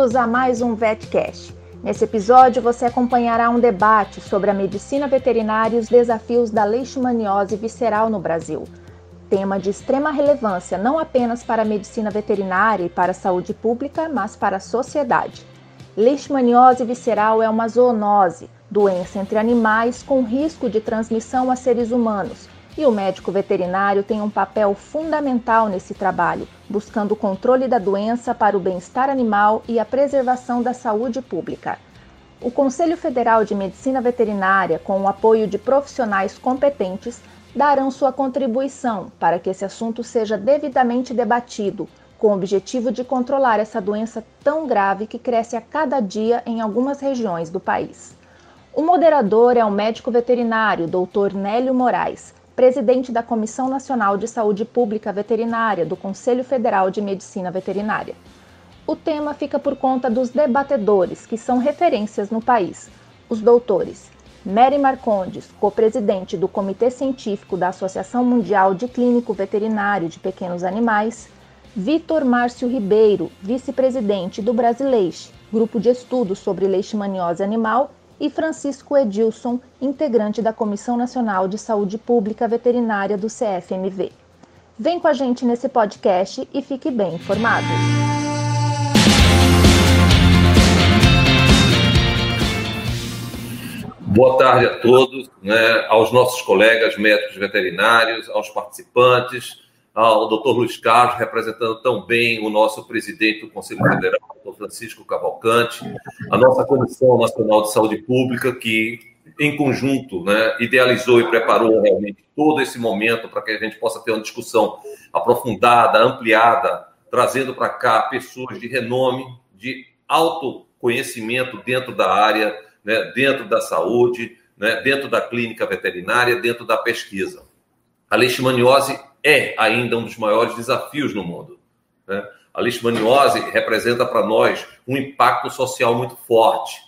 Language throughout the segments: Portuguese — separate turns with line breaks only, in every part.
bem-vindos a mais um VetCast. Nesse episódio, você acompanhará um debate sobre a medicina veterinária e os desafios da leishmaniose visceral no Brasil. Tema de extrema relevância não apenas para a medicina veterinária e para a saúde pública, mas para a sociedade. Leishmaniose visceral é uma zoonose, doença entre animais com risco de transmissão a seres humanos, e o médico veterinário tem um papel fundamental nesse trabalho, buscando o controle da doença para o bem-estar animal e a preservação da saúde pública. O Conselho Federal de Medicina Veterinária, com o apoio de profissionais competentes, darão sua contribuição para que esse assunto seja devidamente debatido, com o objetivo de controlar essa doença tão grave que cresce a cada dia em algumas regiões do país. O moderador é o médico veterinário Dr. Nélio Moraes, presidente da Comissão Nacional de Saúde Pública Veterinária do Conselho Federal de Medicina Veterinária. O tema fica por conta dos debatedores, que são referências no país, os doutores Mary Marcondes, co-presidente do Comitê Científico da Associação Mundial de Clínico Veterinário de Pequenos Animais, Vitor Márcio Ribeiro, vice-presidente do Brasileixe, grupo de estudos sobre leishmaniose animal, e Francisco Edilson, integrante da Comissão Nacional de Saúde Pública Veterinária do CFMV. Vem com a gente nesse podcast e fique bem informado.
Boa tarde a todos, né, aos nossos colegas médicos veterinários, aos participantes, ao doutor Luiz Carlos, representando tão bem o nosso presidente do Conselho Federal, doutor Francisco Cavalcante, a nossa Comissão Nacional de Saúde Pública, que, em conjunto, né, idealizou e preparou realmente todo esse momento para que a gente possa ter uma discussão aprofundada, ampliada, trazendo para cá pessoas de renome, de alto conhecimento dentro da área, né, dentro da saúde, né, dentro da clínica veterinária, dentro da pesquisa. A leishmaniose é ainda um dos maiores desafios no mundo. Né? A leishmaniose representa para nós um impacto social muito forte.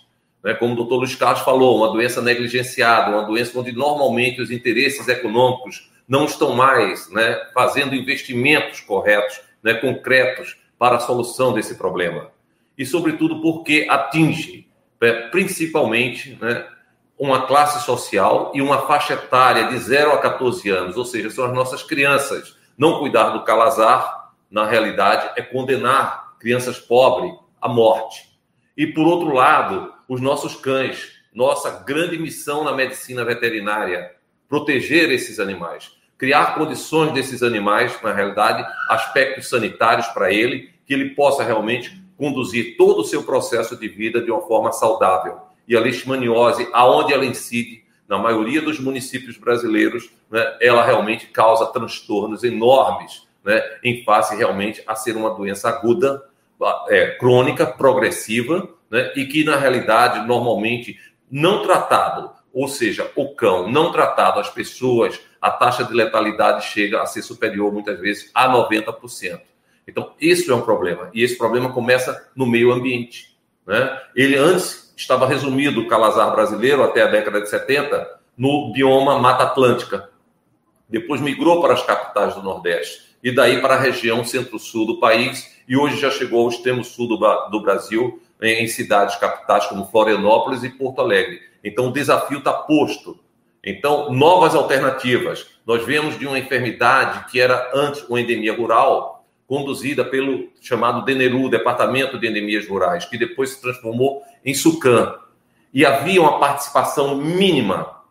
Né? Como o doutor Luiz Carlos falou, uma doença negligenciada, uma doença onde normalmente os interesses econômicos não estão mais né, fazendo investimentos corretos, né, concretos para a solução desse problema. E, sobretudo, porque atinge né, principalmente né, uma classe social e uma faixa etária de 0 a 14 anos, ou seja, são as nossas crianças. Não cuidar do calazar, na realidade, é condenar crianças pobres à morte. E, por outro lado, os nossos cães, nossa grande missão na medicina veterinária, proteger esses animais, criar condições desses animais, na realidade, aspectos sanitários para ele, que ele possa realmente conduzir todo o seu processo de vida de uma forma saudável e a leishmaniose, aonde ela incide, na maioria dos municípios brasileiros, né, ela realmente causa transtornos enormes, né, em face realmente a ser uma doença aguda, é, crônica, progressiva, né, e que na realidade, normalmente, não tratado, ou seja, o cão não tratado, as pessoas, a taxa de letalidade chega a ser superior, muitas vezes, a 90%. Então, isso é um problema. E esse problema começa no meio ambiente. Né? Ele antes estava resumido o calazar brasileiro até a década de 70 no bioma Mata Atlântica. Depois migrou para as capitais do Nordeste e daí para a região centro-sul do país e hoje já chegou ao extremo sul do, do Brasil, em, em cidades capitais como Florianópolis e Porto Alegre. Então o desafio está posto. Então, novas alternativas. Nós vemos de uma enfermidade que era antes uma endemia rural, conduzida pelo chamado DENERU, Departamento de Endemias Rurais, que depois se transformou em SUCAM. E havia uma participação mínima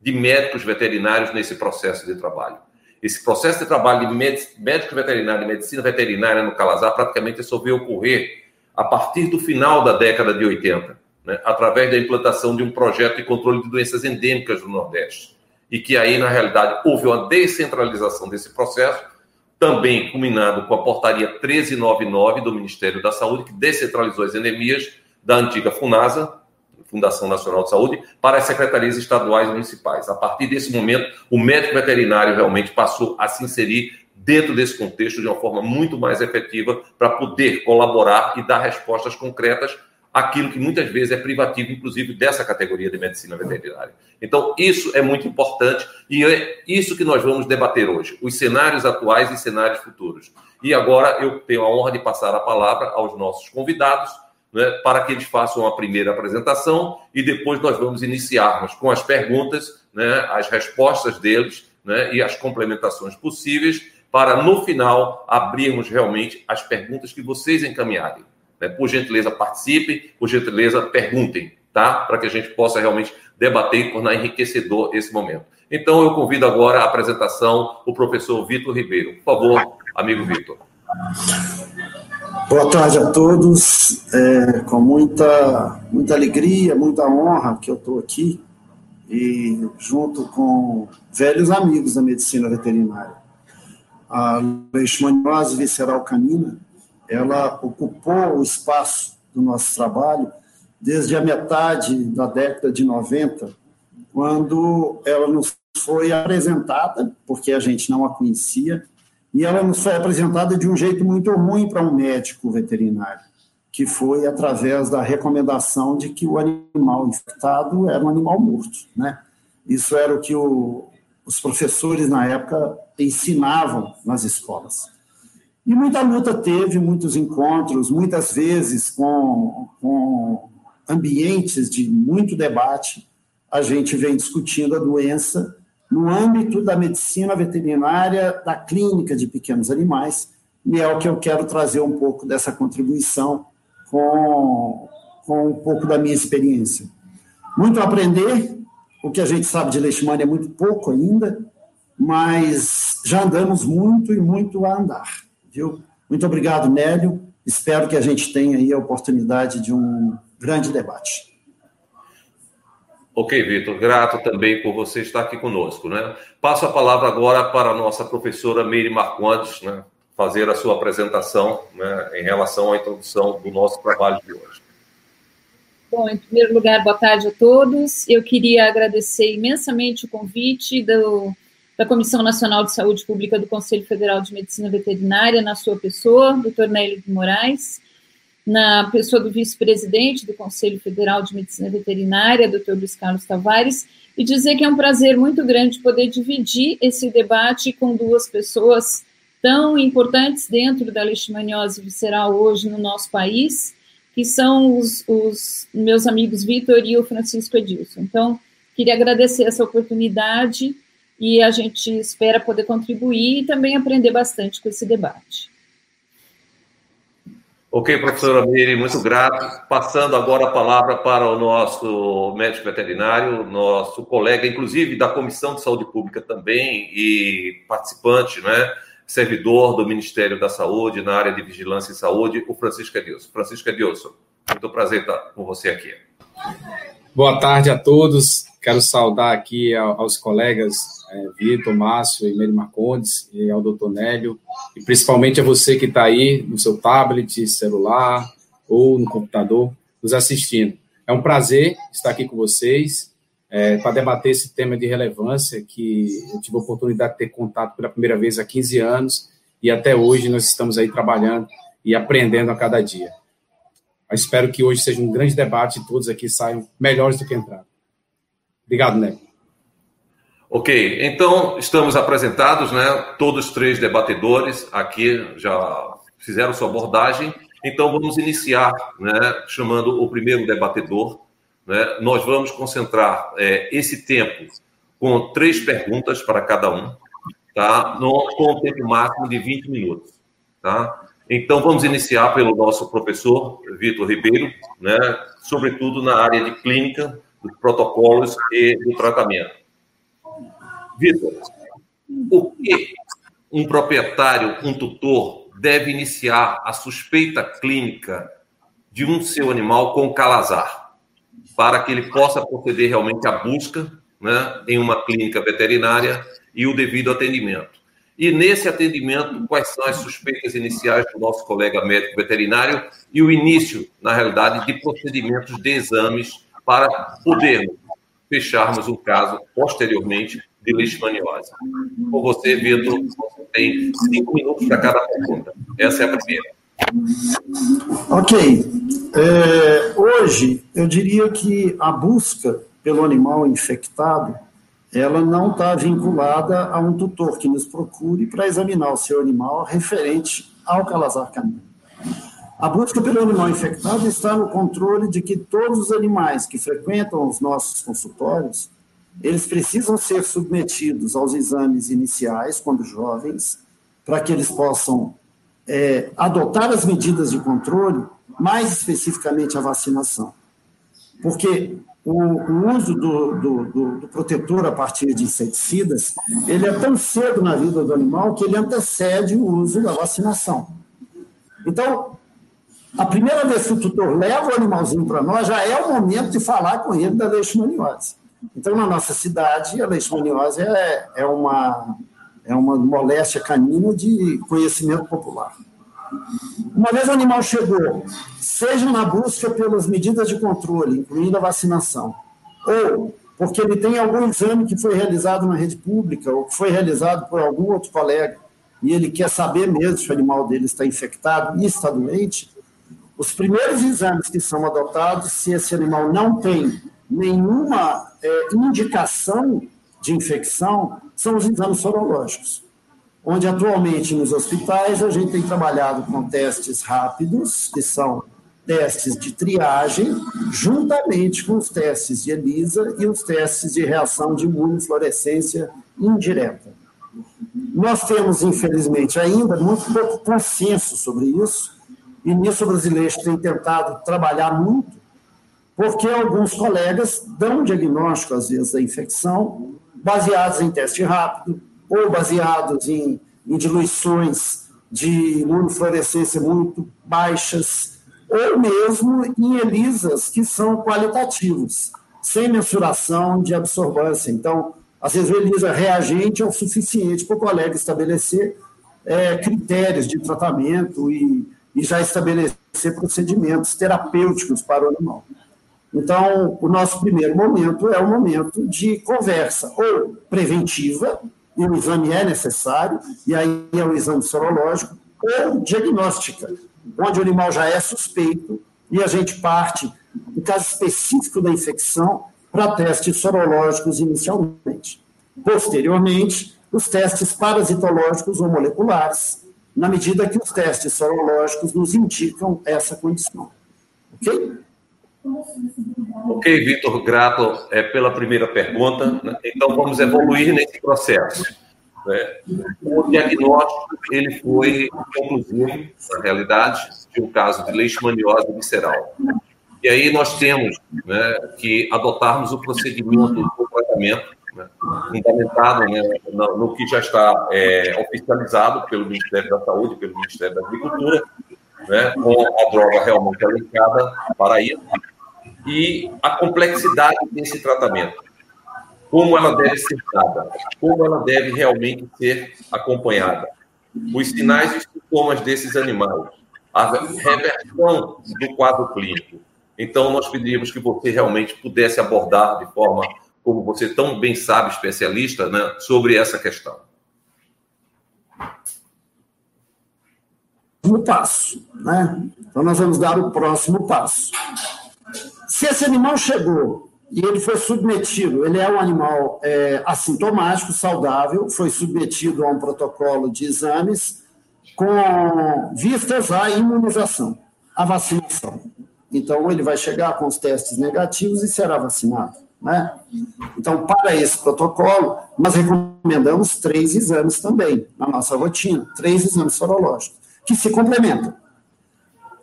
de médicos veterinários nesse processo de trabalho. Esse processo de trabalho de médico veterinário, de medicina veterinária no Calazar, praticamente só veio ocorrer a partir do final da década de 80, né, através da implantação de um projeto de controle de doenças endêmicas no Nordeste. E que aí, na realidade, houve uma descentralização desse processo, também culminado com a portaria 1399 do Ministério da Saúde, que descentralizou as endemias da antiga FUNASA, Fundação Nacional de Saúde, para as secretarias estaduais e municipais. A partir desse momento, o médico veterinário realmente passou a se inserir dentro desse contexto de uma forma muito mais efetiva para poder colaborar e dar respostas concretas aquilo que muitas vezes é privativo, inclusive dessa categoria de medicina veterinária. Então, isso é muito importante e é isso que nós vamos debater hoje: os cenários atuais e cenários futuros. E agora eu tenho a honra de passar a palavra aos nossos convidados, né, para que eles façam a primeira apresentação e depois nós vamos iniciarmos com as perguntas, né, as respostas deles né, e as complementações possíveis, para no final abrirmos realmente as perguntas que vocês encaminharem. Né? Por gentileza, participem, por gentileza, perguntem, tá? Para que a gente possa realmente debater e tornar enriquecedor esse momento. Então, eu convido agora a apresentação o professor Vitor Ribeiro. Por favor, amigo Vitor.
Boa tarde a todos. É, com muita, muita alegria, muita honra que eu estou aqui e junto com velhos amigos da medicina veterinária. A leishmaniose visceral canina, ela ocupou o espaço do nosso trabalho desde a metade da década de 90, quando ela nos foi apresentada, porque a gente não a conhecia, e ela nos foi apresentada de um jeito muito ruim para um médico veterinário, que foi através da recomendação de que o animal infectado era um animal morto, né? Isso era o que o, os professores na época ensinavam nas escolas. E muita luta teve, muitos encontros, muitas vezes com, com ambientes de muito debate, a gente vem discutindo a doença no âmbito da medicina veterinária, da clínica de pequenos animais, e é o que eu quero trazer um pouco dessa contribuição com, com um pouco da minha experiência. Muito a aprender, o que a gente sabe de leishmania é muito pouco ainda, mas já andamos muito e muito a andar, viu? Muito obrigado, Nélio. Espero que a gente tenha aí a oportunidade de um grande debate.
Ok, Vitor, grato também por você estar aqui conosco. Né? Passo a palavra agora para a nossa professora Meire Marcondes, né, fazer a sua apresentação né, em relação à introdução do nosso trabalho de hoje.
Bom, em primeiro lugar, boa tarde a todos. Eu queria agradecer imensamente o convite do, da Comissão Nacional de Saúde Pública do Conselho Federal de Medicina Veterinária, na sua pessoa, doutor Nélio de Moraes, na pessoa do vice-presidente do Conselho Federal de Medicina Veterinária, Dr. Luiz Carlos Tavares, e dizer que é um prazer muito grande poder dividir esse debate com duas pessoas tão importantes dentro da leishmaniose visceral hoje no nosso país, que são os, os meus amigos Vitor e o Francisco Edilson. Então, queria agradecer essa oportunidade e a gente espera poder contribuir e também aprender bastante com esse debate.
Ok, professora Miri, muito grato. Passando agora a palavra para o nosso médico veterinário, nosso colega, inclusive da Comissão de Saúde Pública também, e participante, né, servidor do Ministério da Saúde na área de Vigilância e Saúde, o Francisco Edilson. Francisco Edilson, muito prazer estar com você aqui.
Boa tarde a todos. Quero saudar aqui aos colegas é, Vitor, Márcio e Mary Marcondes, e ao doutor Nélio, e principalmente a você que está aí no seu tablet, celular ou no computador, nos assistindo. É um prazer estar aqui com vocês é, para debater esse tema de relevância que eu tive a oportunidade de ter contato pela primeira vez há 15 anos e até hoje nós estamos aí trabalhando e aprendendo a cada dia. Eu espero que hoje seja um grande debate e todos aqui saiam melhores do que entraram. Obrigado, Nélio.
Ok, então estamos apresentados, né? Todos três debatedores aqui já fizeram sua abordagem. Então vamos iniciar, né? Chamando o primeiro debatedor. Né? Nós vamos concentrar é, esse tempo com três perguntas para cada um, tá? No, com um tempo máximo de 20 minutos, tá? Então vamos iniciar pelo nosso professor Vitor Ribeiro, né? Sobretudo na área de clínica, dos protocolos e do tratamento. Vitor, o que um proprietário, um tutor, deve iniciar a suspeita clínica de um seu animal com calazar, para que ele possa proceder realmente à busca né, em uma clínica veterinária e o devido atendimento. E nesse atendimento, quais são as suspeitas iniciais do nosso colega médico veterinário e o início, na realidade, de procedimentos de exames para podermos fecharmos um caso posteriormente de leishmaniose. Com você, Vitor, você tem cinco minutos para cada pergunta. Essa é a primeira.
Ok. É, hoje, eu diria que a busca pelo animal infectado, ela não está vinculada a um tutor que nos procure para examinar o seu animal referente ao calazar canino. A busca pelo animal infectado está no controle de que todos os animais que frequentam os nossos consultórios, eles precisam ser submetidos aos exames iniciais, quando jovens, para que eles possam é, adotar as medidas de controle, mais especificamente a vacinação. Porque o, o uso do, do, do, do, protetor a partir de inseticidas, ele é tão cedo na vida do animal que ele antecede o uso da vacinação. Então, a primeira vez que o tutor leva o animalzinho para nós, já é o momento de falar com ele da leishmaniose. Então, na nossa cidade, a leishmaniose é, é, uma, é uma moléstia canina de conhecimento popular. Uma vez o animal chegou, seja na busca pelas medidas de controle, incluindo a vacinação, ou porque ele tem algum exame que foi realizado na rede pública, ou que foi realizado por algum outro colega, e ele quer saber mesmo se o animal dele está infectado e está doente, os primeiros exames que são adotados, se esse animal não tem nenhuma é, indicação de infecção, são os exames sorológicos onde atualmente nos hospitais a gente tem trabalhado com testes rápidos, que são testes de triagem, juntamente com os testes de ELISA e os testes de reação de imunofluorescência indireta. Nós temos, infelizmente, ainda muito pouco consenso sobre isso, e nisso o brasileiro tem tentado trabalhar muito, porque alguns colegas dão diagnóstico, às vezes, da infecção, baseados em teste rápido, ou baseados em, em diluições de imunofluorescência muito baixas, ou mesmo em ELISAs que são qualitativos, sem mensuração de absorvância. Então, às vezes o ELISA reagente é o suficiente para o colega estabelecer é, critérios de tratamento e, e já estabelecer procedimentos terapêuticos para o animal. Então, o nosso primeiro momento é o momento de conversa, ou preventiva, e o exame é necessário, e aí é o exame sorológico, ou diagnóstica, onde o animal já é suspeito e a gente parte, no caso específico da infecção, para testes sorológicos inicialmente. Posteriormente, os testes parasitológicos ou moleculares, na medida que os testes sorológicos nos indicam essa condição. Ok?
Ok, Vitor, grato é, pela primeira pergunta. Né? Então, vamos evoluir nesse processo. Né? O diagnóstico ele foi conclusivo, na realidade, de um caso de leishmaniose visceral. E aí nós temos né, que adotarmos o procedimento do tratamento né, fundamentado né, no, no, que já está é, oficializado pelo Ministério da Saúde, pelo Ministério da Agricultura, né, com a droga realmente elencada para isso, e a complexidade desse tratamento. Como ela deve ser dada, como ela deve realmente ser acompanhada. Os sinais e sintomas desses animais, a reversão do quadro clínico. Então, nós pediríamos que você realmente pudesse abordar de forma, como você tão bem sabe, especialista, né, sobre essa questão.
próximo passo, né? Então nós vamos dar o próximo passo. Se esse animal chegou e ele foi submetido, ele é um animal é, assintomático, saudável, foi submetido a um protocolo de exames com vistas à imunização, à vacinação. Então, ele vai chegar com os testes negativos e será vacinado. Né? Então, para esse protocolo, nós recomendamos três exames também na nossa rotina, três exames sorológicos, que se complementam.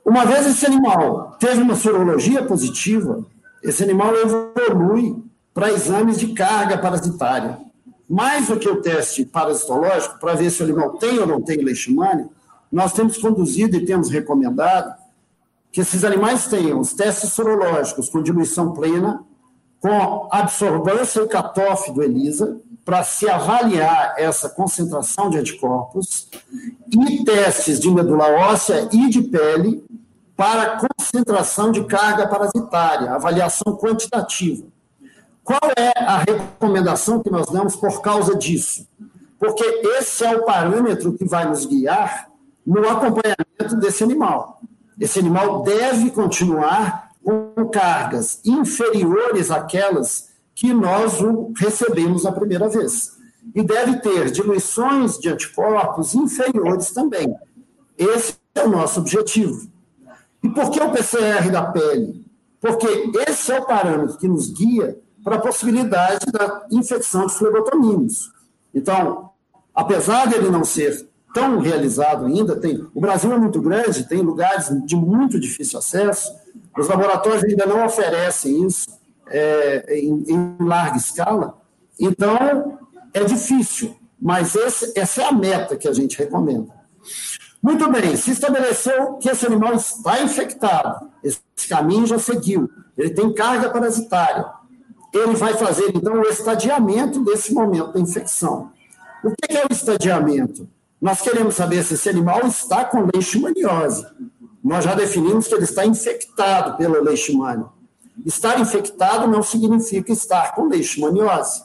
Uma vez esse animal teve uma sorologia positiva, esse animal evolui para exames de carga parasitária. Mais do que o teste parasitológico, para ver se o animal tem ou não tem leishmania, nós temos conduzido e temos recomendado que esses animais tenham os testes sorológicos com diluição plena, com absorvância e cutoff do ELISA, para se avaliar essa concentração de anticorpos, e testes de medula óssea e de pele para concentração de carga parasitária, avaliação quantitativa. Qual é a recomendação que nós damos por causa disso? Porque esse é o parâmetro que vai nos guiar no acompanhamento desse animal. Esse animal deve continuar com cargas inferiores àquelas que nós o recebemos a primeira vez. E deve ter diluições de anticorpos inferiores também. Esse é o nosso objetivo. E por que o PCR da pele? Porque esse é o parâmetro que nos guia para a possibilidade da infecção de flebotominos. Então, apesar dele não ser tão realizado ainda, tem, o Brasil é muito grande, tem lugares de muito difícil acesso, os laboratórios ainda não oferecem isso é, em, em, larga escala, então é difícil, mas esse, essa é a meta que a gente recomenda. Muito bem, se estabeleceu que esse animal está infectado, esse caminho já seguiu, ele tem carga parasitária, ele vai fazer então o estadiamento desse momento da infecção. O que é o estadiamento? Nós queremos saber se esse animal está com leishmaniose. Nós já definimos que ele está infectado pela leishmania. Estar infectado não significa estar com leishmaniose.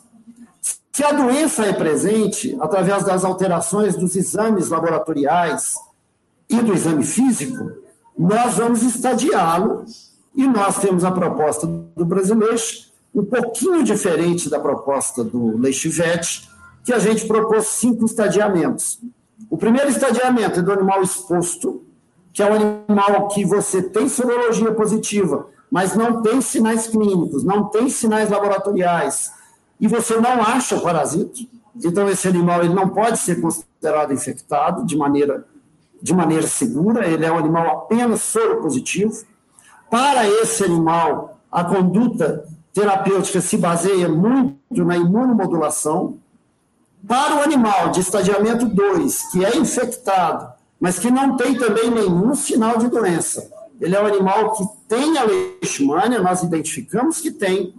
Se a doença é presente através das alterações dos exames laboratoriais e do exame físico, nós vamos estadiá-lo e nós temos a proposta do brasileiro um pouquinho diferente da proposta do Leishvet, que a gente propôs cinco estadiamentos. O primeiro estadiamento é do animal exposto, que é um animal que você tem sorologia positiva, mas não tem sinais clínicos, não tem sinais laboratoriais, e você não acha parasito. Então, esse animal ele não pode ser considerado infectado de maneira, de maneira segura, ele é um animal apenas soropositivo. Para esse animal, a conduta terapêutica se baseia muito na imunomodulação. Para o animal de estadiamento 2, que é infectado, mas que não tem também nenhum sinal de doença, ele é um animal que tem a leishmania, nós identificamos que tem.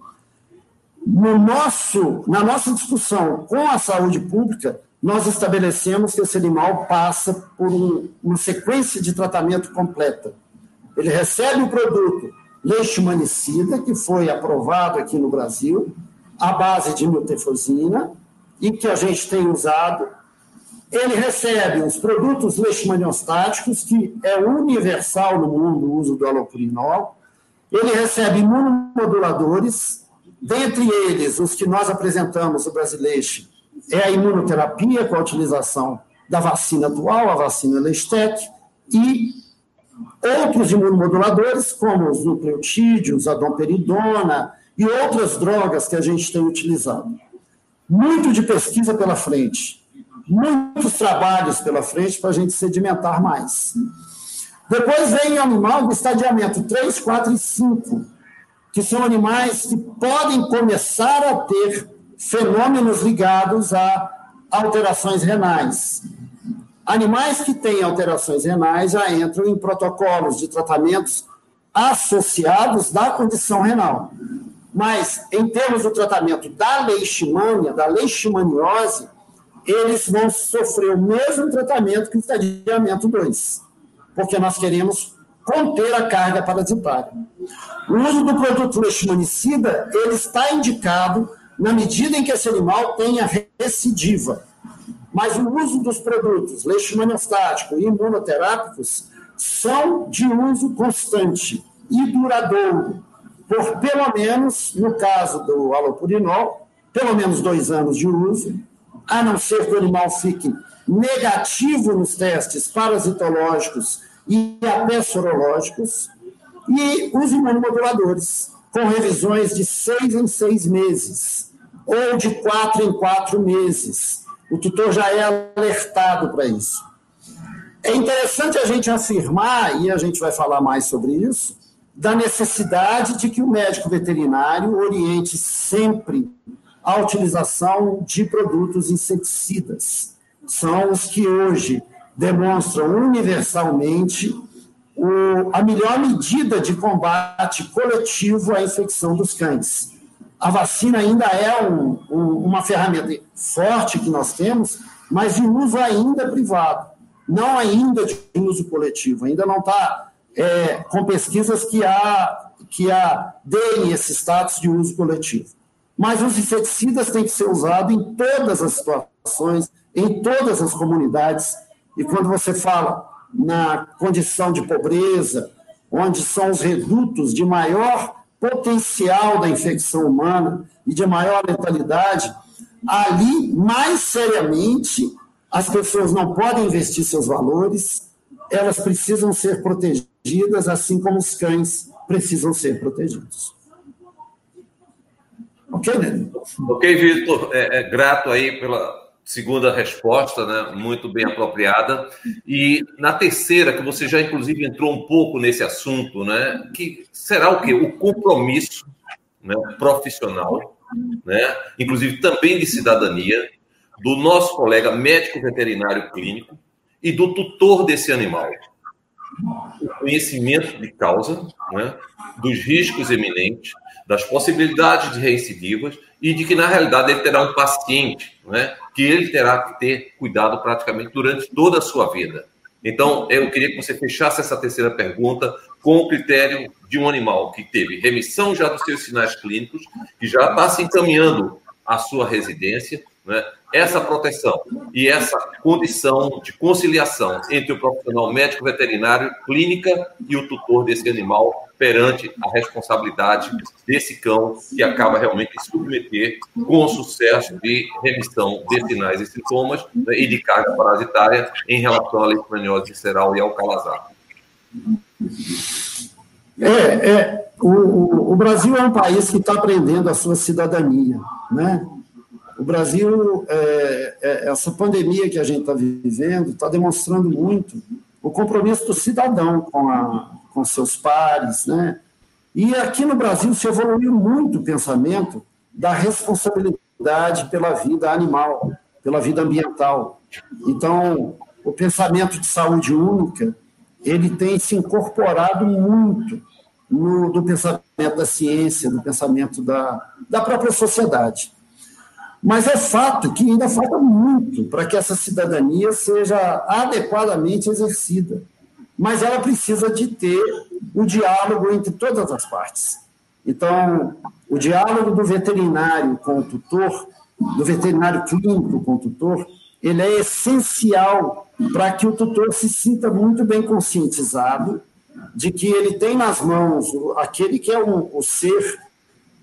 No nosso, na nossa discussão com a saúde pública, nós estabelecemos que esse animal passa por um, uma sequência de tratamento completa. Ele recebe o produto leishmanicida, que foi aprovado aqui no Brasil, à base de miltefosina, e que a gente tem usado. Ele recebe os produtos leishmaniostáticos, que é universal no mundo o uso do alopurinol. Ele recebe imunomoduladores, dentre eles, os que nós apresentamos, o brasileiro, é a imunoterapia com a utilização da vacina atual, a vacina Leistec, e outros imunomoduladores, como os nucleotídeos, a domperidona e outras drogas que a gente tem utilizado. Muito de pesquisa pela frente, muitos trabalhos pela frente para a gente sedimentar mais. Depois vem o animal do estadiamento 3, 4 e 5, que são animais que podem começar a ter fenômenos ligados a alterações renais. Animais que têm alterações renais já entram em protocolos de tratamentos associados da condição renal. Mas, em termos do tratamento da leishmania, da leishmaniose, eles vão sofrer o mesmo tratamento que o estadiamento 2, porque nós queremos conter a carga parasitária. O uso do produto leishmanicida, ele está indicado na medida em que esse animal tenha recidiva. Mas o uso dos produtos leishmaniostático e imunoterápicos são de uso constante e duradouro, por pelo menos, no caso do alopurinol, pelo menos dois anos de uso, a não ser que o animal fique negativo nos testes parasitológicos e até sorológicos, e os imunomoduladores, com revisões de seis em seis meses, ou de quatro em quatro meses, o tutor já é alertado para isso. É interessante a gente afirmar, e a gente vai falar mais sobre isso, da necessidade de que o médico veterinário oriente sempre a utilização de produtos inseticidas. São os que hoje demonstram universalmente o, a melhor medida de combate coletivo à infecção dos cães a vacina ainda é um, um, uma ferramenta forte que nós temos, mas de uso ainda privado, não ainda de uso coletivo, ainda não está é, com pesquisas que que a deem esse status de uso coletivo. Mas os inseticidas têm que ser usados em todas as situações, em todas as comunidades, e quando você fala na condição de pobreza, onde são os redutos de maior potencial da infecção humana e de maior letalidade, ali, mais seriamente, as pessoas não podem investir seus valores, elas precisam ser protegidas assim como os cães precisam ser protegidos.
Ok, né? Ok, Vitor. É, é, grato aí pela segunda resposta, né? Muito bem apropriada. E na terceira, que você já inclusive entrou um pouco nesse assunto, né? Que será o quê? O compromisso né, profissional, né? Inclusive também de cidadania, do nosso colega médico veterinário clínico e do tutor desse animal. O conhecimento de causa, né, dos riscos eminentes, das possibilidades de recidivas e de que, na realidade, ele terá um paciente, né, que ele terá que ter cuidado praticamente durante toda a sua vida. Então, eu queria que você fechasse essa terceira pergunta com o critério de um animal que teve remissão já dos seus sinais clínicos, que já está se encaminhando à sua residência, né? essa proteção e essa condição de conciliação entre o profissional médico veterinário, clínica e o tutor desse animal perante a responsabilidade desse cão que acaba realmente de submeter com sucesso de remissão de sinais e sintomas né, e de carga parasitária em relação à leishmaniose visceral e ao calazar.
É, é o, o Brasil é um país que está aprendendo a sua cidadania, né? O Brasil, é, é, essa pandemia que a gente está vivendo, está demonstrando muito o compromisso do cidadão com, a, com seus pares, né? E aqui no Brasil se evoluiu muito o pensamento da responsabilidade pela vida animal, pela vida ambiental. Então, o pensamento de saúde única, ele tem se incorporado muito no, do pensamento da ciência, do pensamento da, da própria sociedade. Mas é fato que ainda falta muito para que essa cidadania seja adequadamente exercida. Mas ela precisa de ter o diálogo entre todas as partes. Então, o diálogo do veterinário com o tutor, do veterinário clínico com o tutor, ele é essencial para que o tutor se sinta muito bem conscientizado de que ele tem nas mãos aquele que é o, o ser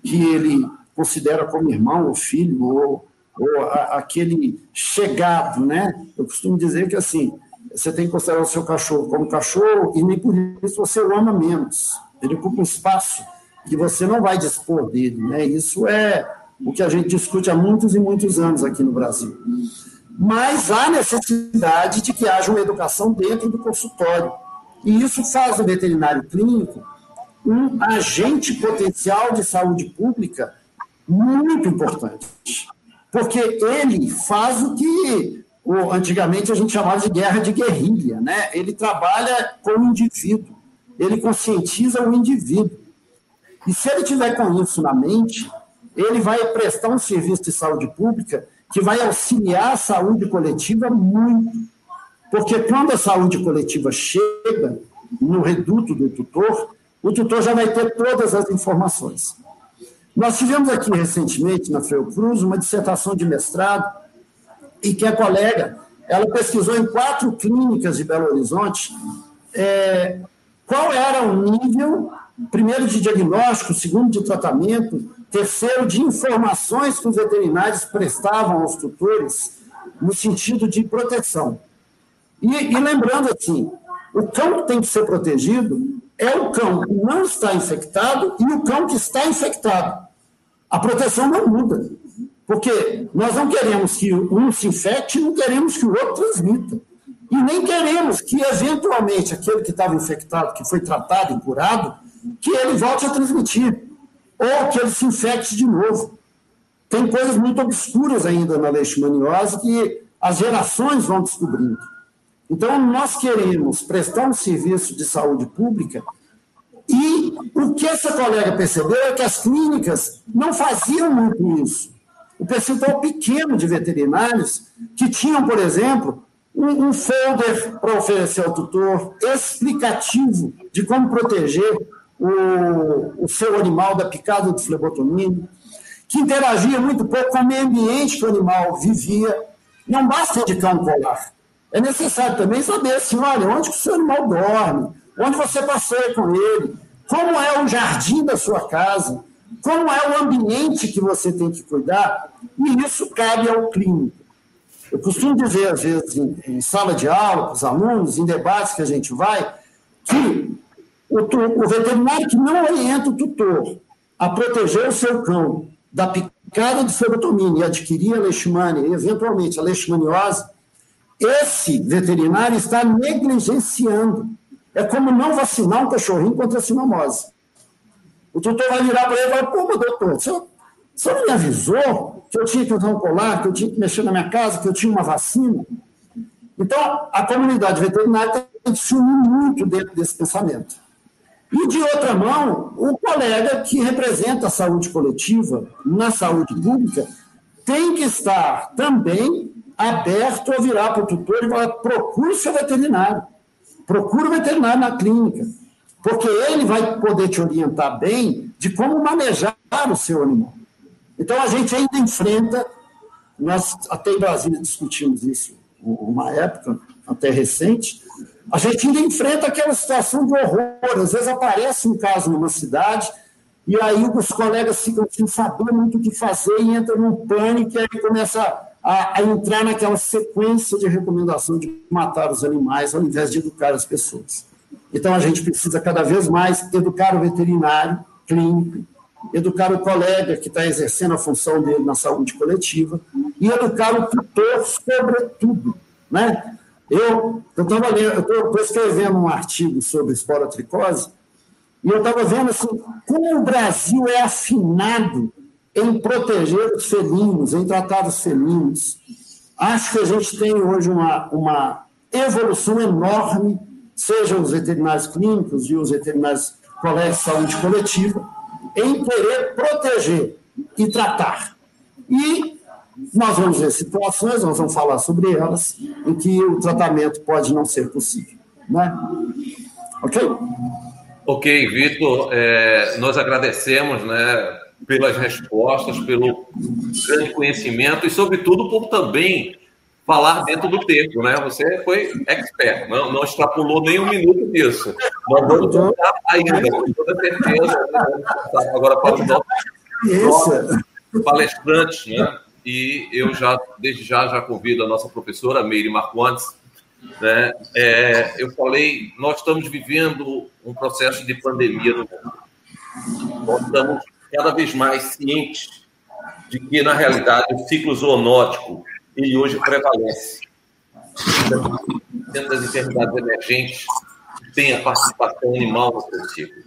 que ele considera como irmão ou filho, ou, ou a, aquele chegado, né? Eu costumo dizer que, assim, você tem que considerar o seu cachorro como cachorro e nem por isso você o ama menos. Ele ocupa um espaço que você não vai dispor dele, né? Isso é o que a gente discute há muitos e muitos anos aqui no Brasil. Mas há necessidade de que haja uma educação dentro do consultório. E isso faz o veterinário clínico um agente potencial de saúde pública muito importante, porque ele faz o que antigamente a gente chamava de guerra de guerrilha, né? Ele trabalha com o indivíduo, ele conscientiza o indivíduo. E se ele tiver com isso na mente, ele vai prestar um serviço de saúde pública que vai auxiliar a saúde coletiva muito. Porque quando a saúde coletiva chega no reduto do tutor, o tutor já vai ter todas as informações. Nós tivemos aqui recentemente, na Fiocruz, uma dissertação de mestrado, e que a colega ela pesquisou em quatro clínicas de Belo Horizonte é, qual era o nível, primeiro, de diagnóstico, segundo, de tratamento, terceiro, de informações que os veterinários prestavam aos tutores no sentido de proteção. E, e lembrando assim, o cão que tem que ser protegido é o cão que não está infectado e o cão que está infectado a proteção não muda. Porque nós não queremos que um se infecte, não queremos que o outro transmita. E nem queremos que, eventualmente, aquele que estava infectado, que foi tratado e curado, que ele volte a transmitir. Ou que ele se infecte de novo. Tem coisas muito obscuras ainda na leishmaniose que as gerações vão descobrindo. Então, nós queremos prestar um serviço de saúde pública e o que essa colega percebeu é que as clínicas não faziam muito isso. O percentual pequeno de veterinários que tinham, por exemplo, um, um folder para oferecer ao tutor explicativo de como proteger o, o seu animal da picada do flebotomínio, que interagia muito pouco com o meio ambiente que o animal vivia. Não basta indicar um colar. É necessário também saber assim, olha, onde que o seu animal dorme, onde você passeia com ele, como é o jardim da sua casa, como é o ambiente que você tem que cuidar, e isso cabe ao clínico. Eu costumo dizer, às vezes, em, em sala de aula, com os alunos, em debates que a gente vai, que o, o veterinário que não orienta o tutor a proteger o seu cão da picada de febotomina e adquirir a leishmania, e eventualmente a leishmaniose, esse veterinário está negligenciando. É como não vacinar um cachorrinho contra a sinomose. O tutor vai virar para ele e falar, pô, doutor, você, você não me avisou que eu tinha que usar um colar, que eu tinha que mexer na minha casa, que eu tinha uma vacina? Então, a comunidade veterinária tem que se unir muito dentro desse pensamento. E, de outra mão, o colega que representa a saúde coletiva na saúde pública tem que estar também aberto a virar para o tutor e falar: procure seu veterinário, procure o veterinário na clínica, porque ele vai poder te orientar bem de como manejar o seu animal. Então, a gente ainda enfrenta, nós até em Brasília discutimos isso uma época, até recente, a gente ainda enfrenta aquela situação de horror. Às vezes aparece um caso numa cidade e aí os colegas ficam sem saber muito o que fazer e entram num pânico e aí começa a, a, entrar naquela sequência de recomendação de matar os animais ao invés de educar as pessoas. Então a gente precisa cada vez mais educar o veterinário clínico, educar o colega que está exercendo a função dele na saúde coletiva e educar o tutor sobretudo, né? Eu estava escrevendo um artigo sobre esporotricose e eu estava vendo assim, como o Brasil é afinado em proteger os felinos, em tratar os felinos. Acho que a gente tem hoje uma, uma evolução enorme, sejam os veterinários clínicos e os veterinários colégios de saúde coletiva, em querer proteger e tratar. E nós vamos ver situações, nós vamos falar sobre elas, em que o tratamento pode não ser possível. Né? Ok?
Ok, Vitor, é, nós agradecemos né, pelas respostas, pelo grande conhecimento e, sobretudo, por também falar dentro do tempo, né? Você foi expert, não, não extrapolou nem um minuto disso. Nós vamos voltar ainda, com toda certeza. Né? Agora para os nossos palestrantes, né? e eu já, desde já, já convido a nossa professora, Meire Marcondes, né? É, eu falei, nós estamos vivendo um processo de pandemia no mundo. Nós estamos cada vez mais cientes de que, na realidade, o ciclo zoonótico, ele hoje prevalece. Dentro das enfermidades emergentes, tem a participação animal no ciclo.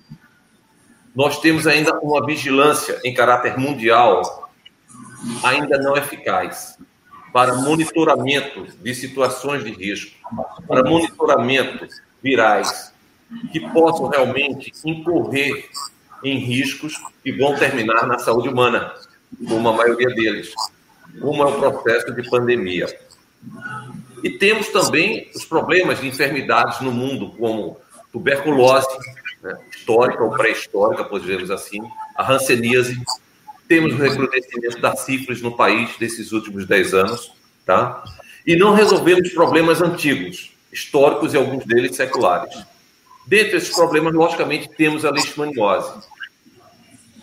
Nós temos ainda uma vigilância em caráter mundial ainda não eficaz para monitoramento de situações de risco, para monitoramento virais que possam realmente incorrer em riscos que vão terminar na saúde humana, como a maioria deles, como é o processo de pandemia. E temos também os problemas de enfermidades no mundo, como tuberculose, né, histórica ou pré-histórica, podemos assim, a hanseníase, temos o recrudescimento da sífilis no país desses últimos 10 anos, tá? E não resolvemos problemas antigos, históricos e alguns deles seculares. Dentre esses problemas, logicamente, temos a leishmaniose.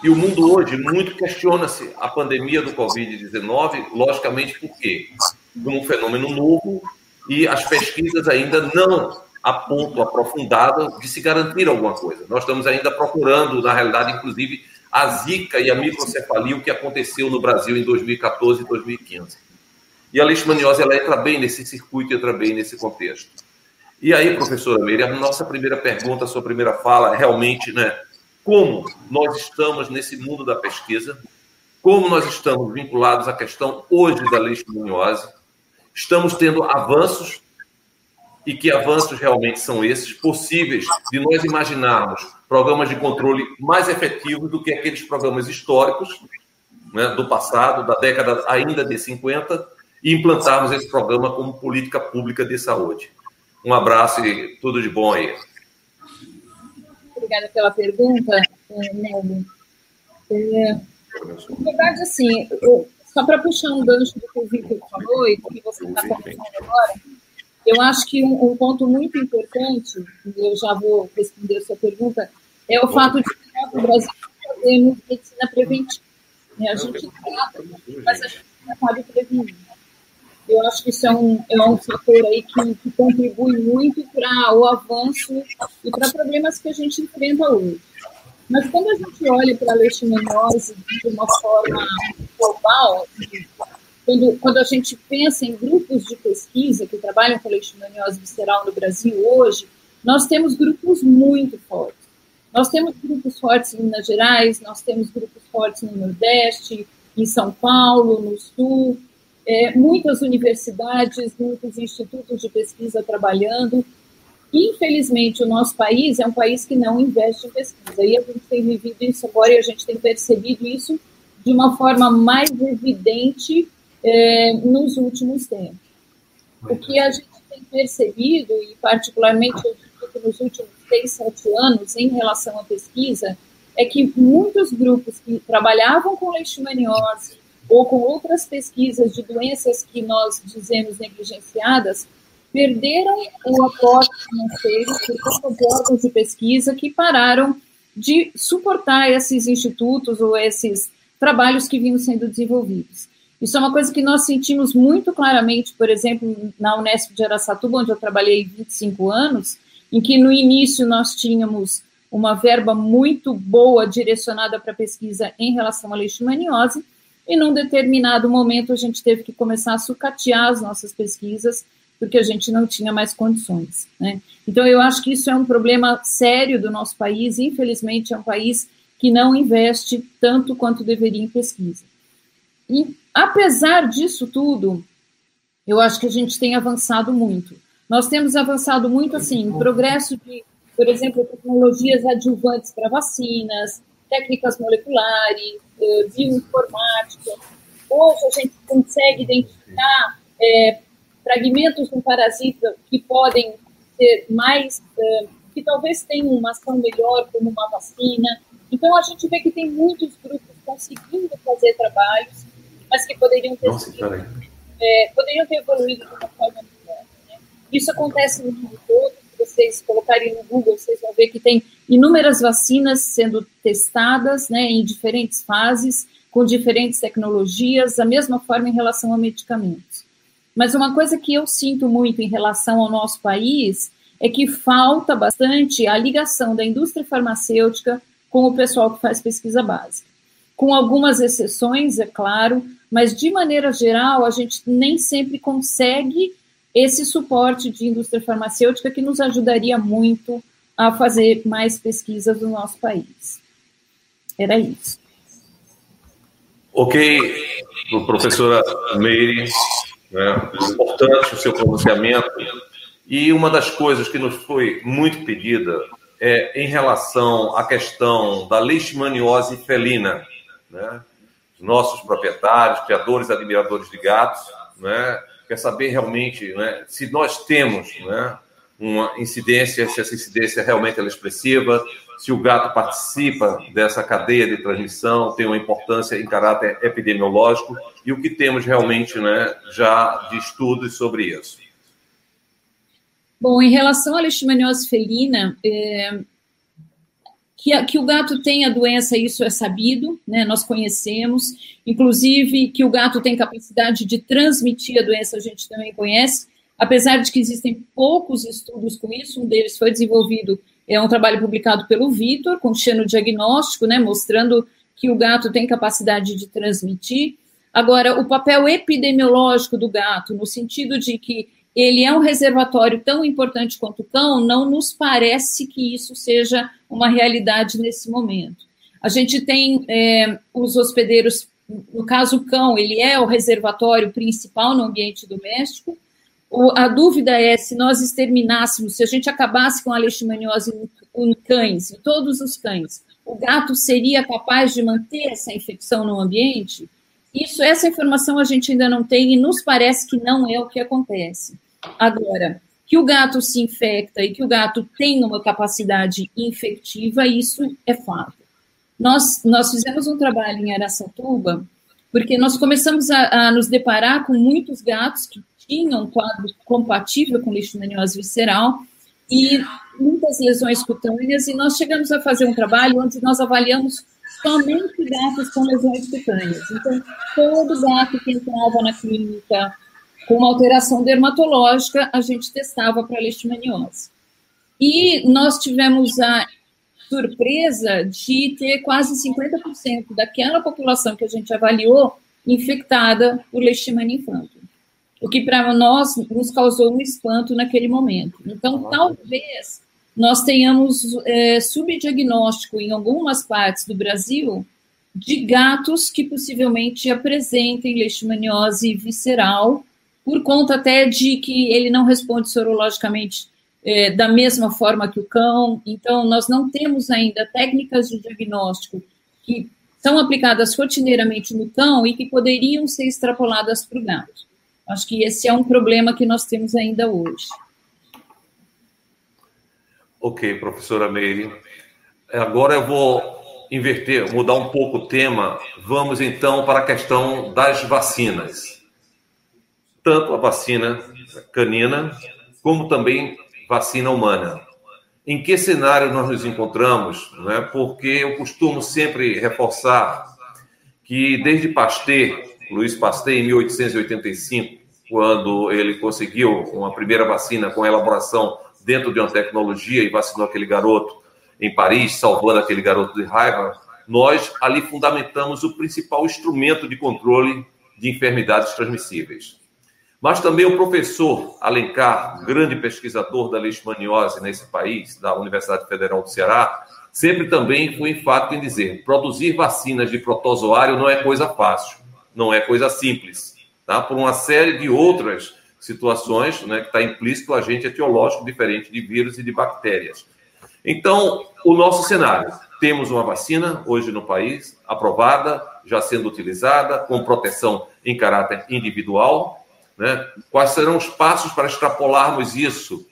E o mundo hoje muito questiona-se a pandemia do Covid-19, logicamente, por quê? Um fenômeno novo e as pesquisas ainda não a ponto aprofundado de se garantir alguma coisa. Nós estamos ainda procurando, na realidade, inclusive, a zika e a microcefalia, o que aconteceu no Brasil em 2014 e 2015. E a leishmaniose ela entra bem nesse circuito, entra bem nesse contexto. E aí, professora Meire, a nossa primeira pergunta, a sua primeira fala, realmente, né, como nós estamos nesse mundo da pesquisa, como nós estamos vinculados à questão hoje da leishmaniose, estamos tendo avanços e que avanços realmente são esses possíveis de nós imaginarmos programas de controle mais efetivos do que aqueles programas históricos né, do passado, da década ainda de 50, e implantarmos esse programa como política pública de saúde. Um abraço e tudo de bom aí.
Obrigada pela pergunta, Nelly. É, na verdade, assim, eu, só para puxar um gancho do que o Victor falou e do que você está comentando agora, eu acho que um, um, ponto muito importante, e eu já vou responder a sua pergunta, é o fato de que no Brasil temos medicina preventiva. Né? A gente trata, mas a gente não sabe prevenir. Eu acho que isso é um, é um fator aí que, que contribui muito para o avanço e para problemas que a gente enfrenta hoje. Mas quando a gente olha para a leishmaniose de uma forma global, quando, quando a gente pensa em grupos de pesquisa que trabalham com leishmaniose visceral no Brasil hoje, nós temos grupos muito fortes. Nós temos grupos fortes em Minas Gerais, nós temos grupos fortes no Nordeste, em São Paulo, no Sul, é, muitas universidades, muitos institutos de pesquisa trabalhando. Infelizmente, o nosso país é um país que não investe em pesquisa. E a gente tem vivido isso agora e a gente tem percebido isso de uma forma mais evidente é, nos últimos tempos. O que a gente tem percebido, e particularmente eu nos últimos seis, sete anos, em relação à pesquisa, é que muitos grupos que trabalhavam com leishmaniose, ou com outras pesquisas de doenças que nós dizemos negligenciadas, perderam o aporte financeiro por conta de órgãos de pesquisa que pararam de suportar esses institutos ou esses trabalhos que vinham sendo desenvolvidos. Isso é uma coisa que nós sentimos muito claramente, por exemplo, na Unesp de Aracatuba, onde eu trabalhei 25 anos, em que no início nós tínhamos uma verba muito boa direcionada para pesquisa em relação à leishmaniose, e num determinado momento a gente teve que começar a sucatear as nossas pesquisas, porque a gente não tinha mais condições. Né? Então, eu acho que isso é um problema sério do nosso país, infelizmente, é um país que não investe tanto quanto deveria em pesquisa. E, apesar disso tudo, eu acho que a gente tem avançado muito. Nós temos avançado muito, assim, em progresso de, por exemplo, tecnologias adjuvantes para vacinas, técnicas moleculares, eh, bioinformática. Hoje a gente consegue identificar é, fragmentos de um parasita que podem ser mais, é, que talvez tenham uma ação melhor, como uma vacina. Então a gente vê que tem muitos grupos conseguindo fazer trabalhos, mas que poderiam ter, Nossa, é, poderiam ter evoluído de uma forma melhor. Né? Isso acontece no mundo todo. Vocês colocarem no Google, vocês vão ver que tem inúmeras vacinas sendo testadas né, em diferentes fases, com diferentes tecnologias, da mesma forma em relação a medicamentos. Mas uma coisa que eu sinto muito em relação ao nosso país é que falta bastante a ligação da indústria farmacêutica com o pessoal que faz pesquisa básica. Com algumas exceções, é claro, mas de maneira geral, a gente nem sempre consegue esse suporte de indústria farmacêutica que nos ajudaria muito a fazer mais pesquisas no nosso país. Era isso.
Ok, professora Meire, né, importante o seu pronunciamento. E uma das coisas que nos foi muito pedida é em relação à questão da leishmaniose felina. Né? Os nossos proprietários, criadores, admiradores de gatos, né? Quer saber realmente né, se nós temos né, uma incidência, se essa incidência realmente é expressiva, se o gato participa dessa cadeia de transmissão, tem uma importância em caráter epidemiológico, e o que temos realmente né, já de estudos sobre isso.
Bom, em relação à leishmaniose felina, é, que, que, o gato tem a doença, isso é sabido, né, nós conhecemos, inclusive que o gato tem capacidade de transmitir a doença, a gente também conhece, apesar de que existem poucos estudos com isso, um deles foi desenvolvido, é um trabalho publicado pelo Vitor, com xenodiagnóstico, né, mostrando que o gato tem capacidade de transmitir. Agora, o papel epidemiológico do gato, no sentido de que ele é um reservatório tão importante quanto o cão, não nos parece que isso seja uma realidade nesse momento. A gente tem é, os hospedeiros, no caso o cão, ele é o reservatório principal no ambiente doméstico, a dúvida é se nós exterminássemos, se a gente acabasse com a leishmaniose em cães, em todos os cães, o gato seria capaz de manter essa infecção no ambiente? Isso, essa informação a gente ainda não tem e nos parece que não é o que acontece. Agora, que o gato se infecta e que o gato tem uma capacidade infectiva, isso é fato. Nós, nós fizemos um trabalho em Aracatuba, porque nós começamos a, a nos deparar com muitos gatos que tinham quadro compatível com leishmaniose visceral e muitas lesões cutâneas, e nós chegamos a fazer um trabalho onde nós avaliamos somente gatos com lesões cutâneas. Então, todo gato que entrava na clínica com uma alteração dermatológica, a gente testava para leishmaniose. E nós tivemos a surpresa de ter quase 50% daquela população que a gente avaliou infectada por leishmania infantil, o que para nós nos causou um espanto naquele momento. Então, talvez nós tenhamos é, subdiagnóstico em algumas partes do Brasil de gatos que possivelmente apresentem leishmaniose visceral, por conta até de que ele não responde sorologicamente é, da mesma forma que o cão. Então, nós não temos ainda técnicas de diagnóstico que são aplicadas rotineiramente no cão e que poderiam ser extrapoladas para o gato. Acho que esse é um problema que nós temos ainda hoje.
Ok, professora Meire. Agora eu vou inverter, mudar um pouco o tema. Vamos então para a questão das vacinas. Tanto a vacina canina, como também vacina humana. Em que cenário nós nos encontramos? Né? Porque eu costumo sempre reforçar que desde Pasteur, Luiz Pasteur, em 1885, quando ele conseguiu uma primeira vacina com elaboração dentro de uma tecnologia e vacinou aquele garoto em Paris, salvando aquele garoto de raiva, nós ali fundamentamos o principal instrumento de controle de enfermidades transmissíveis. Mas também o professor Alencar, grande pesquisador da leishmaniose nesse país, da Universidade Federal do Ceará, sempre também foi enfático em dizer: produzir vacinas de protozoário não é coisa fácil, não é coisa simples, tá? Por uma série de outras situações, né, que está implícito o agente etiológico diferente de vírus e de bactérias. Então, o nosso cenário: temos uma vacina hoje no país, aprovada, já sendo utilizada, com proteção em caráter individual, né? Quais serão os passos para extrapolarmos isso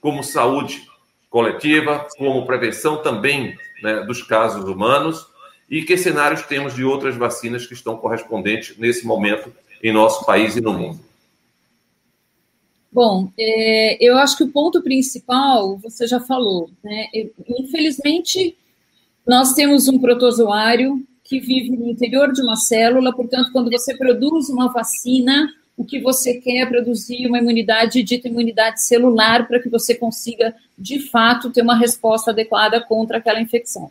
como saúde coletiva, como prevenção também né, dos casos humanos? E que cenários temos de outras vacinas que estão correspondentes nesse momento em nosso país e no mundo?
Bom, é, eu acho que o ponto principal você já falou. Né? Infelizmente, nós temos um protozoário que vive no interior de uma célula, portanto, quando você produz uma vacina, o que você quer produzir uma imunidade dita imunidade celular para que você consiga, de fato, ter uma resposta adequada contra aquela infecção.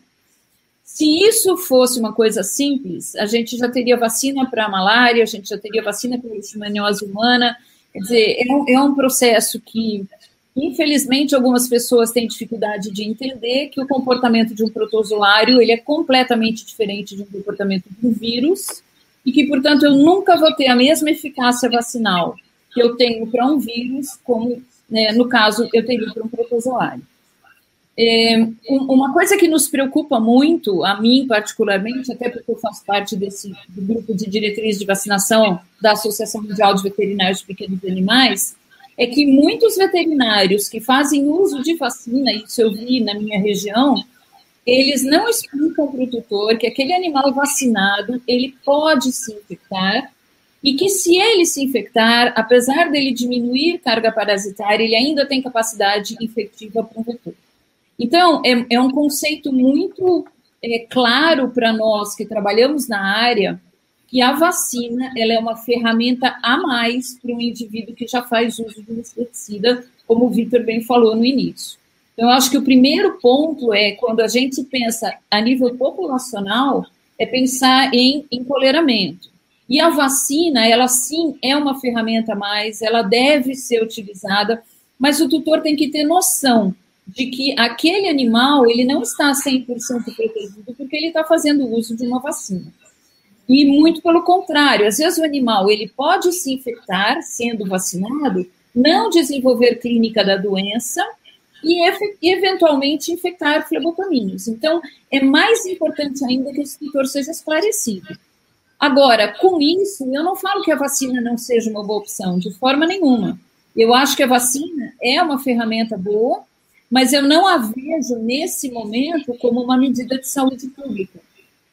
Se isso fosse uma coisa simples, a gente já teria vacina para a malária, a gente já teria vacina para a leishmaniose humana. Quer dizer, é um, é um processo que, infelizmente, algumas pessoas têm dificuldade de entender que o comportamento de um protozoário ele é completamente diferente de um comportamento de um vírus e que, portanto, eu nunca vou ter a mesma eficácia vacinal que eu tenho para um vírus, como, né, no caso, eu teria para um protozoário. É, uma coisa que nos preocupa muito, a mim particularmente, até porque eu faço parte desse grupo de diretriz de vacinação da Associação Mundial de Veterinários de Pequenos Animais, é que muitos veterinários que fazem uso de vacina, isso eu vi na minha região, eles não explicam para o tutor que aquele animal vacinado ele pode se infectar e que se ele se infectar, apesar dele diminuir carga parasitária, ele ainda tem capacidade infectiva para o vetor. Então, é, é, um conceito muito é, claro para nós que trabalhamos na área que a vacina ela é uma ferramenta a mais para um indivíduo que já faz uso de um inseticida, como o Vitor bem falou no início. Então, eu acho que o primeiro ponto é, quando a gente pensa a nível populacional, é pensar em empoleramento. E a vacina, ela sim é uma ferramenta a mais, ela deve ser utilizada, mas o tutor tem que ter noção de que aquele animal, ele não está 100% protegido porque ele está fazendo uso de uma vacina. E muito pelo contrário, às vezes o animal, ele pode se infectar sendo vacinado, não desenvolver clínica da doença, e eventualmente infectar flebotominos. Então, é mais importante ainda que esse tutor seja esclarecido. Agora, com isso, eu não falo que a vacina não seja uma boa opção, de forma nenhuma. Eu acho que a vacina é uma ferramenta boa, mas eu não a vejo nesse momento como uma medida de saúde pública,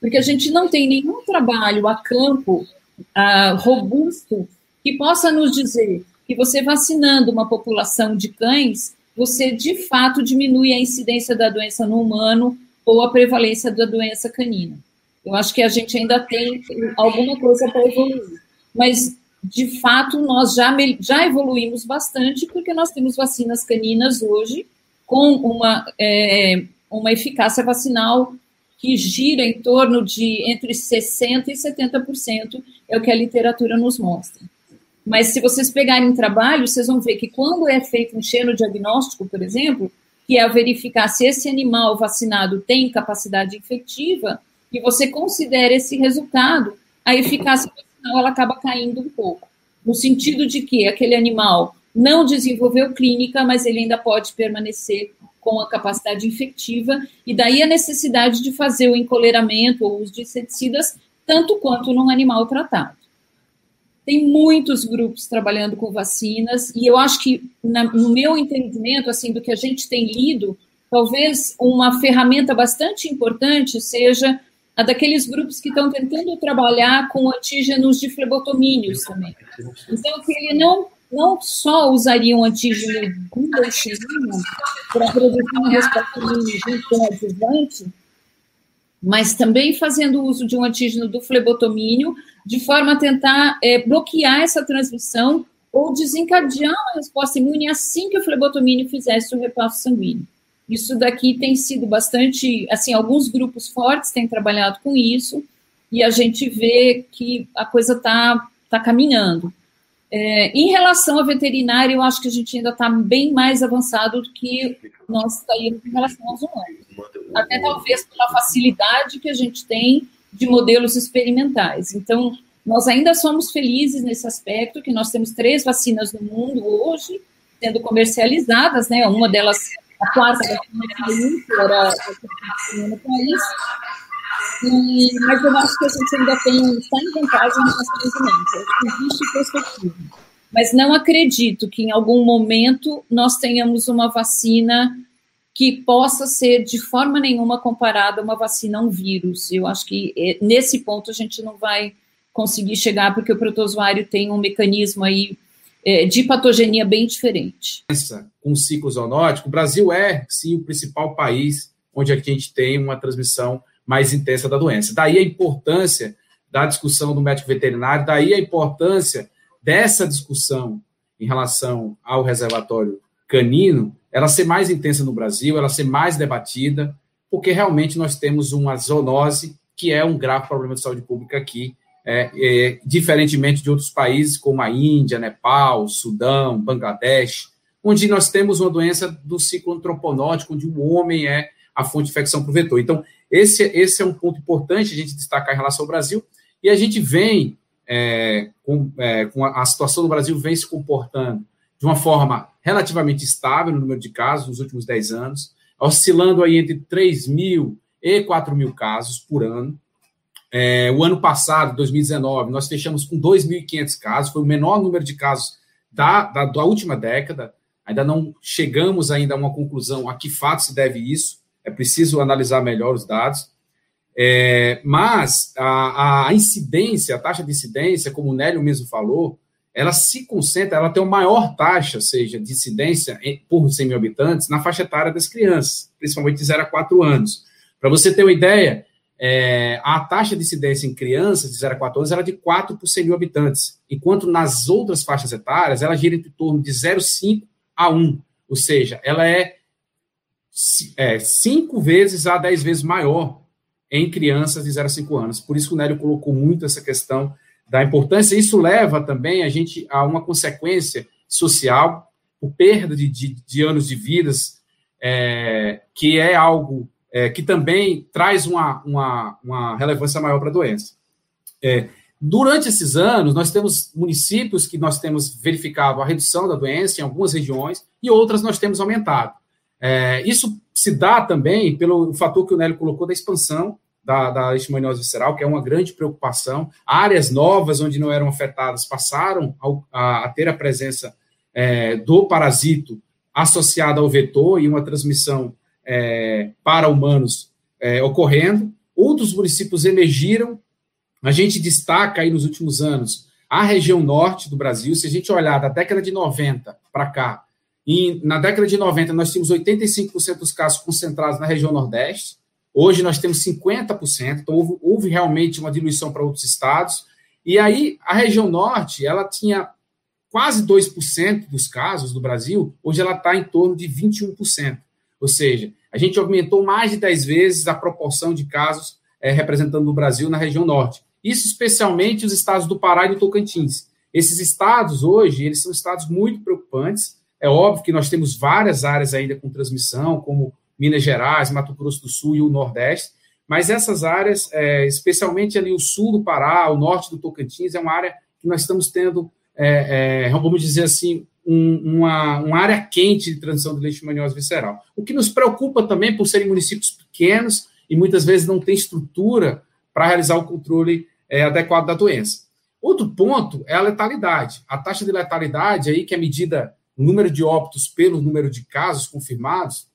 porque a gente não tem nenhum trabalho a campo uh, robusto que possa nos dizer que você vacinando uma população de cães você de fato diminui a incidência da doença no humano ou a prevalência da doença canina. Eu acho que a gente ainda tem alguma coisa para evoluir. Mas de fato, nós já, já evoluímos bastante, porque nós temos vacinas caninas hoje com uma, é, uma eficácia vacinal que gira em torno de entre 60% e 70%, é o que a literatura nos mostra. Mas se vocês pegarem trabalho, vocês vão ver que quando é feito um xenodiagnóstico, por exemplo, que é verificar se esse animal vacinado tem capacidade infectiva, e você considera esse resultado, a eficácia vacinal ela acaba caindo um pouco, no sentido de que aquele animal não desenvolveu clínica, mas ele ainda pode permanecer com a capacidade infectiva, e daí a necessidade de fazer o encoleiramento ou os de inseticidas, tanto quanto num animal tratado. Tem muitos grupos trabalhando com vacinas, e eu acho que, na, no meu entendimento, assim, do que a gente tem lido, talvez uma ferramenta bastante importante seja a daqueles grupos que estão tentando trabalhar com antígenos de flebotomínios também. Então, que ele não não só usariam antígeno bundolfirina para produzir uma resposta com adjuvante, mas também fazendo uso de um antígeno do flebotomínio, de forma a tentar é, bloquear essa transmissão ou desencadear uma resposta imune assim que o flebotomínio fizesse o repasso sanguíneo. Isso daqui tem sido bastante, assim, alguns grupos fortes têm trabalhado com isso, e a gente vê que a coisa está tá caminhando. É, em relação ao veterinário, eu acho que a gente ainda está bem mais avançado do que nós estaríamos em relação aos humanos. Até talvez pela facilidade que a gente tem de modelos experimentais. Então, nós ainda somos felizes nesse aspecto, que nós temos três vacinas no mundo hoje, sendo comercializadas, né? Uma delas, a quarta vacina era no país, e, mas eu acho que a gente ainda tem, está em vantagem no nosso crescimento. Existe perspectiva. Mas não acredito que em algum momento nós tenhamos uma vacina que possa ser de forma nenhuma comparada a uma vacina a um vírus. Eu acho que é, nesse ponto a gente não vai conseguir chegar, porque o protozoário tem um mecanismo aí é, de patogenia bem diferente.
Com ciclo zoonótico, o Brasil é, sim, o principal país onde a gente tem uma transmissão mais intensa da doença. Daí a importância da discussão do médico veterinário, daí a importância dessa discussão em relação ao reservatório canino, ela ser mais intensa no Brasil, ela ser mais debatida, porque realmente nós temos uma zoonose que é um grave problema de saúde pública aqui, é, é, diferentemente de outros países como a Índia, Nepal, Sudão, Bangladesh, onde nós temos uma doença do ciclo antroponótico, onde o homem é a fonte de infecção para o vetor. Então, esse, esse é um ponto importante a gente destacar em relação ao Brasil, e a gente vem, é, com, é, com a, a, situação do Brasil vem se comportando de uma forma relativamente estável no número de casos nos últimos 10 anos, oscilando aí entre 3 mil e 4 mil casos por ano. É, o ano passado, 2019, nós fechamos com 2.500 casos, foi o menor número de casos da, da, da última década. Ainda não chegamos ainda a uma conclusão a que fato se deve isso é preciso analisar melhor os dados. É, mas a, a, incidência, a taxa de incidência, como o Nélio mesmo falou, ela se concentra, ela tem uma maior taxa, seja, de incidência por 100 mil habitantes na faixa etária das crianças, principalmente de 0 a 4 anos. Para você ter uma ideia, é, a taxa de incidência em crianças de 0 a 4 anos era de 4 por 100 mil habitantes, enquanto nas outras faixas etárias ela gira em torno de 0,5 a 1, ou seja, ela é é, cinco vezes a dez vezes maior em crianças de 0 a 5 anos. Por isso que o Nélio colocou muito essa questão da importância. Isso leva também a gente a uma consequência social, por perda de, de, de anos de vidas, é, que é algo é, que também traz uma, uma, uma relevância maior para a doença. É, durante esses anos, nós temos municípios que nós temos verificado a redução da doença em algumas regiões e outras nós temos aumentado. É, isso se dá também pelo fator que o Nélio colocou da expansão da, da leishmaniose visceral, que é uma grande preocupação. Áreas novas onde não eram afetadas passaram a, a ter a presença é, do parasito associado ao vetor e uma transmissão é, para humanos é, ocorrendo. Outros municípios emergiram. A gente destaca aí nos últimos anos a região norte do Brasil. Se a gente olhar da década de 90 para cá, na década de 90, nós tínhamos 85% dos casos concentrados na região Nordeste. Hoje, nós temos 50%. Então, houve, houve realmente uma diluição para outros estados. E aí, a região norte, ela tinha quase 2% dos casos do Brasil, hoje ela está em torno de 21%. Ou seja, a gente aumentou mais de 10 vezes a proporção de casos é, representando o Brasil na região norte. Isso especialmente os estados do Pará e do Tocantins. Esses estados hoje, eles são estados muito preocupantes. É óbvio que nós temos várias áreas ainda com transmissão, como Minas Gerais, Mato Grosso do Sul e o Nordeste, mas essas áreas, é, especialmente ali o sul do Pará, o norte do Tocantins, é uma área que nós estamos tendo, é, é, vamos dizer assim, um, uma, uma, área quente de transmissão de leishmaniose visceral. O que nos preocupa também por serem municípios pequenos e muitas vezes não tem estrutura para realizar o controle é, adequado da doença. Outro ponto é a letalidade. A taxa de letalidade, aí, que é medida número de óbitos pelo número de casos confirmados,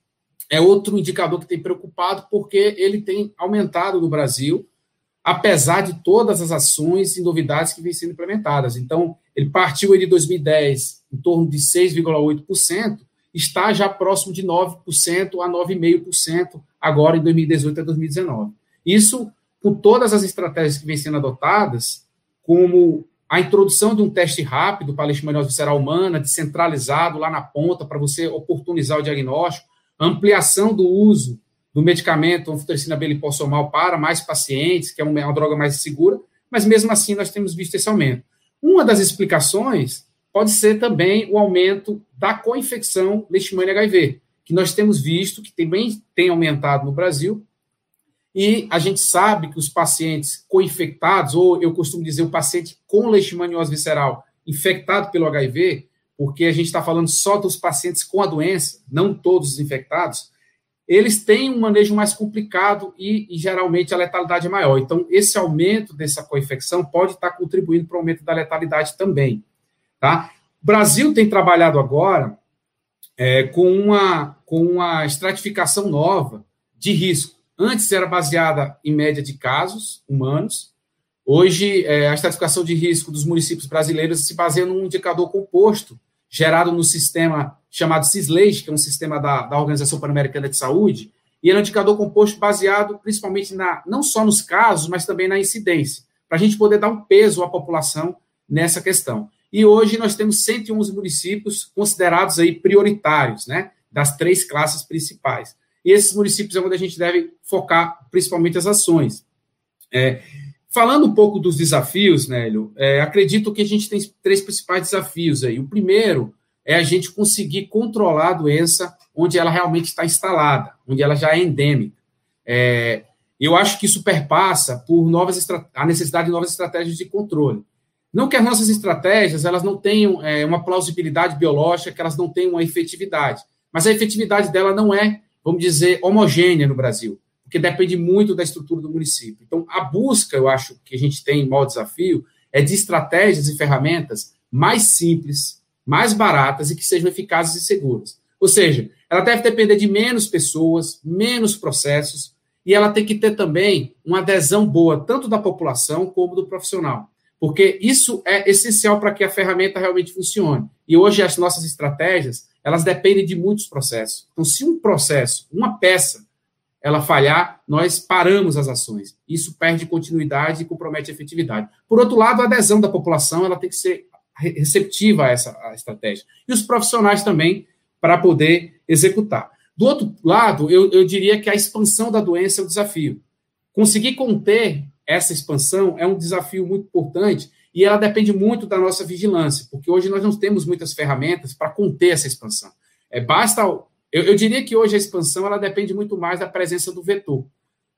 é outro indicador que tem preocupado, porque ele tem aumentado no Brasil, apesar de todas as ações e novidades que vêm sendo implementadas. Então, ele partiu de 2010 em torno de 6,8%, está já próximo de 9% a 9,5% agora em 2018 a 2019. Isso com todas as estratégias que vêm sendo adotadas, como a introdução de um teste rápido para a leishmaniose visceral humana, descentralizado lá na ponta, para você oportunizar o diagnóstico, ampliação do uso do medicamento anfotericina B para mais pacientes, que é uma, uma droga mais segura, mas mesmo assim nós temos visto esse aumento. Uma das explicações pode ser também o aumento da coinfecção leishmania HIV, que nós temos visto que também tem aumentado no Brasil, e a gente sabe que os pacientes co-infectados, ou eu costumo dizer o paciente com leishmaniose visceral infectado pelo HIV, porque a gente está falando só dos pacientes com a doença, não todos os infectados, eles têm um manejo mais complicado e, e geralmente a letalidade é maior. Então, esse aumento dessa co-infecção pode estar contribuindo para o aumento da letalidade também. Tá? O Brasil tem trabalhado agora é, com, uma, com uma estratificação nova de risco. Antes era baseada em média de casos humanos. Hoje, é, a estratificação de risco dos municípios brasileiros se baseia num indicador composto, gerado no sistema chamado CISLEIS, que é um sistema da, da Organização Pan-Americana de Saúde, e é um indicador composto baseado principalmente na, não só nos casos, mas também na incidência, para a gente poder dar um peso à população nessa questão. E hoje nós temos 111 municípios considerados aí prioritários, né, das três classes principais. E esses municípios é onde a gente deve focar principalmente as ações. É, falando um pouco dos desafios, Nélio, é, acredito que a gente tem três principais desafios aí. O primeiro é a gente conseguir controlar a doença onde ela realmente está instalada, onde ela já é endêmica. É, eu acho que isso perpassa por novas a necessidade de novas estratégias de controle. Não que as nossas estratégias elas não tenham é, uma plausibilidade biológica, que elas não tenham uma efetividade, mas a efetividade dela não é vamos dizer, homogênea no Brasil, porque depende muito da estrutura do município. Então, a busca, eu acho, que a gente tem em maior desafio, é de estratégias e ferramentas mais simples, mais baratas e que sejam eficazes e seguras. Ou seja, ela deve depender de menos pessoas, menos processos, e ela tem que ter também uma adesão boa, tanto da população como do profissional. Porque isso é essencial para que a ferramenta realmente funcione. E hoje as nossas estratégias, elas dependem de muitos processos. Então, se um processo, uma peça, ela falhar, nós paramos as ações. Isso perde continuidade e compromete a efetividade. Por outro lado, a adesão da população ela tem que ser receptiva a essa a estratégia. E os profissionais também, para poder executar. Do outro lado, eu, eu diria que a expansão da doença é o desafio. Conseguir conter essa expansão é um desafio muito importante e ela depende muito da nossa vigilância, porque hoje nós não temos muitas ferramentas para conter essa expansão. É, basta. Eu, eu, diria que hoje a expansão ela depende muito mais da presença do vetor,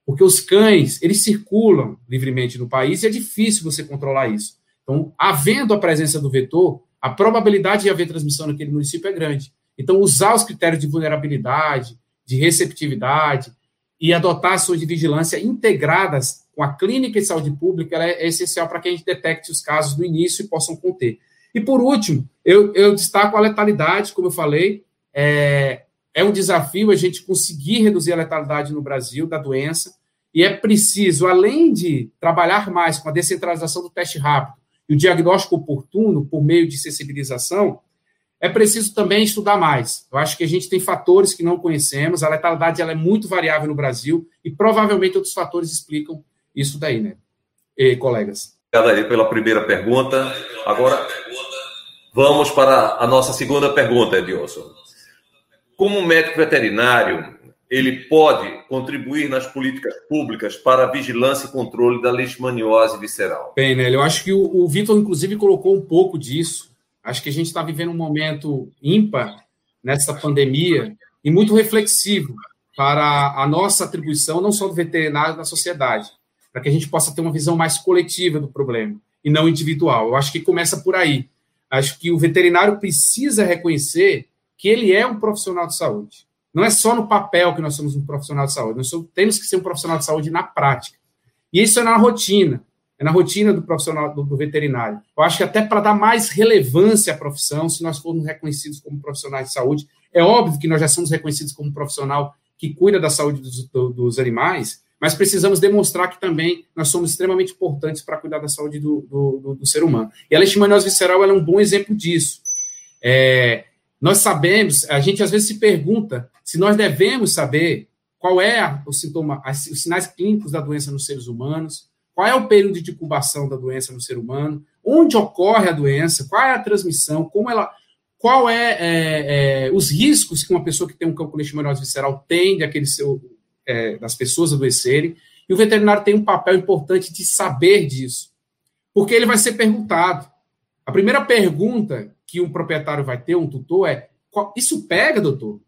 porque os cães eles circulam livremente no país e é difícil você controlar isso. Então, havendo a presença do vetor, a probabilidade de haver transmissão naquele município é grande. Então, usar os critérios de vulnerabilidade, de receptividade e adotar ações de vigilância integradas com a clínica de saúde pública, ela é essencial para que a gente detecte os casos no início e possam conter. E por último, eu, eu destaco a letalidade, como eu falei, é, é um desafio a gente conseguir reduzir a letalidade no Brasil da doença, e é preciso, além de trabalhar mais com a descentralização do teste rápido e o diagnóstico oportuno por meio de sensibilização, é preciso também estudar mais. Eu acho que a gente tem fatores que não conhecemos, a letalidade ela é muito variável no Brasil e provavelmente outros fatores explicam isso daí, né? E, colegas.
Obrigado pela primeira pergunta. Agora, vamos para a nossa segunda pergunta, Edilson. Como médico veterinário, ele pode contribuir nas políticas públicas para a vigilância e controle da leishmaniose visceral?
Bem, né, eu acho que o, o Vitor, inclusive, colocou um pouco disso. Acho que a gente está vivendo um momento ímpar nessa pandemia e muito reflexivo para a nossa atribuição, não só do veterinário, da sociedade, para que a gente possa ter uma visão mais coletiva do problema e não individual. Eu acho que começa por aí. Acho que o veterinário precisa reconhecer que ele é um profissional de saúde. Não é só no papel que nós somos um profissional de saúde, nós temos que ser um profissional de saúde na prática. E isso é na rotina, é na rotina do profissional do, do veterinário. Eu acho que até para dar mais relevância à profissão, se nós formos reconhecidos como profissionais de saúde, é óbvio que nós já somos reconhecidos como profissional que cuida da saúde dos, do, dos animais, mas precisamos demonstrar que também nós somos extremamente importantes para cuidar da saúde do, do, do, ser humano. E a leishmaniose visceral é um bom exemplo disso. É, nós sabemos, a gente às vezes se pergunta se nós devemos saber qual é o sintoma, os sinais clínicos da doença nos seres humanos, qual é o período de incubação da doença no ser humano, onde ocorre a doença, qual é a transmissão, como ela, qual é, é, é os riscos que uma pessoa que tem um campo leishmaniose visceral tem de seu, é, das pessoas adoecerem. E o veterinário tem um papel importante de saber disso, porque ele vai ser perguntado. A primeira pergunta que um proprietário vai ter, um tutor, é: isso pega, doutor?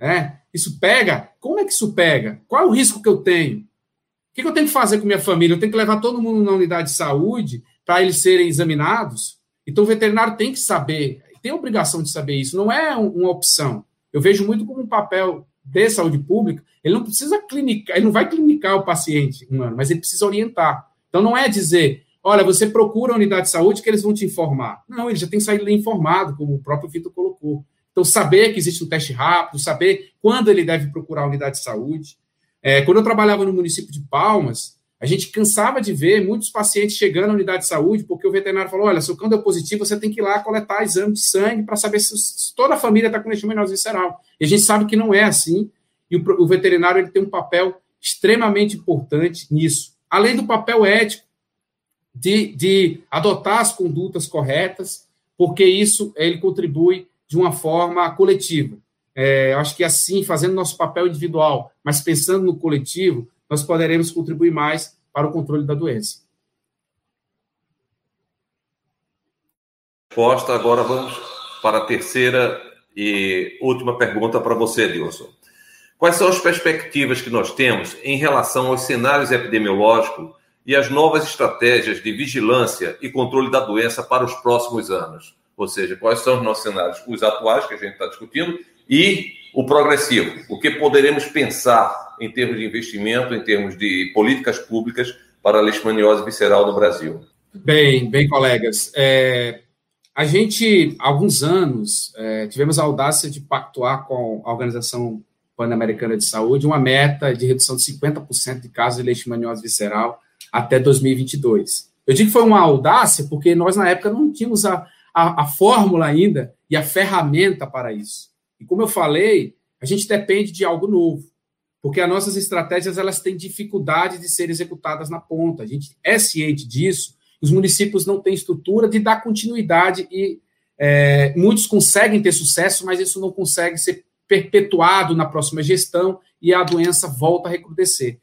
É, isso pega? Como é que isso pega? Qual é o risco que eu tenho? O que eu tenho que fazer com minha família? Eu tenho que levar todo mundo na unidade de saúde para eles serem examinados? Então, o veterinário tem que saber, tem a obrigação de saber isso, não é uma opção. Eu vejo muito como um papel de saúde pública, ele não precisa clinicar, ele não vai clinicar o paciente humano, mas ele precisa orientar. Então, não é dizer, olha, você procura a unidade de saúde que eles vão te informar. Não, ele já tem saído informado, como o próprio Vitor colocou. Então, saber que existe um teste rápido, saber quando ele deve procurar a unidade de saúde. É, quando eu trabalhava no município de Palmas, a gente cansava de ver muitos pacientes chegando à unidade de saúde porque o veterinário falou: olha, seu cão deu positivo, você tem que ir lá coletar exame de sangue para saber se, toda a família está com leishmaniose visceral. E a gente sabe que não é assim, e o, o veterinário ele tem um papel extremamente importante nisso. Além do papel ético, de, de adotar as condutas corretas, porque isso ele contribui de uma forma coletiva. É, acho que assim, fazendo nosso papel individual, mas pensando no coletivo, nós poderemos contribuir mais para o controle da doença.
Resposta. Agora vamos para a terceira e última pergunta para você, Edilson. Quais são as perspectivas que nós temos em relação aos cenários epidemiológicos e as novas estratégias de vigilância e controle da doença para os próximos anos. Ou seja, quais são os nossos cenários, os atuais que a gente está discutindo e o progressivo. O que poderemos pensar em termos de investimento, em termos de políticas públicas para a leishmaniose visceral no Brasil?
Bem, bem, colegas. É, a gente, há alguns anos, é, tivemos a audácia de pactuar com a Organização Pan-Americana de Saúde uma meta de redução de 50% de casos de leishmaniose visceral até 2022. Eu digo que foi uma audácia porque nós, na época, não tínhamos a, a, a fórmula ainda e a ferramenta para isso. E como eu falei, a gente depende de algo novo, porque as nossas estratégias elas têm dificuldade de ser executadas na ponta. A gente é ciente disso. Os municípios não têm estrutura de dar continuidade e é, muitos conseguem ter sucesso, mas isso não consegue ser perpetuado na próxima gestão e a doença volta a recrudescer.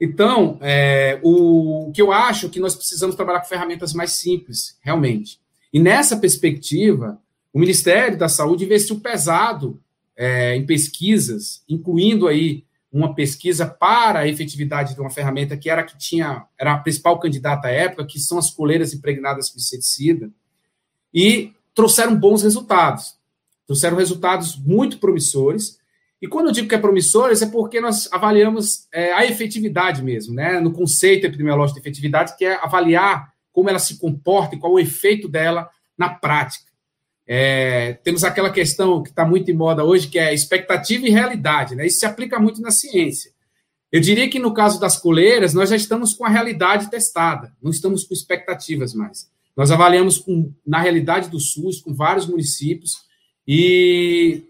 Então, é, o, o que eu acho que nós precisamos trabalhar com ferramentas mais simples, realmente. E nessa perspectiva, o Ministério da Saúde investiu pesado é, em pesquisas, incluindo aí uma pesquisa para a efetividade de uma ferramenta que era que tinha era a principal candidata à época, que são as coleiras impregnadas com inseticida, e trouxeram bons resultados. Trouxeram resultados muito promissores e quando eu digo que é promissores, é porque nós avaliamos é, a efetividade mesmo, né? No conceito epidemiológico de efetividade, que é avaliar como ela se comporta e qual o efeito dela na prática. É, temos aquela questão que está muito em moda hoje, que é expectativa e realidade, né? Isso se aplica muito na ciência. Eu diria que no caso das coleiras, nós já estamos com a realidade testada, não estamos com expectativas mais. Nós avaliamos com, na realidade do SUS, com vários municípios, e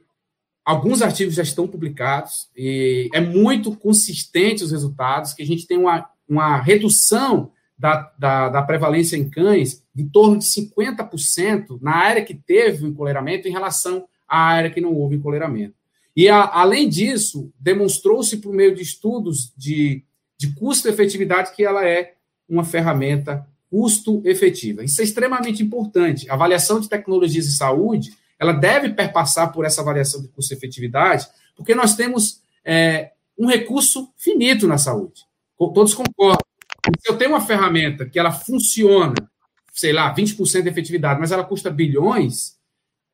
Alguns artigos já estão publicados e é muito consistente os resultados, que a gente tem uma, uma redução da, da, da, prevalência em cães em torno de 50% na área que teve o encoleiramento em relação à área que não houve encoleiramento. E, a, além disso, demonstrou-se por meio de estudos de, de custo-efetividade que ela é uma ferramenta custo-efetiva. Isso é extremamente importante. A avaliação de tecnologias de saúde ela deve perpassar por essa avaliação de custo-efetividade, porque nós temos é, um recurso finito na saúde. Todos concordam. Se eu tenho uma ferramenta que ela funciona, sei lá, 20% de efetividade, mas ela custa bilhões,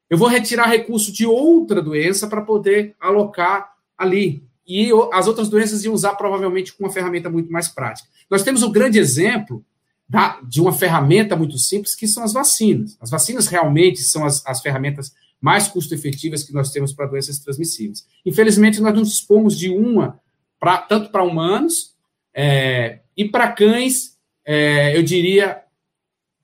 eu vou retirar recurso de outra doença para poder alocar ali. E as outras doenças iam usar provavelmente com uma ferramenta muito mais prática. Nós temos um grande exemplo da, de uma ferramenta muito simples, que são as vacinas. As vacinas realmente são as, as ferramentas mais custo-efetivas que nós temos para doenças transmissíveis. Infelizmente, nós não dispomos de uma, pra, tanto para humanos é, e para cães, é, eu diria,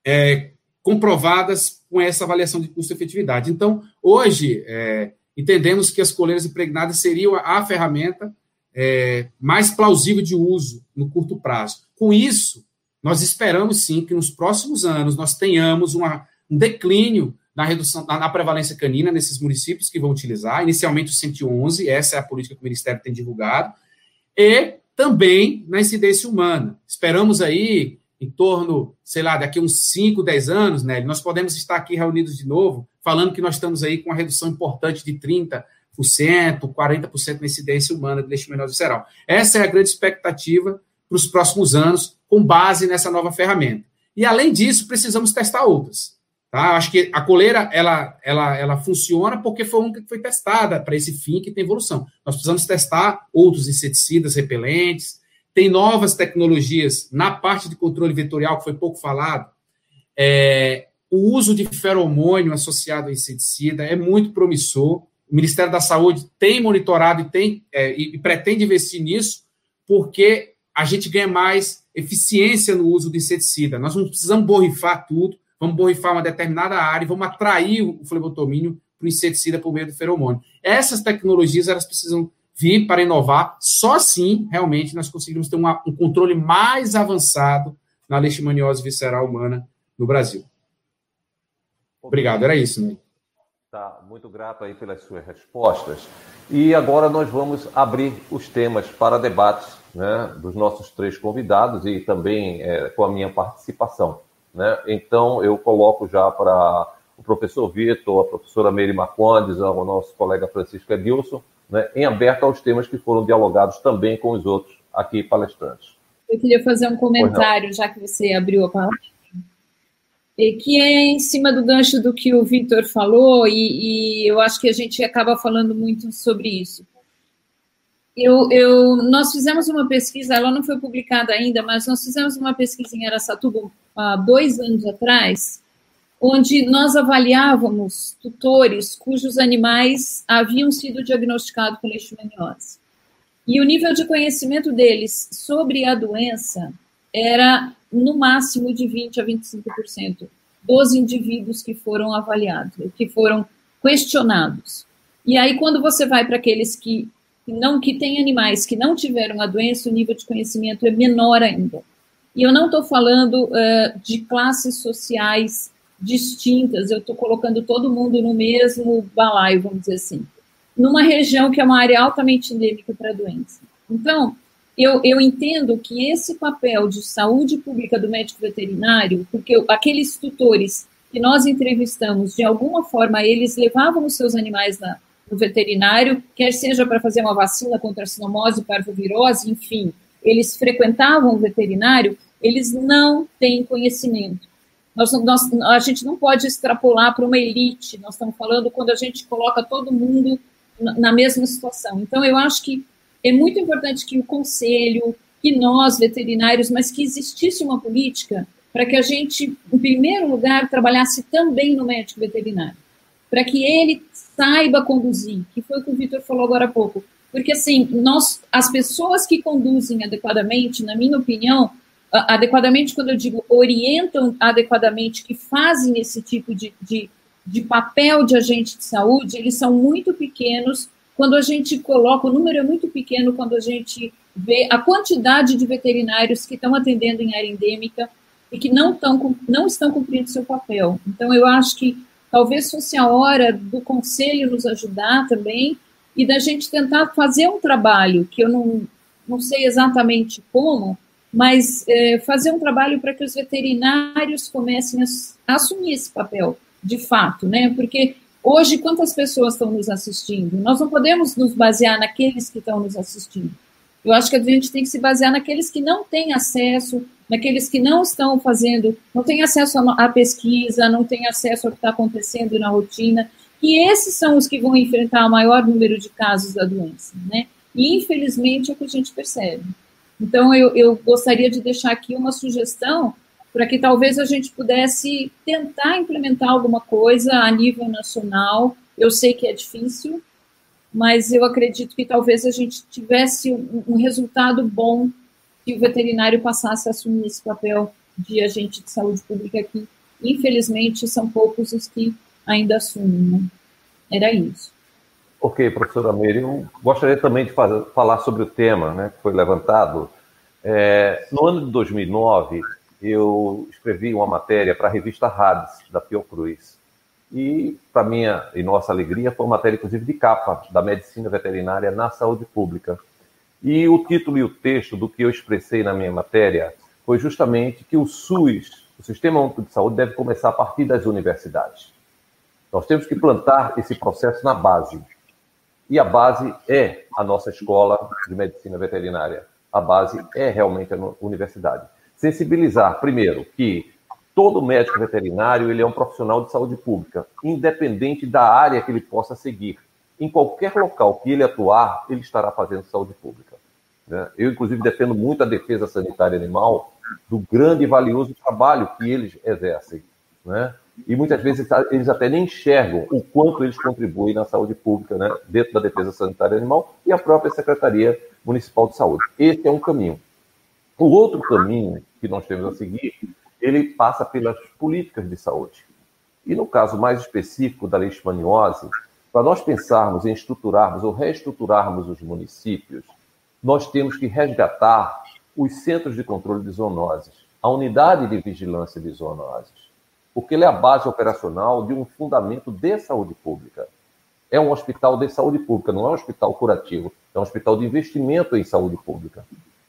é, comprovadas com essa avaliação de custo-efetividade. Então, hoje, é, entendemos que as coleiras impregnadas seriam a, ferramenta é, mais plausível de uso no curto prazo. Com isso, nós esperamos sim que nos próximos anos nós tenhamos uma, um declínio na redução na, na, prevalência canina nesses municípios que vão utilizar, inicialmente o 111, essa é a política que o Ministério tem divulgado, e também na incidência humana. Esperamos aí, em torno, sei lá, daqui uns 5, 10 anos, né, nós podemos estar aqui reunidos de novo, falando que nós estamos aí com uma redução importante de 30%, 40% na incidência humana de leishmaniose visceral. Essa é a grande expectativa para os próximos anos, com base nessa nova ferramenta. E, além disso, precisamos testar outras. Tá? Acho que a coleira ela, ela, ela funciona porque foi uma que foi testada para esse fim que tem evolução. Nós precisamos testar outros inseticidas repelentes, tem novas tecnologias na parte de controle vetorial, que foi pouco falado. É, o uso de feromônio associado a inseticida é muito promissor. O Ministério da Saúde tem monitorado e, tem, é, e pretende investir nisso, porque a gente ganha mais eficiência no uso do inseticida. Nós não precisamos borrifar tudo, vamos borrifar uma determinada área e vamos atrair o flebotomínio para o inseticida por meio do feromônio. Essas tecnologias elas precisam vir para inovar, só assim realmente nós conseguimos ter uma, um controle mais avançado na leishmaniose visceral humana no Brasil. Obrigado, era isso, né?
Tá, muito grato aí pelas suas respostas. E agora nós vamos abrir os temas para debates né, dos nossos três convidados e também é, com a minha participação. Né? Então, eu coloco já para o professor Vitor, a professora Meire Marcondes, o nosso colega Francisco Edilson, né, em aberto aos temas que foram dialogados também com os outros aqui palestrantes.
Eu queria fazer um comentário, já que você abriu a palavra, que é em cima do gancho do que o Vitor falou, e, e eu acho que a gente acaba falando muito sobre isso. Eu, eu, nós fizemos uma pesquisa, ela não foi publicada ainda, mas nós fizemos uma pesquisa em Aracatuba há dois anos atrás, onde nós avaliávamos tutores cujos animais haviam sido diagnosticados com leishmaniose. E o nível de conhecimento deles sobre a doença era no máximo de 20 a 25% dos indivíduos que foram avaliados, que foram questionados. E aí, quando você vai para aqueles que que não que tem animais que não tiveram a doença, o nível de conhecimento é menor ainda. E eu não estou falando uh, de classes sociais distintas, eu estou colocando todo mundo no mesmo balaio, vamos dizer assim, numa região que é uma área altamente endêmica para a doença. Então, eu, eu entendo que esse papel de saúde pública do médico veterinário, porque aqueles tutores que nós entrevistamos, de alguma forma, eles levavam os seus animais na, no veterinário, quer seja para fazer uma vacina contra a sinomose, parvovirose, enfim, eles frequentavam o veterinário, eles não têm conhecimento. Nós, nós, a gente não pode extrapolar para uma elite, nós estamos falando quando a gente coloca todo mundo na mesma situação. Então, eu acho que é muito importante que o conselho, que nós, veterinários, mas que existisse uma política para que a gente, em primeiro lugar, trabalhasse também no médico veterinário, para que ele saiba conduzir, que foi o que o Vitor falou agora há pouco. Porque, assim, nós, as pessoas que conduzem adequadamente, na minha opinião, adequadamente, quando eu digo orientam adequadamente, que fazem esse tipo de, de, de papel de agente de saúde, eles são muito pequenos quando a gente coloca, o número é muito pequeno quando a gente vê a quantidade de veterinários que estão atendendo em área endêmica e que não, tão, não estão cumprindo seu papel. Então, eu acho que talvez fosse a hora do conselho nos ajudar também e da gente tentar fazer um trabalho que eu não, não sei exatamente como, mas é, fazer um trabalho para que os veterinários comecem a, assumir esse papel, de fato, né? Porque hoje, quantas pessoas estão nos assistindo? Nós não podemos nos basear naqueles que estão nos assistindo. Eu acho que a gente tem que se basear naqueles que não têm acesso, naqueles que não estão fazendo, não têm acesso à pesquisa, não têm acesso ao que está acontecendo na rotina, e esses são os que vão enfrentar o maior número de casos da doença, né? E infelizmente é o que a gente percebe. Então, eu, eu gostaria de deixar aqui uma sugestão para que talvez a gente pudesse tentar implementar alguma coisa a nível nacional. Eu sei que é difícil, mas eu acredito que talvez a gente tivesse um, um resultado bom que o veterinário passasse a assumir esse papel de agente de saúde pública aqui. Infelizmente, são poucos os que ainda assumem. Né? Era isso.
Ok, professora Meire, eu gostaria também de fazer, falar sobre o tema né, que foi levantado. É, no ano de 2009, eu escrevi uma matéria para a revista Hades, da Fiocruz. E, para minha e nossa alegria, foi uma matéria, inclusive, de capa da medicina veterinária na saúde pública. E o título e o texto do que eu expressei na minha matéria foi justamente que o SUS, o Sistema Único de Saúde, deve começar a partir das universidades. Nós temos que plantar esse processo na base, e a base é a nossa escola de medicina veterinária. A base é realmente a universidade. Sensibilizar, primeiro, que todo médico veterinário ele é um profissional de saúde pública, independente da área que ele possa seguir. Em qualquer local que ele atuar, ele estará fazendo saúde pública. Né? Eu, inclusive, defendo muito a defesa sanitária animal do grande e valioso trabalho que eles exercem. Né? e muitas vezes eles até nem enxergam o quanto eles contribuem na saúde pública, né, dentro da defesa sanitária animal e a própria Secretaria Municipal de Saúde. Esse é um caminho. O outro caminho que nós temos a seguir, ele passa pelas políticas de saúde. E no caso mais específico da leishmaniose, para nós pensarmos em estruturarmos ou reestruturarmos os municípios, nós temos que resgatar os centros de controle de zoonoses, a unidade de vigilância de zoonoses porque ele é a base operacional de um fundamento de saúde pública. É um hospital de saúde pública, não é um hospital curativo, é um hospital de investimento em saúde pública.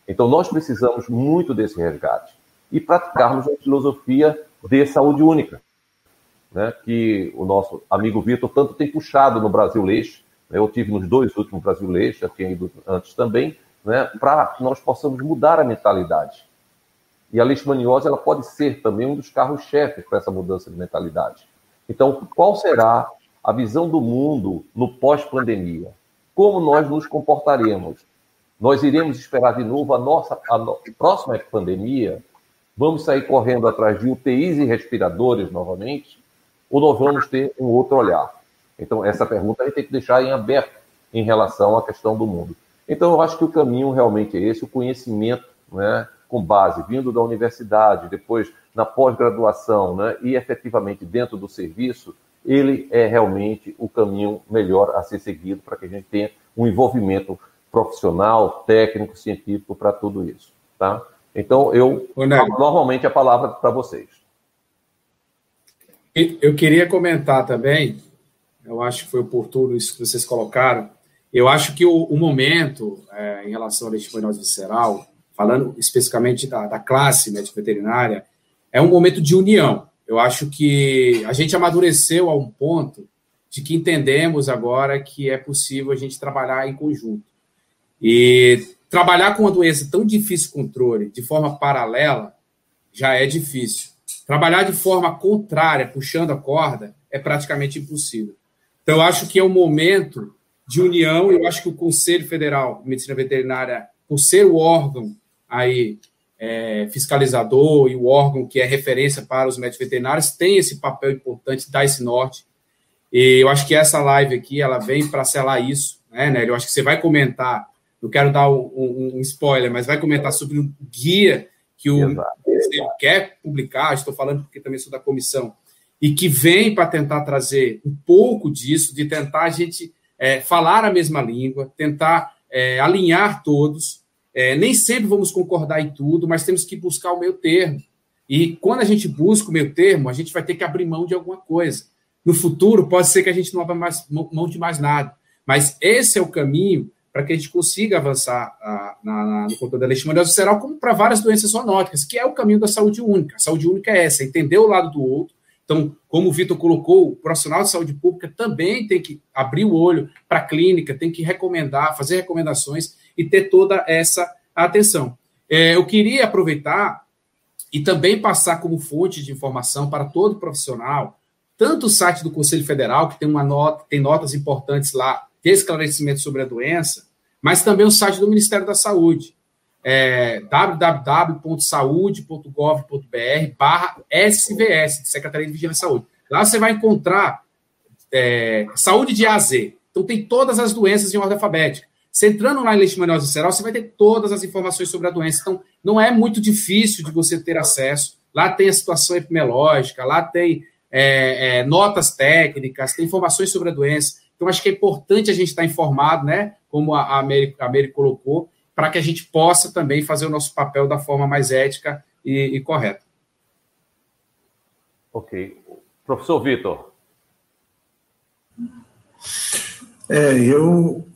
Então, nós precisamos muito desse resgate e praticarmos uma filosofia de saúde única, né, que o nosso amigo Vitor tanto tem puxado no Brasil Leixo. Né, eu tive nos dois últimos Brasil Leixo, já tinha ido antes também, né, para que nós possamos mudar a mentalidade. E a leishmaniose ela pode ser também um dos carros-chefes para essa mudança de mentalidade. Então, qual será a visão do mundo no pós-pandemia? Como nós nos comportaremos? Nós iremos esperar de novo a nossa a no, próxima pandemia? Vamos sair correndo atrás de UTIs e respiradores novamente? Ou nós vamos ter um outro olhar? Então, essa pergunta a gente tem que deixar em aberto em relação à questão do mundo. Então, eu acho que o caminho realmente é esse, o conhecimento, né? com base vindo da universidade, depois na pós-graduação, né, e efetivamente dentro do serviço, ele é realmente o caminho melhor a ser seguido para que a gente tenha um envolvimento profissional, técnico, científico para tudo isso, tá? Então eu normalmente a palavra para vocês.
Eu queria comentar também, eu acho que foi oportuno isso que vocês colocaram. Eu acho que o, o momento é, em relação à leishmaniose visceral falando especificamente da, da classe médico veterinária, é um momento de união. Eu acho que a gente amadureceu a um ponto de que entendemos agora que é possível a gente trabalhar em conjunto. E trabalhar com uma doença tão difícil de controle de forma paralela já é difícil. Trabalhar de forma contrária, puxando a corda, é praticamente impossível. Então, eu acho que é um momento de união. Eu acho que o Conselho Federal de Medicina Veterinária, por ser o órgão aí é, fiscalizador e o órgão que é referência para os médicos veterinários tem esse papel importante, dá esse norte. E eu acho que essa live aqui, ela vem para selar isso, né, Nélio? Eu acho que você vai comentar, não quero dar um, um, um spoiler, mas vai comentar sobre um guia que o Ministério quer publicar, estou falando porque também sou da comissão, e que vem para tentar trazer um pouco disso, de tentar a gente é, falar a mesma língua, tentar é, alinhar todos. É, nem sempre vamos concordar em tudo, mas temos que buscar o meio termo. E quando a gente busca o meio termo, a gente vai ter que abrir mão de alguma coisa. No futuro, pode ser que a gente não abra mais, mão de mais nada. Mas esse é o caminho para que a gente consiga avançar a, na, na, no controle da leishmaniose visceral, como para várias doenças zoonóticas, que é o caminho da saúde única. A saúde única é essa, entender o lado do outro. Então, como o Vitor colocou, o profissional de saúde pública também tem que abrir o olho para a clínica, tem que recomendar, fazer recomendações e ter toda essa atenção. É, eu queria aproveitar e também passar como fonte de informação para todo profissional, tanto o site do Conselho Federal, que tem uma nota, tem notas importantes lá de esclarecimento sobre a doença, mas também o site do Ministério da Saúde, é, www.saude.gov.br barra SVS, Secretaria de Vigilância e Saúde. Lá você vai encontrar é, saúde de A a Z. Então tem todas as doenças em ordem alfabética. Você entrando lá em leishmaniose visceral, você vai ter todas as informações sobre a doença. Então, não é muito difícil de você ter acesso. Lá tem a situação epidemiológica, lá tem é, é, notas técnicas, tem informações sobre a doença. Então, acho que é importante a gente estar informado, né? Como a, a, Mary, a Mary colocou, para que a gente possa também fazer o nosso papel da forma mais ética e, e correta.
Ok. Professor Vitor.
É, eu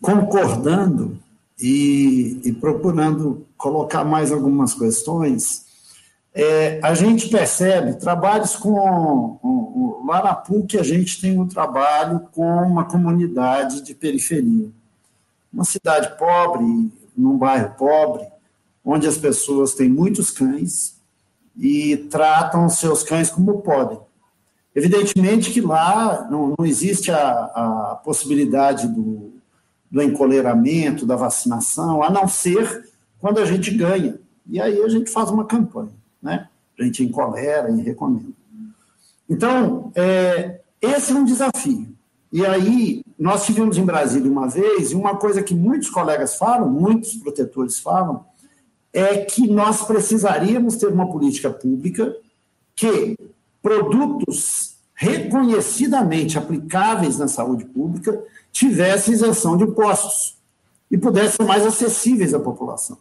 concordando e, e procurando colocar mais algumas questões, é, a gente percebe trabalhos com, com. Lá na PUC, a gente tem um trabalho com uma comunidade de periferia. Uma cidade pobre, num bairro pobre, onde as pessoas têm muitos cães e tratam seus cães como podem. Evidentemente que lá não, não existe a, a possibilidade do, do encoleiramento, da vacinação, a não ser quando a gente ganha. E aí a gente faz uma campanha, né? A gente encolera e recomenda. Então, é, esse é um desafio. E aí, nós tivemos em Brasília uma vez, e uma coisa que muitos colegas falam, muitos protetores falam, é que nós precisaríamos ter uma política pública que produtos reconhecidamente aplicáveis na saúde pública tivessem isenção de impostos e pudessem ser mais acessíveis à população.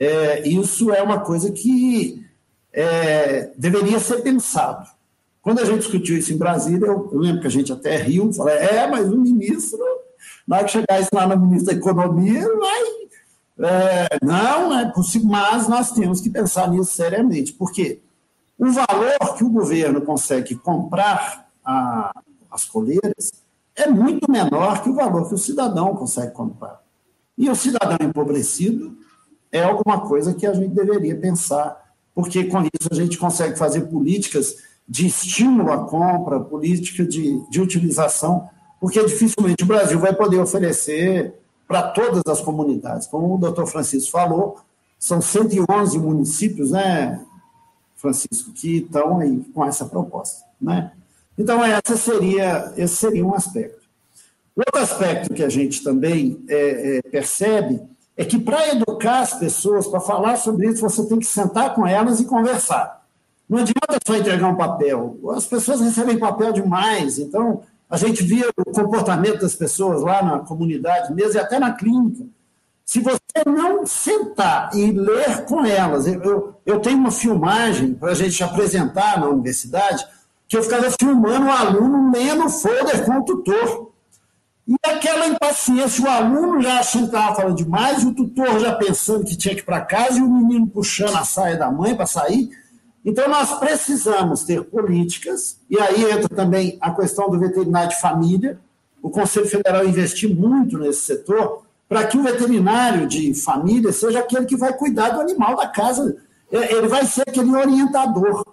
É, isso é uma coisa que é, deveria ser pensado. Quando a gente discutiu isso em Brasília, eu, lembro que a gente até riu, falei, é, mas o ministro, na hora que chegar isso lá no ministro da Economia, vai. É, não, é possível, mas nós temos que pensar nisso seriamente, porque o valor que o governo consegue comprar a, as coleiras é muito menor que o valor que o cidadão consegue comprar. E o cidadão empobrecido é alguma coisa que a gente deveria pensar, porque com isso a gente consegue fazer políticas de estímulo à compra, política de, de utilização, porque dificilmente o Brasil vai poder oferecer para todas as comunidades. Como o doutor Francisco falou, são 111 municípios, né, Francisco, que estão aí com essa proposta. Né? Então, essa seria, esse seria um aspecto. Outro aspecto que a gente também é, é, percebe é que para educar as pessoas, para falar sobre isso, você tem que sentar com elas e conversar. Não adianta só entregar um papel. As pessoas recebem papel demais, então a gente via o comportamento das pessoas lá na comunidade mesmo e até na clínica. Se você não sentar e ler com elas, eu, eu, tenho uma filmagem para a gente apresentar na universidade, que eu ficava filmando o aluno lendo folder com o tutor. E aquela impaciência, o aluno já achando que estava falando demais, o tutor já pensando que tinha que ir para casa, e o menino puxando a saia da mãe para sair. Então, nós precisamos ter políticas, e aí entra também a questão do veterinário de família. O Conselho Federal investiu muito nesse setor, para que o veterinário de família seja aquele que vai cuidar do animal da casa. É, ele vai ser aquele orientador.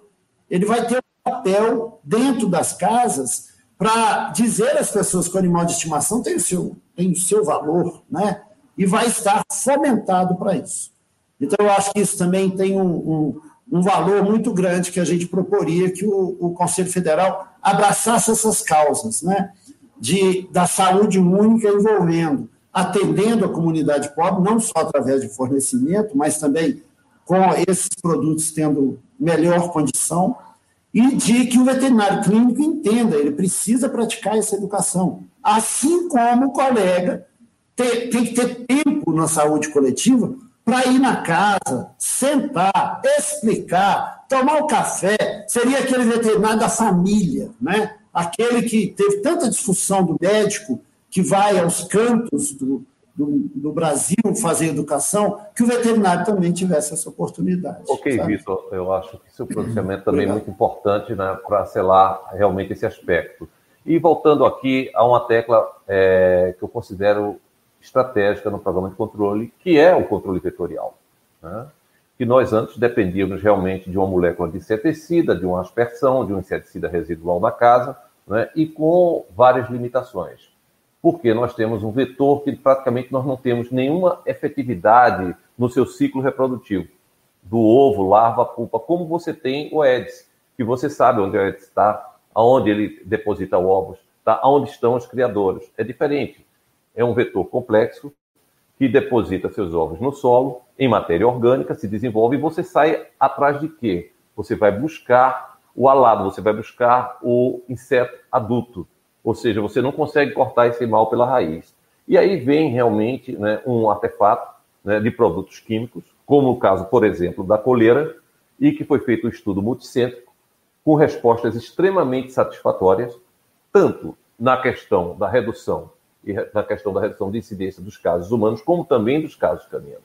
Ele vai ter papel dentro das casas para dizer às pessoas que o animal de estimação tem o seu, tem o seu valor, né? E vai estar fomentado para isso. Então, eu acho que isso também tem um, um, um valor muito grande que a gente proporia que o, o, Conselho Federal abraçasse essas causas, né? De, da saúde única envolvendo, atendendo a comunidade pobre, não só através de fornecimento, mas também com esses produtos tendo melhor condição, e de que o veterinário clínico entenda, ele precisa praticar essa educação. Assim como o colega tem, tem que ter tempo na saúde coletiva para ir na casa, sentar, explicar, tomar o um café. Seria aquele veterinário da família, né? aquele que teve tanta discussão do médico que vai aos cantos do, do, do, Brasil fazer educação, que o veterinário também tivesse essa oportunidade.
Ok, sabe? Vitor, eu acho que seu pronunciamento também é muito importante né, para selar realmente esse aspecto. E voltando aqui a uma tecla é, que eu considero estratégica no programa de controle, que é o controle vetorial. Né? Que nós antes dependíamos realmente de uma molécula de inseticida, de uma aspersão, de um inseticida residual da casa, né? e com várias limitações porque nós temos um vetor que praticamente nós não temos nenhuma efetividade no seu ciclo reprodutivo, do ovo, larva, pulpa, como você tem o Aedes, que você sabe onde o Aedes está, aonde ele deposita ovos, tá? aonde estão os criadores. É diferente. É um vetor complexo que deposita seus ovos no solo, em matéria orgânica, se desenvolve e você sai atrás de quê? Você vai buscar o alado, você vai buscar o inseto adulto. Ou seja, você não consegue cortar esse mal pela raiz. E aí vem realmente né, um artefato né, de produtos químicos, como o caso, por exemplo, da coleira, e que foi feito um estudo multicêntrico, com respostas extremamente satisfatórias, tanto na questão da redução e na questão da redução de incidência dos casos humanos, como também dos casos caninos.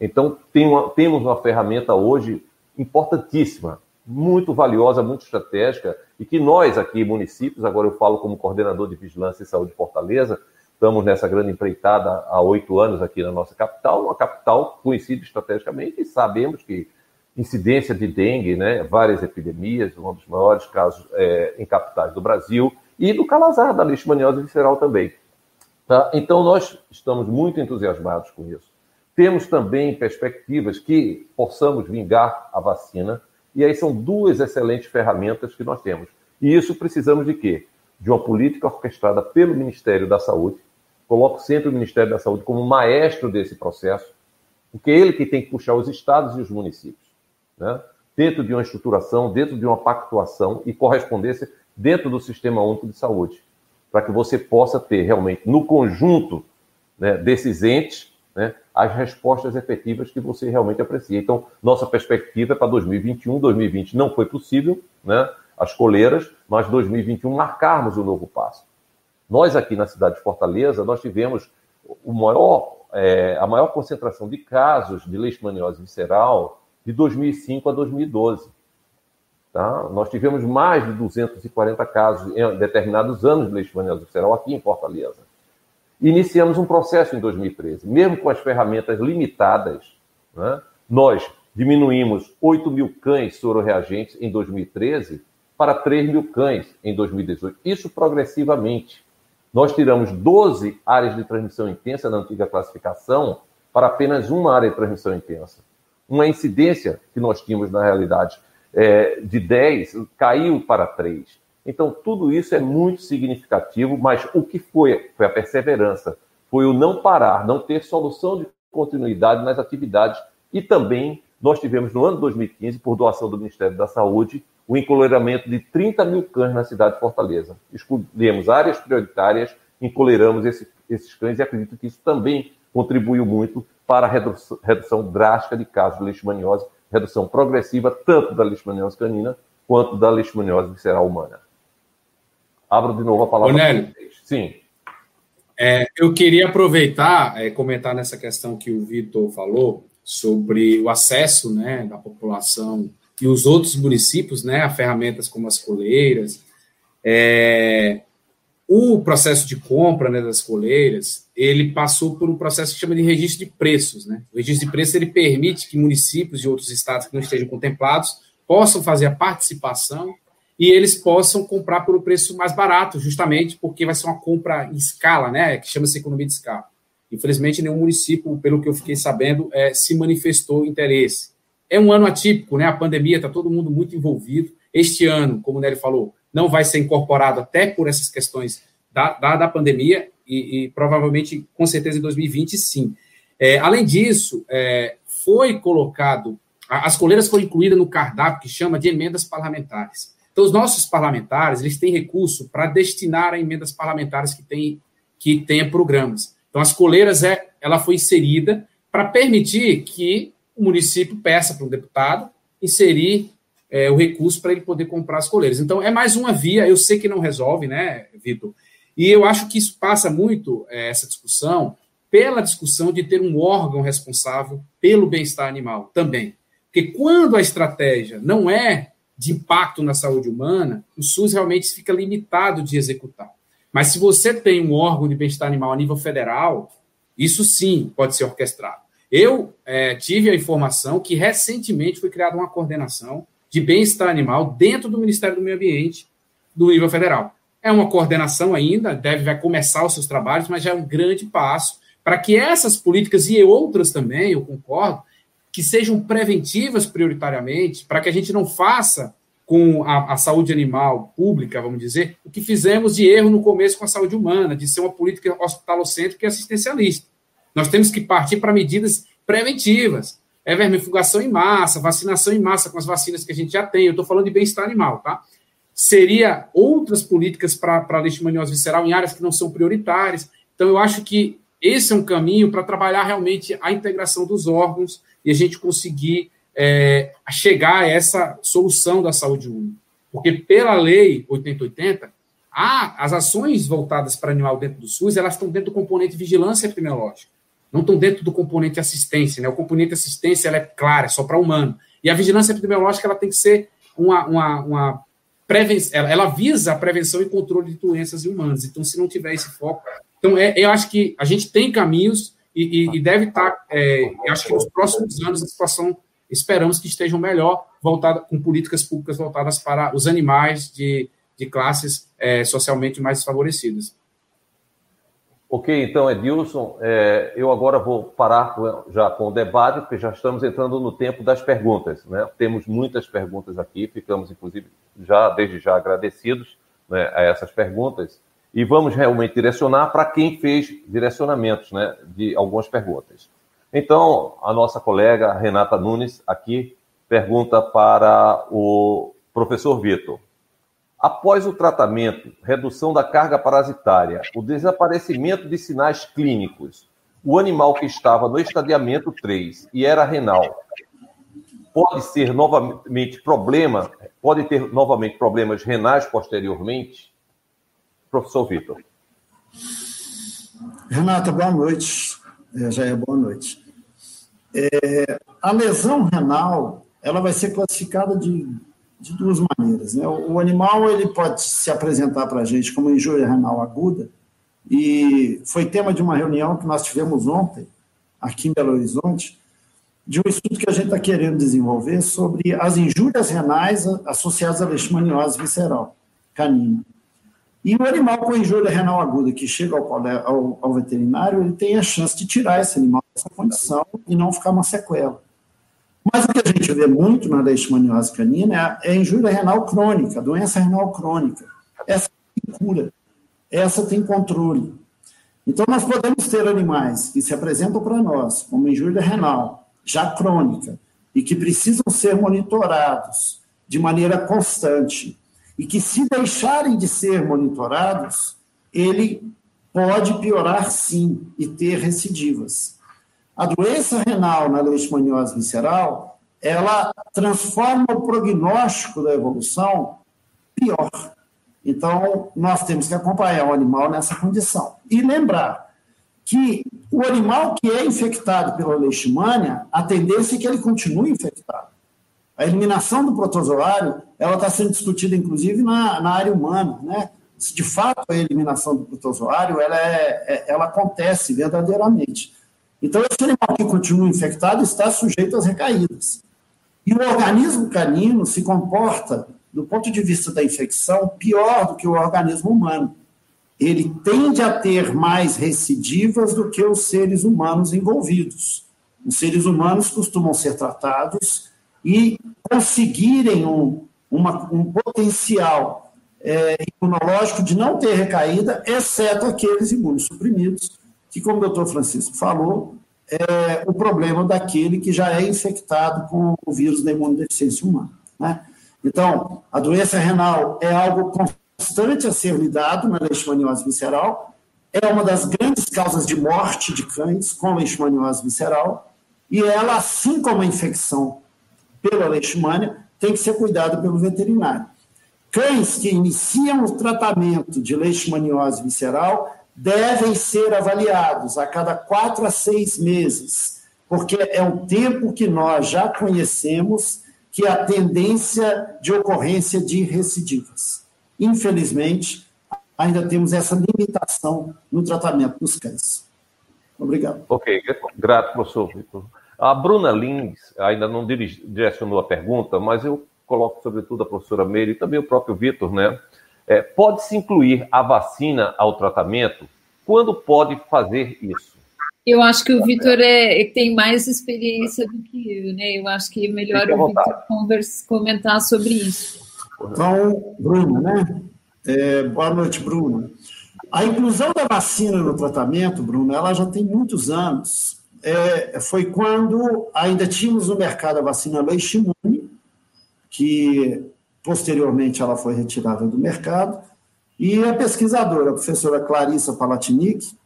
Então, tem uma, temos uma ferramenta hoje importantíssima muito valiosa, muito estratégica, e que nós aqui, municípios, agora eu falo como coordenador de Vigilância e Saúde de Fortaleza, estamos nessa grande empreitada há oito anos aqui na nossa capital, uma capital conhecida estrategicamente, e sabemos que incidência de dengue, né, várias epidemias, um dos maiores casos é, em capitais do Brasil, e do calazar, da leishmaniose visceral também. Tá? Então, nós estamos muito entusiasmados com isso. Temos também perspectivas que possamos vingar a vacina, e aí são duas excelentes ferramentas que nós temos. E isso precisamos de quê? De uma política orquestrada pelo Ministério da Saúde. Coloco sempre o Ministério da Saúde como maestro desse processo, porque é ele que tem que puxar os estados e os municípios, né? dentro de uma estruturação, dentro de uma pactuação e correspondência dentro do Sistema Único de Saúde, para que você possa ter realmente, no conjunto né, desses entes, né, as respostas efetivas que você realmente aprecia. Então, nossa perspectiva é para 2021, 2020 não foi possível, né, as coleiras, mas 2021 marcarmos o novo passo. Nós aqui na cidade de Fortaleza, nós tivemos o maior, é, a maior concentração de casos de leishmaniose visceral de 2005 a 2012. Tá? Nós tivemos mais de 240 casos em determinados anos de leishmaniose visceral aqui em Fortaleza. Iniciamos um processo em 2013, mesmo com as ferramentas limitadas, né, nós diminuímos 8 mil cães sororeagentes em 2013 para 3 mil cães em 2018. Isso progressivamente. Nós tiramos 12 áreas de transmissão intensa na antiga classificação para apenas uma área de transmissão intensa. Uma incidência que nós tínhamos, na realidade, é, de 10 caiu para 3. Então, tudo isso é muito significativo, mas o que foi? Foi a perseverança, foi o não parar, não ter solução de continuidade nas atividades. E também nós tivemos no ano 2015, por doação do Ministério da Saúde, o encoleiramento de 30 mil cães na cidade de Fortaleza. Escolhemos áreas prioritárias, encoleiramos esse, esses cães e acredito que isso também contribuiu muito para a redução, redução drástica de casos de leishmaniose, redução progressiva tanto da leishmaniose canina quanto da leishmaniose visceral humana. Abro de novo a palavra.
Nélio, Sim. É, eu queria aproveitar, é, comentar nessa questão que o Vitor falou sobre o acesso né, da população e os outros municípios né, a ferramentas como as coleiras. É, o processo de compra né, das coleiras, ele passou por um processo que chama de registro de preços. Né? O registro de preços ele permite que municípios de outros estados que não estejam contemplados possam fazer a participação e eles possam comprar por um preço mais barato, justamente porque vai ser uma compra em escala, né, que chama-se economia de escala. Infelizmente, nenhum município, pelo que eu fiquei sabendo, é, se manifestou interesse. É um ano atípico, né? A pandemia está todo mundo muito envolvido. Este ano, como o Nery falou, não vai ser incorporado até por essas questões da, da, da pandemia e, e, provavelmente, com certeza, em 2020, sim. É, além disso, é, foi colocado as coleiras foram incluídas no cardápio que chama de emendas parlamentares. Então, os nossos parlamentares, eles têm recurso para destinar a emendas parlamentares que têm que tenha programas. Então, as coleiras, é, ela foi inserida para permitir que o município peça para um deputado inserir é, o recurso para ele poder comprar as coleiras. Então, é mais uma via, eu sei que não resolve, né, Vitor? E eu acho que isso passa muito, é, essa discussão, pela discussão de ter um órgão responsável pelo bem-estar animal também. Porque quando a estratégia não é de impacto na saúde humana, o SUS realmente fica limitado de executar. Mas se você tem um órgão de bem-estar animal a nível federal, isso sim pode ser orquestrado. Eu é, tive a informação que recentemente foi criada uma coordenação de bem-estar animal dentro do Ministério do Meio Ambiente do nível federal. É uma coordenação ainda, deve vai começar os seus trabalhos, mas já é um grande passo para que essas políticas e outras também, eu concordo, que sejam preventivas prioritariamente, para que a gente não faça com a, a, saúde animal pública, vamos dizer, o que fizemos de erro no começo com a saúde humana, de ser uma política hospitalocêntrica e assistencialista. Nós temos que partir para medidas preventivas. É vermifugação em massa, vacinação em massa com as vacinas que a gente já tem. Eu estou falando de bem-estar animal, tá? Seria outras políticas para a leishmaniose visceral em áreas que não são prioritárias. Então, eu acho que esse é um caminho para trabalhar realmente a integração dos órgãos e a gente conseguir é, chegar a essa solução da saúde única. Porque pela lei 8080, há, as ações voltadas para animal dentro do SUS, elas estão dentro do componente vigilância epidemiológica, não estão dentro do componente assistência. Né? O componente assistência ela é clara, é só para humano. E a vigilância epidemiológica ela tem que ser uma, uma, uma prevenção, ela, ela, visa a prevenção e controle de doenças em humanos. Então, se não tiver esse foco. Então, é, eu acho que a gente tem caminhos e, e, e deve estar. Tá, é, eu acho que nos próximos anos a situação esperamos que estejam melhor, voltada, com políticas públicas voltadas para os animais de, de classes é, socialmente mais desfavorecidas.
Ok, então, Edilson, é, eu agora vou parar já com o debate, porque já estamos entrando no tempo das perguntas. Né? Temos muitas perguntas aqui, ficamos, inclusive, já desde já agradecidos né, a essas perguntas, e vamos realmente direcionar para quem fez direcionamentos né, de algumas perguntas. Então, a nossa colega Renata Nunes aqui pergunta para o professor Vitor. Após o tratamento, redução da carga parasitária, o desaparecimento de sinais clínicos, o animal que estava no estadiamento 3 e era renal, pode ser novamente problema, pode ter novamente problemas renais posteriormente? Professor Vitor.
Renata, boa noite. É, já é boa noite. É, a lesão renal ela vai ser classificada de, de duas maneiras. Né? O, animal ele pode se apresentar para a gente como injúria renal aguda, e foi tema de uma reunião que nós tivemos ontem, aqui em Belo Horizonte, de um estudo que a gente está querendo desenvolver sobre as injúrias renais associadas à leishmaniose visceral canina. E o animal com injúria renal aguda que chega ao, ao, ao, veterinário, ele tem a chance de tirar esse animal dessa condição e não ficar uma sequela. Mas o que a gente vê muito na leishmaniose canina é a injúria renal crônica, doença renal crônica. Essa tem cura, essa tem controle. Então, nós podemos ter animais que se apresentam para nós como injúria renal, já crônica, e que precisam ser monitorados de maneira constante e que, se deixarem de ser monitorados, ele pode piorar sim e ter recidivas. A doença renal na leishmaniose visceral, ela transforma o prognóstico da evolução pior. Então, nós temos que acompanhar o animal nessa condição. E lembrar que o animal que é infectado pela leishmania, a tendência é que ele continue infectado. A eliminação do protozoário ela está sendo discutida, inclusive, na, na área humana. Né? Se de fato a eliminação do protozoário ela, é, é, ela acontece verdadeiramente. Então, esse animal que continua infectado está sujeito às recaídas. E o organismo canino se comporta, do ponto de vista da infecção, pior do que o organismo humano. Ele tende a ter mais recidivas do que os seres humanos envolvidos. Os seres humanos costumam ser tratados e conseguirem um, uma, um potencial é, imunológico de não ter recaída, exceto aqueles imunossuprimidos, que, como o doutor Francisco falou, é, o problema daquele que já é infectado com o vírus da imunodeficiência humana. Né? Então, a doença renal é algo constante a ser lidado na leishmaniose visceral, é uma das grandes causas de morte de cães com leishmaniose visceral, e ela, assim como a infecção pela leishmania, tem que ser cuidada pelo veterinário. Cães que iniciam o tratamento de leishmaniose visceral devem ser avaliados a cada quatro a seis meses, porque é um tempo que nós já conhecemos que é a tendência de ocorrência de recidivas. Infelizmente, ainda temos essa limitação no tratamento dos cães. Obrigado.
Ok, grato, professor Vitor. A Bruna Lins ainda não direcionou a pergunta, mas eu coloco sobretudo a professora Meire e também o próprio Vitor, né? É, Pode-se incluir a vacina ao tratamento? Quando pode fazer isso?
Eu acho que o Vitor é, tem mais experiência do que eu, né? Eu acho que é melhor o Vitor comentar sobre isso.
Então, Bruna, né? É, boa noite, Bruna. A inclusão da vacina no tratamento, Bruna, ela já tem muitos anos. É, foi quando ainda tínhamos no mercado a vacina Leishmune, que posteriormente ela foi retirada do mercado, e a pesquisadora, a professora Clarissa Palatinic,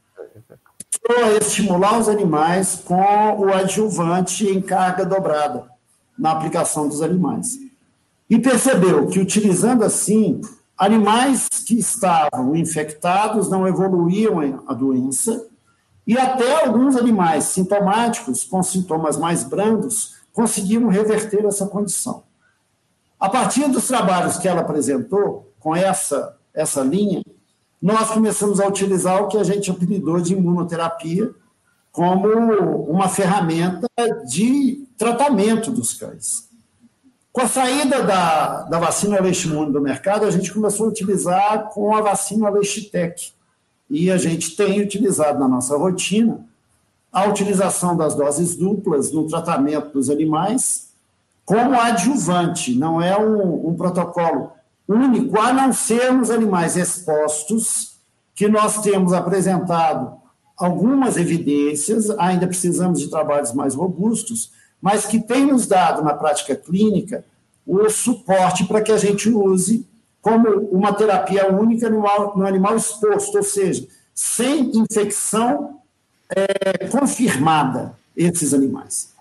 a estimular os animais com o adjuvante em carga dobrada na aplicação dos animais. E percebeu que, utilizando assim, animais que estavam infectados não evoluíam a doença, e até alguns animais sintomáticos, com sintomas mais brandos, conseguiram reverter essa condição. A partir dos trabalhos que ela apresentou, com essa, essa linha, nós começamos a utilizar o que a gente apelidou de imunoterapia como uma ferramenta de tratamento dos cães. Com a saída da, da vacina Leishmune do mercado, a gente começou a utilizar com a vacina Leishtec. E a gente tem utilizado na nossa rotina a utilização das doses duplas no tratamento dos animais como adjuvante, não é um, um protocolo único, a não ser nos animais expostos, que nós temos apresentado algumas evidências, ainda precisamos de trabalhos mais robustos, mas que tem nos dado na prática clínica o suporte para que a gente use como uma terapia única no, no animal exposto, ou seja, sem infecção é, confirmada esses animais.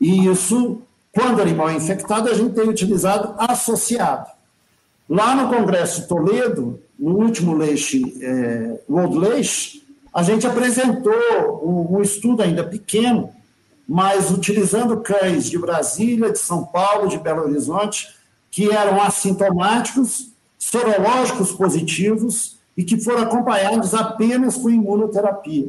E isso quando o animal é infectado, a gente tem utilizado associado. Lá no Congresso Toledo, no último Leixe, é, World a gente apresentou um, um estudo ainda pequeno, mas utilizando cães de Brasília, de São Paulo, de Belo Horizonte, que eram assintomáticos, sorológicos positivos e que foram acompanhados apenas com imunoterapia.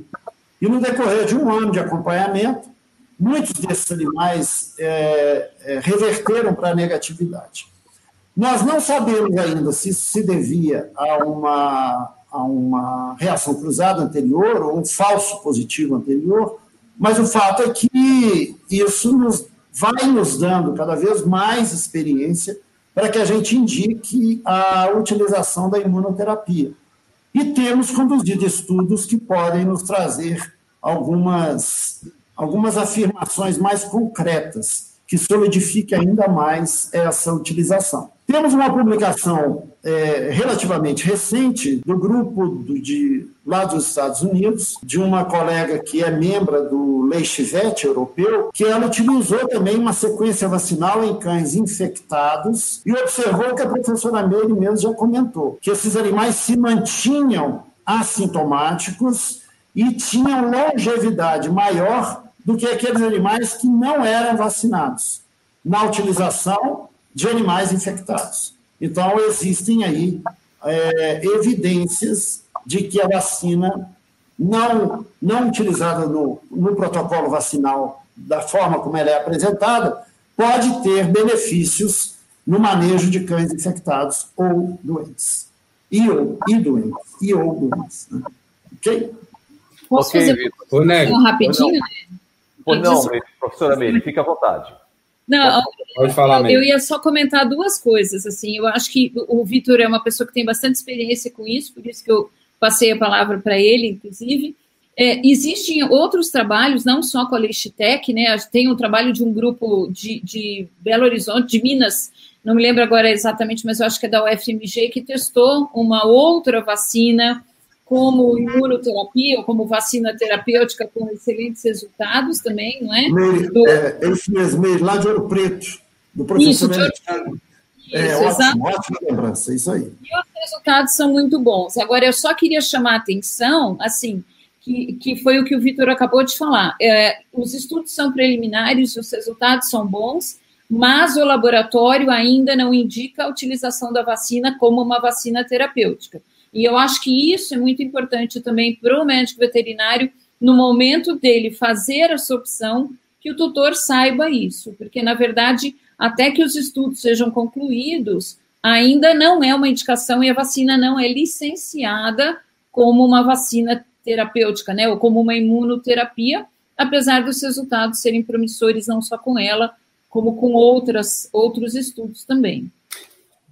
E no decorrer de um ano de acompanhamento, muitos desses animais é, é, reverteram para a negatividade. Nós não sabemos ainda se isso se devia a uma, a uma reação cruzada anterior ou um falso positivo anterior, mas o fato é que isso nos, vai nos dando cada vez mais experiência para que a gente indique a utilização da imunoterapia. E temos conduzido estudos que podem nos trazer algumas algumas afirmações mais concretas que solidifiquem ainda mais essa utilização. Temos uma publicação é, relativamente recente do grupo do, de, lá dos Estados Unidos, de uma colega que é membro do Leishvet europeu, que ela utilizou também uma sequência vacinal em cães infectados e observou que a professora Meire mesmo já comentou, que esses animais se mantinham assintomáticos e tinham longevidade maior do que aqueles animais que não eram vacinados na utilização de animais infectados. Então, existem aí é, evidências de que a vacina não, não utilizada no, no protocolo vacinal da forma como ela é apresentada pode ter benefícios no manejo de cães infectados ou doentes. E, ou, e doentes. E ou doentes. Né? Ok?
Posso okay, fazer uma rapidinho?
Pois não, professora Meire, fique à vontade.
Não, pode, falar, eu ia só comentar duas coisas. Assim, eu acho que o Vitor é uma pessoa que tem bastante experiência com isso, por isso que eu passei a palavra para ele, inclusive. É, existem outros trabalhos, não só com a Leitec, né? Tem um trabalho de um grupo de, de Belo Horizonte, de Minas, não me lembro agora exatamente, mas eu acho que é da UFMG, que testou uma outra vacina como imunoterapia ou como vacina terapêutica com excelentes resultados também, não é?
Meire, do... é, é isso mesmo, Meire, lá de Ouro Preto, do professor isso, Ouro... É, isso, ótimo, ótima lembrança, isso aí. E
os resultados são muito bons. Agora, eu só queria chamar a atenção, assim, que, que foi o que o Vitor acabou de falar. É, os estudos são preliminares, os resultados são bons, mas o laboratório ainda não indica a utilização da vacina como uma vacina terapêutica. E eu acho que isso é muito importante também para o médico veterinário, no momento dele fazer essa opção, que o tutor saiba isso, porque, na verdade, até que os estudos sejam concluídos, ainda não é uma indicação e a vacina não é licenciada como uma vacina terapêutica, né, ou como uma imunoterapia, apesar dos resultados serem promissores não só com ela, como com outras, outros estudos também.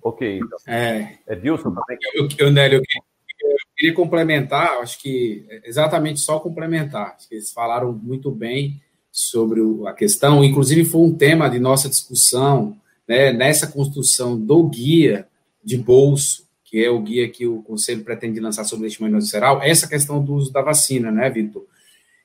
Ok. Então. É, Edilson também. Eu, eu, Nélio, eu, eu, queria complementar, acho que exatamente só complementar. Acho que eles falaram muito bem sobre a questão, inclusive foi um tema de nossa discussão né, nessa construção do guia de bolso, que é o guia que o Conselho pretende lançar sobre o leishmaniose visceral, essa questão do uso da vacina, né, Vitor?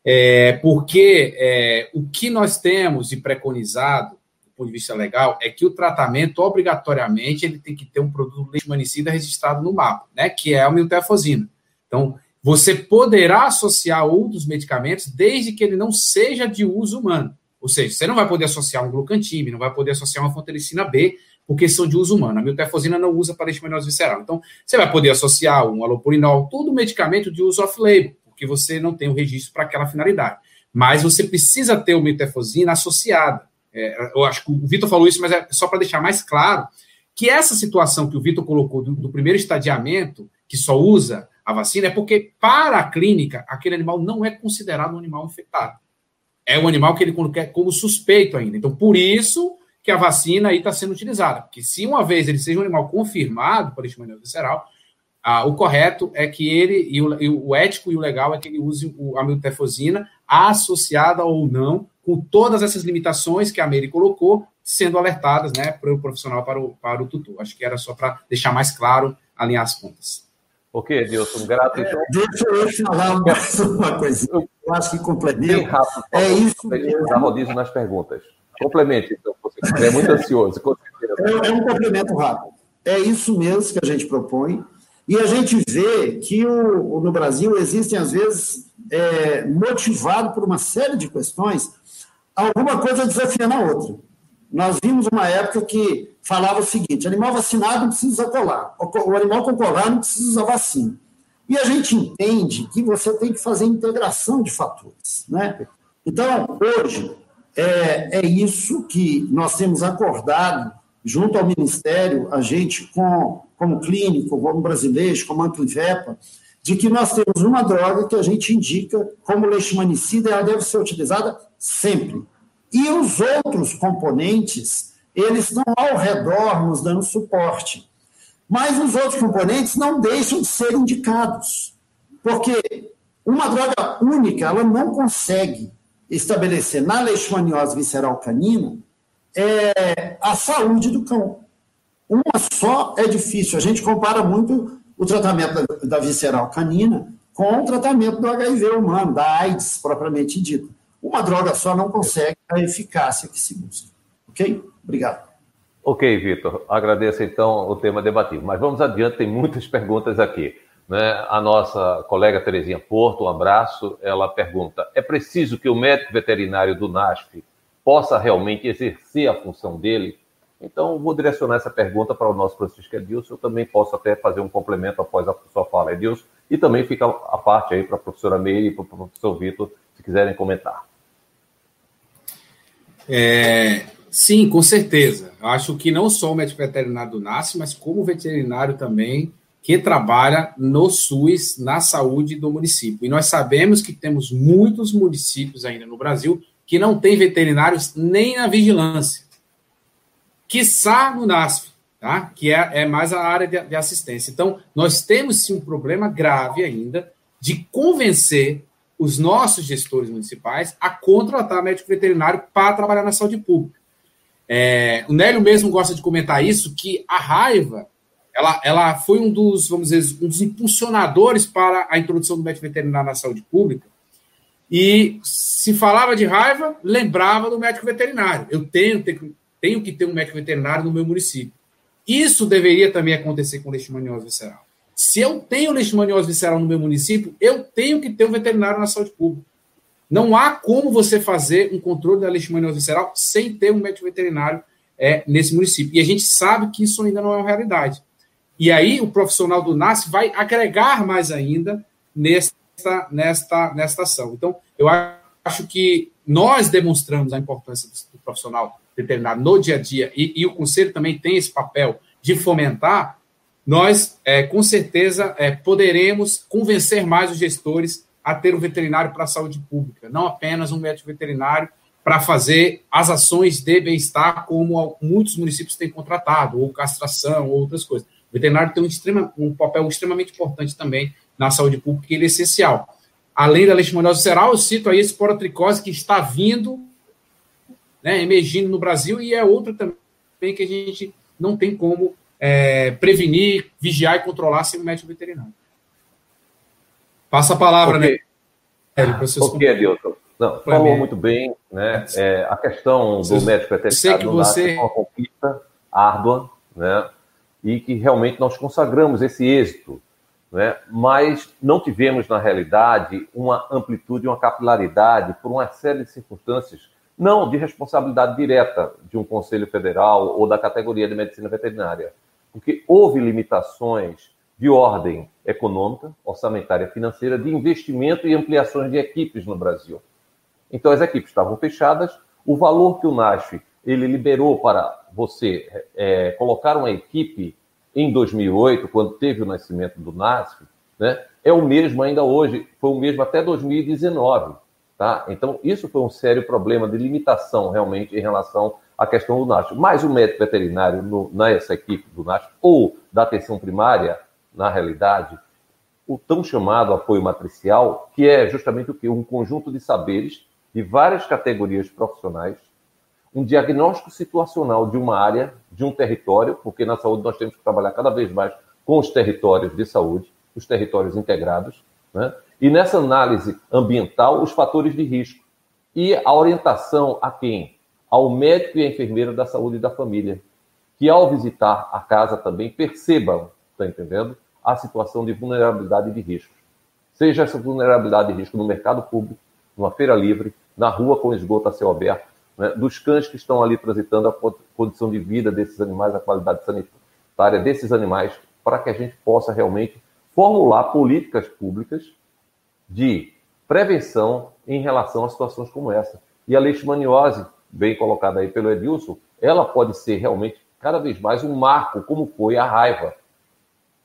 É, porque é, o que nós temos de preconizado ponto de vista legal, é que o tratamento, obrigatoriamente, ele tem que ter um produto leishmanicida registrado no mapa, né, que é a miltefosina. Então, você poderá associar outros medicamentos desde que ele não seja de uso humano. Ou seja, você não vai poder associar um glucantime, não vai poder associar uma fontericina B, porque são de uso humano. A miltefosina não usa para leishmaniose visceral. Então, você vai poder associar um alopurinol, todo medicamento de uso off-label, porque você não tem o registro para aquela finalidade. Mas você precisa ter o miltefosina associada. É, eu acho que o Vitor falou isso, mas é só para deixar mais claro que essa situação que o Vitor colocou do, do, primeiro estadiamento, que só usa a vacina, é porque, para a clínica, aquele animal não é considerado um animal infectado. É um animal que ele quer como suspeito ainda. Então, por isso que a vacina aí está sendo utilizada. Porque se uma vez ele seja um animal confirmado por leishmaniose visceral, ah, o correto é que ele, e o, e o, ético e o legal é que ele use o, a miltefosina associada ou não com todas essas limitações que a Meire colocou, sendo alertadas né, para o profissional, para o, para o tutor. Acho que era só para deixar mais claro, alinhar as pontas.
Ok, Edilson, grato. Então. É, deixa eu falar mais uma coisa. Eu acho que complemento.
rápido, é isso mesmo. Rodízio nas perguntas. Complemente, então, você é muito ansioso.
É, é um complemento rápido. É isso mesmo que a gente propõe. E a gente vê que o, no Brasil existem, às vezes, é, motivado por uma série de questões, alguma coisa desafiando a outra. Nós vimos uma época que falava o seguinte: animal vacinado não precisa usar colar, o animal com colar não precisa usar vacina. E a gente entende que você tem que fazer integração de fatores. Né? Então, hoje, é, é isso que nós temos acordado junto ao Ministério, a gente, com, como clínico, como brasileiro, como Antivepa, de que nós temos uma droga que a gente indica como leishmanicida e ela deve ser utilizada sempre. E os outros componentes, eles estão ao redor nos dando suporte. Mas os outros componentes não deixam de ser indicados. Porque uma droga única, ela não consegue estabelecer na leishmaniose visceral canina é, a saúde do cão. Uma só é difícil. A gente compara muito o tratamento da, da visceral canina com o tratamento do HIV humano, da AIDS propriamente dita. Uma droga só não consegue a eficácia que se busca. Ok? Obrigado.
Ok, Vitor. Agradeço então o tema debatido. Mas vamos adiante, tem muitas perguntas aqui. Né? A nossa colega Terezinha Porto, um abraço, ela pergunta: é preciso que o médico veterinário do NASF possa realmente exercer a função dele? Então, vou direcionar essa pergunta para o nosso Francisco Edilson. Eu também posso até fazer um complemento após a sua fala, Edilson. E também fica a parte aí para a professora Meire e para o professor Vitor, se quiserem comentar.
É, sim, com certeza. Eu acho que não só o médico veterinário do NASCE, mas como veterinário também que trabalha no SUS, na saúde do município. E nós sabemos que temos muitos municípios ainda no Brasil que não têm veterinários nem na vigilância quiçá no NASF, tá? que é, é mais a área de, de, assistência. Então, nós temos sim um problema grave ainda de convencer os nossos gestores municipais a contratar médico veterinário para trabalhar na saúde pública. É, o Nélio mesmo gosta de comentar isso, que a raiva ela, ela foi um dos, vamos dizer, um dos impulsionadores para a introdução do médico veterinário na saúde pública. E se falava de raiva, lembrava do médico veterinário. Eu tenho, tenho, que ter um médico veterinário no meu município. Isso deveria também acontecer com leishmaniose visceral. Se eu tenho leishmaniose visceral no meu município, eu tenho que ter um veterinário na saúde pública. Não há como você fazer um controle da leishmaniose visceral sem ter um médico veterinário é, nesse município. E a gente sabe que isso ainda não é uma realidade. E aí o profissional do NAS vai agregar mais ainda nesta, nesta, nesta ação. Então, eu acho que nós demonstramos a importância do profissional veterinário no dia a dia, e, e o Conselho também tem esse papel de fomentar, nós, é, com certeza, é, poderemos convencer mais os gestores a ter um veterinário para a saúde pública, não apenas um médico veterinário para fazer as ações de bem-estar, como muitos municípios têm contratado, ou castração, ou outras coisas. O veterinário tem um, extrema, um papel extremamente importante também na saúde pública, ele é essencial. Além da leishmaniose visceral, eu cito aí a esporotricose que está vindo, né, emergindo no Brasil, e é outra também que a gente não tem como é, prevenir, vigiar e controlar sem o médico veterinário. Passa a palavra,
okay.
né?
Ok, Adilson. Não, falou muito bem, né? É, a questão do médico veterinário
sei que você...
é uma conquista árdua, né? E que realmente nós consagramos esse êxito, né? Mas não tivemos, na realidade, uma amplitude, uma capilaridade por uma série de circunstâncias, não de responsabilidade direta de um Conselho Federal ou da categoria de medicina veterinária, porque houve limitações de ordem econômica, orçamentária, financeira, de investimento e ampliações de equipes no Brasil. Então as equipes estavam fechadas, o valor que o NASF ele liberou para você é, colocar uma equipe em 2008, quando teve o nascimento do NASF, né, é o mesmo ainda hoje, foi o mesmo até 2019. Tá? Então, isso foi um sério problema de limitação, realmente, em relação à questão do NASF. Mas o médico veterinário no, nessa equipe do NASF, ou da atenção primária, na realidade, o tão chamado apoio matricial, que é justamente o que? Um conjunto de saberes de várias categorias profissionais, um diagnóstico situacional de uma área, de um território, porque na saúde nós temos que trabalhar cada vez mais com os territórios de saúde, os territórios integrados, né? E nessa análise ambiental, os fatores de risco. E a orientação a quem? Ao médico e à enfermeira da saúde e da família, que ao visitar a casa também percebam, está entendendo? a situação de vulnerabilidade de risco. Seja essa vulnerabilidade de risco no mercado público, numa feira livre, na rua com esgoto a céu aberto, né, dos cães que estão ali transitando a condição de vida desses animais, a qualidade sanitária desses animais, para que a gente possa realmente formular políticas públicas de prevenção em relação a situações como essa. E a leishmaniose, bem colocada aí pelo Edilson, ela pode ser realmente cada vez mais um marco, como foi a raiva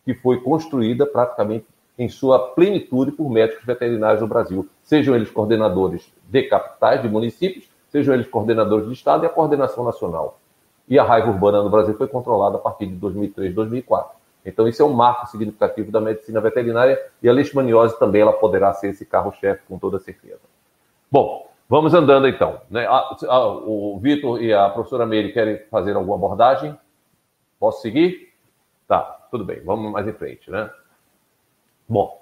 que foi construída praticamente em sua plenitude por médicos veterinários no Brasil, sejam eles coordenadores de capitais, de municípios, sejam eles coordenadores de Estado e a coordenação nacional. E a raiva urbana no Brasil foi controlada a partir de 2003, 2004. Então, isso é um marco significativo da medicina veterinária e a leishmaniose também ela poderá ser esse carro-chefe, com toda certeza. Bom, vamos andando então. Né? o Vitor e a professora Meire querem fazer alguma abordagem? Posso seguir? Tá tudo bem, vamos mais em frente, né? Bom,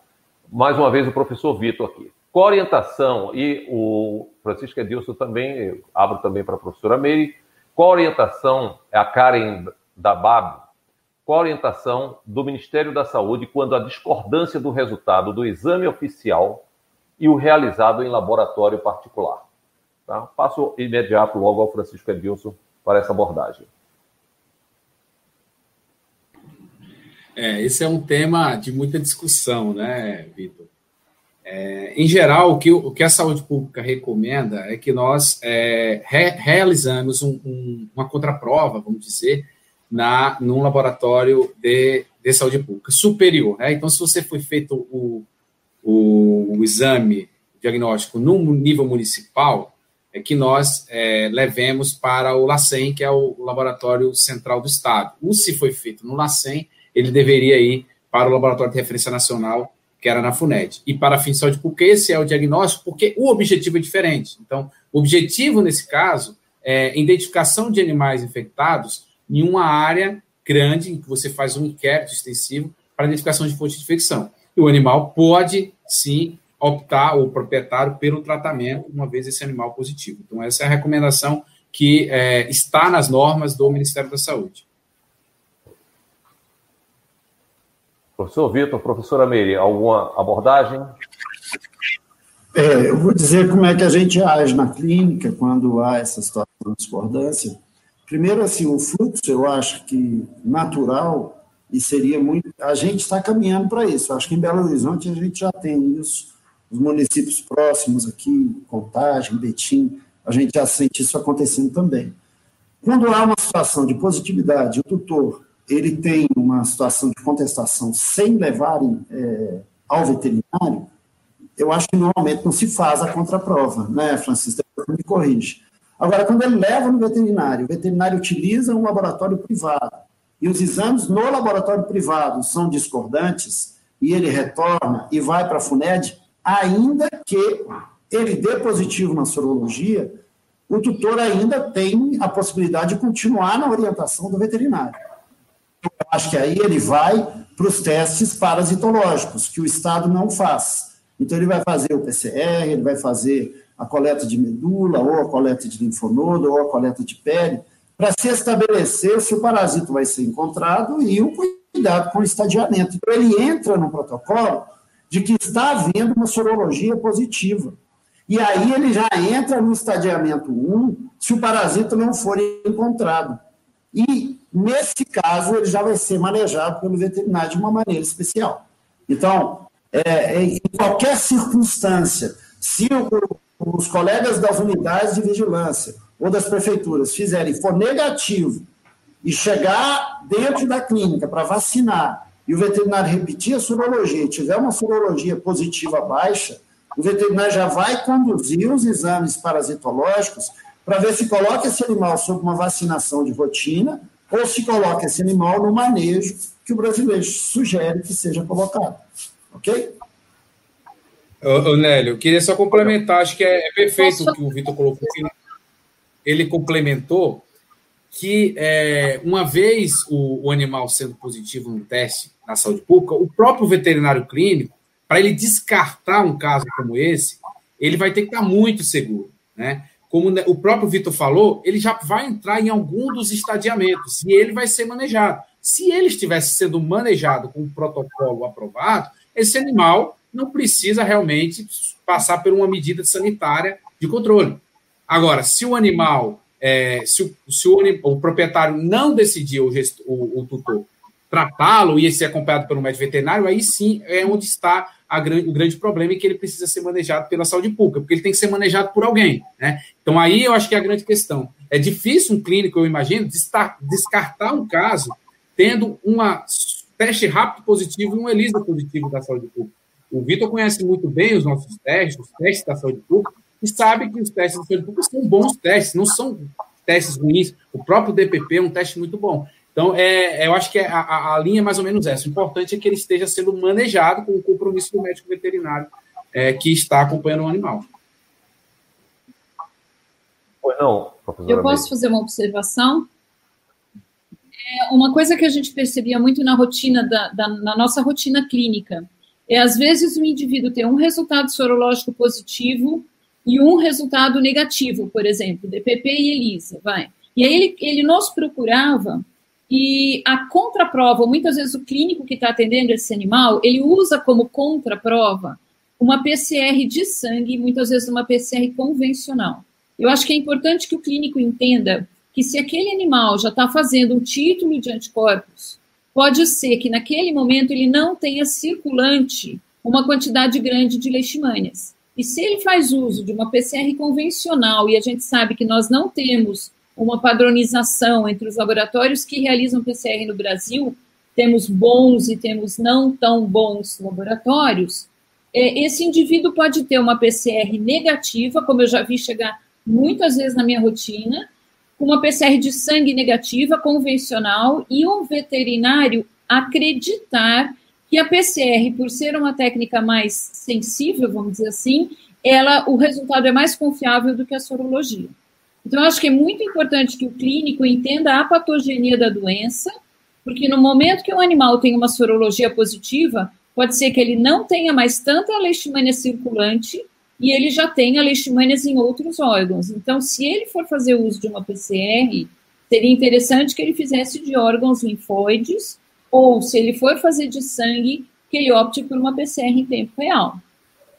mais uma vez o professor Vitor aqui. Com a orientação, e o Francisco Edilson também, abro também para a professora Meire, qual a orientação, é a Karen da BAB, qual a orientação do Ministério da Saúde quando a discordância do resultado do exame oficial e o realizado em laboratório particular? Tá? Passo imediato logo ao Francisco Edilson para essa abordagem.
É, esse é um tema de muita discussão, né, Vitor? É, em geral, o que, o que a saúde pública recomenda é que nós é, re, realizamos um, um, uma contraprova, vamos dizer, na, num laboratório de, de saúde pública superior. Né? Então, se você foi feito o, o, o exame diagnóstico no nível municipal, é que nós é, levemos para o LACEN, que é o Laboratório Central do Estado. O se foi feito no LACEN, ele deveria ir para o Laboratório de Referência Nacional que era na FUNED. E para fins de saúde pública, esse é o diagnóstico, porque o objetivo é diferente. Então, o objetivo, nesse caso, é identificação de animais infectados em uma área grande, em que você faz um inquérito extensivo para identificação de fonte de infecção. E o animal pode, sim, optar, o proprietário, pelo tratamento, uma vez esse animal positivo. Então, essa é a recomendação que é, está nas normas do Ministério da Saúde.
Professor Vitor, professora Meire, alguma abordagem?
É, eu vou dizer como é que a gente age na clínica quando há essa situação de discordância. Primeiro, assim, o fluxo, eu acho que natural e seria muito. A gente está caminhando para isso. Eu acho que em Belo Horizonte a gente já tem isso. Os municípios próximos aqui, Contagem, Betim, a gente já sente isso acontecendo também. Quando há uma situação de positividade, o tutor ele tem uma situação de contestação sem levarem é, ao veterinário, eu acho que normalmente não se faz a contraprova, né, Francisco? Me corrige. Agora, quando ele leva no veterinário, o veterinário utiliza um laboratório privado, e os exames no laboratório privado são discordantes, e ele retorna e vai para a FUNED, ainda que ele dê positivo na sorologia, o tutor ainda tem a possibilidade de continuar na orientação do veterinário. Eu acho que aí ele vai para os testes parasitológicos, que o Estado não faz. Então, ele vai fazer o PCR, ele vai fazer a coleta de medula, ou a coleta de linfonodo, ou a coleta de pele, para se estabelecer se o parasito vai ser encontrado e o cuidado com o estadiamento. Então, ele entra no protocolo de que está havendo uma sorologia positiva. E aí ele já entra no estadiamento 1 se o parasito não for encontrado. E Nesse caso, ele já vai ser manejado pelo veterinário de uma maneira especial. Então, é, é em qualquer circunstância, se o, os colegas das unidades de vigilância ou das prefeituras fizerem, for negativo, e chegar dentro da clínica para vacinar, e o veterinário repetir a sorologia e tiver uma sorologia positiva baixa, o veterinário já vai conduzir os exames parasitológicos para ver se coloca esse animal sob uma vacinação de rotina ou se coloca esse animal no manejo que o brasileiro sugere que seja colocado. Ok?
Ô, ô Nélio, queria só complementar, acho que é, é perfeito o que o Vitor colocou. Ele complementou que, é, uma vez o, o, animal sendo positivo no teste na saúde pública, o próprio veterinário clínico, para ele descartar um caso como esse, ele vai ter que estar muito seguro. Né? como o próprio Vitor falou, ele já vai entrar em algum dos estadiamentos e ele vai ser manejado. Se ele estivesse sendo manejado com um protocolo aprovado, esse animal não precisa realmente passar por uma medida sanitária de controle. Agora, se o animal, é, se, o, se o, o, proprietário não decidir, o, o, o tutor, tratá-lo e ser acompanhado pelo médico veterinário, aí sim é onde está a, o grande problema e que ele precisa ser manejado pela saúde pública, porque ele tem que ser manejado por alguém. Né? Então, aí eu acho que é a grande questão. É difícil um clínico, eu imagino, descartar um caso tendo um teste rápido positivo e um ELISA positivo da saúde pública. O Vitor conhece muito bem os nossos testes, os testes da saúde pública, e sabe que os testes da saúde pública são bons testes, não são testes ruins. O próprio DPP é um teste muito bom. Então, é, eu acho que é a, a, linha é mais ou menos essa. O importante é que ele esteja sendo manejado com o compromisso do médico veterinário é, que está acompanhando o animal.
Pois não,
Eu posso fazer uma observação? É uma coisa que a gente percebia muito na rotina, da, da, na nossa rotina clínica, é às vezes o indivíduo ter um resultado sorológico positivo e um resultado negativo, por exemplo, DPP e ELISA, vai. E aí ele, ele nos procurava e a contraprova, muitas vezes o clínico que está atendendo esse animal, ele usa como contraprova uma PCR de sangue, muitas vezes uma PCR convencional. Eu acho que é importante que o clínico entenda que se aquele animal já está fazendo um título de anticorpos, pode ser que naquele momento ele não tenha circulante uma quantidade grande de leishmanias. E se ele faz uso de uma PCR convencional, e a gente sabe que nós não temos uma padronização entre os laboratórios que realizam PCR no Brasil, temos bons e temos não tão bons laboratórios, é, esse indivíduo pode ter uma PCR negativa, como eu já vi chegar muitas vezes na minha rotina, uma PCR de sangue negativa, convencional, e um veterinário acreditar que a PCR, por ser uma técnica mais sensível, vamos dizer assim, ela, o resultado é mais confiável do que a sorologia. Então, acho que é muito importante que o clínico entenda a patogenia da doença, porque no momento que o animal tem uma sorologia positiva, pode ser que ele não tenha mais tanta leishmania circulante e ele já tenha leishmanias em outros órgãos. Então, se ele for fazer uso de uma PCR, seria interessante que ele fizesse de órgãos linfóides, ou se ele for fazer de sangue, que ele opte por uma PCR em tempo real.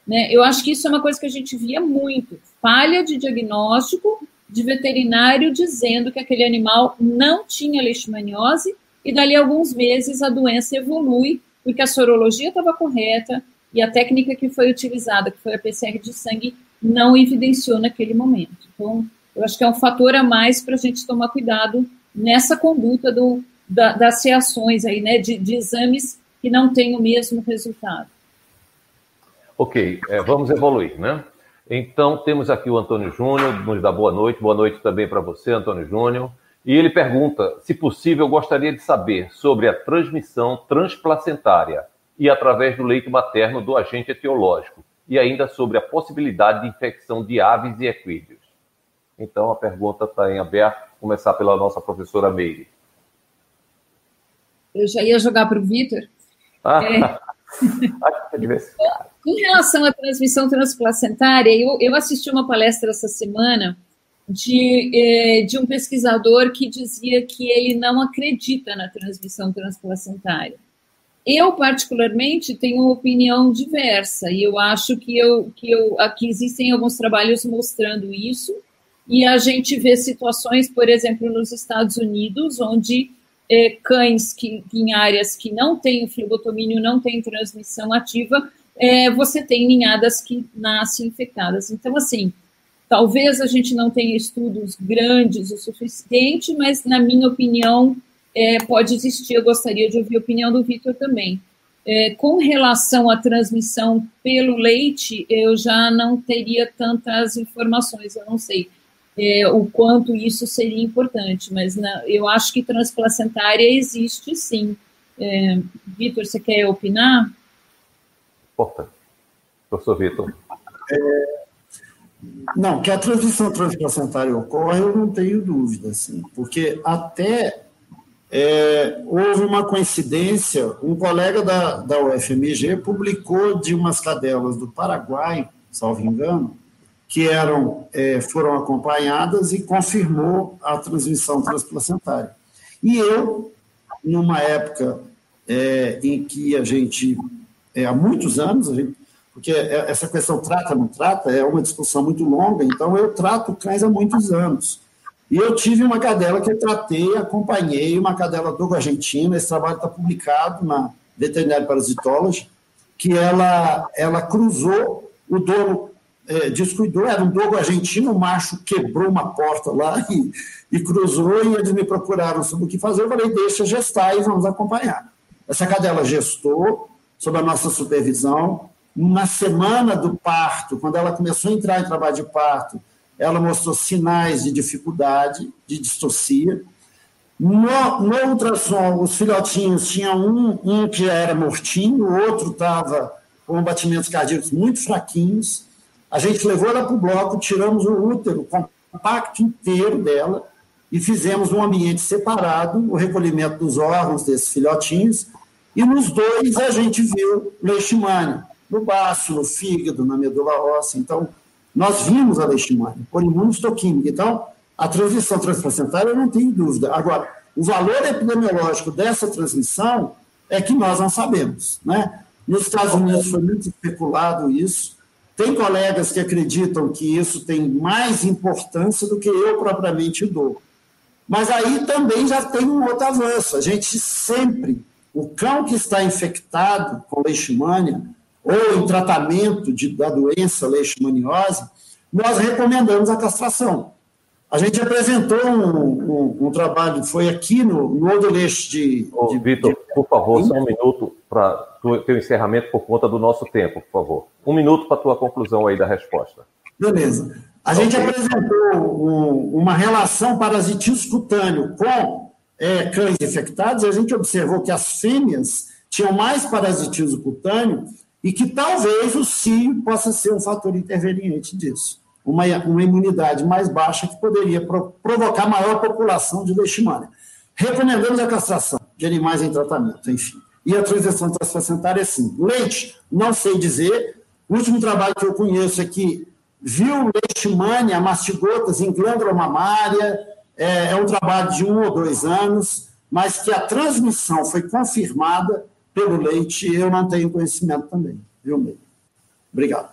Né? Eu acho que isso é uma coisa que a gente via muito, falha de diagnóstico de veterinário dizendo que aquele animal não tinha leishmaniose e dali a alguns meses a doença evolui porque a sorologia estava correta e a técnica que foi utilizada, que foi a PCR de sangue, não evidenciou naquele momento. Então, eu acho que é um fator a mais para a gente tomar cuidado nessa conduta do, da, das reações aí, né, de, de, exames que não têm o mesmo resultado.
Ok, é, vamos evoluir, né? Então, temos aqui o Antônio Júnior, nos dá boa noite. Boa noite também para você, Antônio Júnior. E ele pergunta: se possível, gostaria de saber sobre a transmissão transplacentária e através do leite materno do agente etiológico, e ainda sobre a possibilidade de infecção de aves e equídeos. Então, a pergunta está em aberto. Vou começar pela nossa professora Meire.
Eu já ia jogar para o Vitor. Ah, é... Com relação à transmissão transplacentária, eu, eu assisti uma palestra essa semana de, eh, de um pesquisador que dizia que ele não acredita na transmissão transplacentária. Eu, particularmente, tenho uma opinião diversa, e eu acho que, eu, que eu, aqui existem alguns trabalhos mostrando isso, e a gente vê situações, por exemplo, nos Estados Unidos, onde é, cães que, em áreas que não têm o flibotomínio, não tem transmissão ativa, é, você tem ninhadas que nascem infectadas. Então, assim, talvez a gente não tenha estudos grandes o suficiente, mas, na minha opinião, é, pode existir. Eu gostaria de ouvir a opinião do Vitor também. É, com relação à transmissão pelo leite, eu já não teria tantas informações, eu não sei é, o quanto isso seria importante, mas na, eu acho que transplacentária existe sim. É, Vitor, você quer opinar?
Importante. Professor Vitor.
É, não, que a transição transplacentária ocorre, eu não tenho dúvida, assim, porque até é, houve uma coincidência, um colega da, da UFMG publicou de umas cadelas do Paraguai, salvo engano, que eram, é, foram acompanhadas e confirmou a transmissão transplacentária. E eu, numa época é, em que a gente, é, há muitos anos, gente, porque é, essa questão trata não trata é uma discussão muito longa, então eu trato cães há muitos anos. E eu tive uma cadela que eu tratei, acompanhei, uma cadela dogo argentina, esse trabalho está publicado na Veterinary Parasitology, que ela, ela cruzou, o dono é, descuidou, era um dogo argentino, o macho quebrou uma porta lá e, e cruzou, e eles me procuraram sobre o que fazer. Eu falei, deixa gestar e vamos acompanhar. Essa cadela gestou, sob a nossa supervisão. Na semana do parto, quando ela começou a entrar em trabalho de parto, ela mostrou sinais de dificuldade, de distocia. No, no ultrassom, os filhotinhos tinham um, um que era mortinho, o outro estava com batimentos cardíacos muito fraquinhos. A gente levou ela para o bloco, tiramos o útero compacto inteiro dela e fizemos um ambiente separado, o recolhimento dos órgãos desses filhotinhos, e nos dois a gente viu leishmania, no baço, no fígado, na medula óssea. Então, nós vimos a leishmania por imunohistoquímica. Então, a transmissão transplacentária, eu não tenho dúvida. Agora, o valor epidemiológico dessa transmissão é que nós não sabemos. Né? Nos Estados Unidos foi muito especulado isso, tem colegas que acreditam que isso tem mais importância do que eu propriamente dou. Mas aí também já tem um outro avanço. A gente sempre, o cão que está infectado com leishmania ou em tratamento de, da doença leishmaniose, nós recomendamos a castração. A gente apresentou um, um, um trabalho, foi aqui no, no Odoleixo de.
de Vitor, por favor, só um minuto para o teu encerramento por conta do nosso tempo, por favor. Um minuto para a tua conclusão aí da resposta.
Beleza. A gente apresentou um, uma relação parasitismo cutâneo com é, cães infectados, a gente observou que as fêmeas tinham mais parasitismo cutâneo e que talvez o cio possa ser um fator interveniente disso. Uma, uma imunidade mais baixa que poderia pro, provocar maior população de leishmania. Recomendamos a castração de animais em tratamento, enfim. E a transição transplacentária, sim. Leite, não sei dizer. O último trabalho que eu conheço é que viu leishmania, mastigotas em glândula mamária, é, é um trabalho de um ou dois anos, mas que a transmissão foi confirmada pelo leite, eu não tenho conhecimento também, viu, Meio? Obrigado.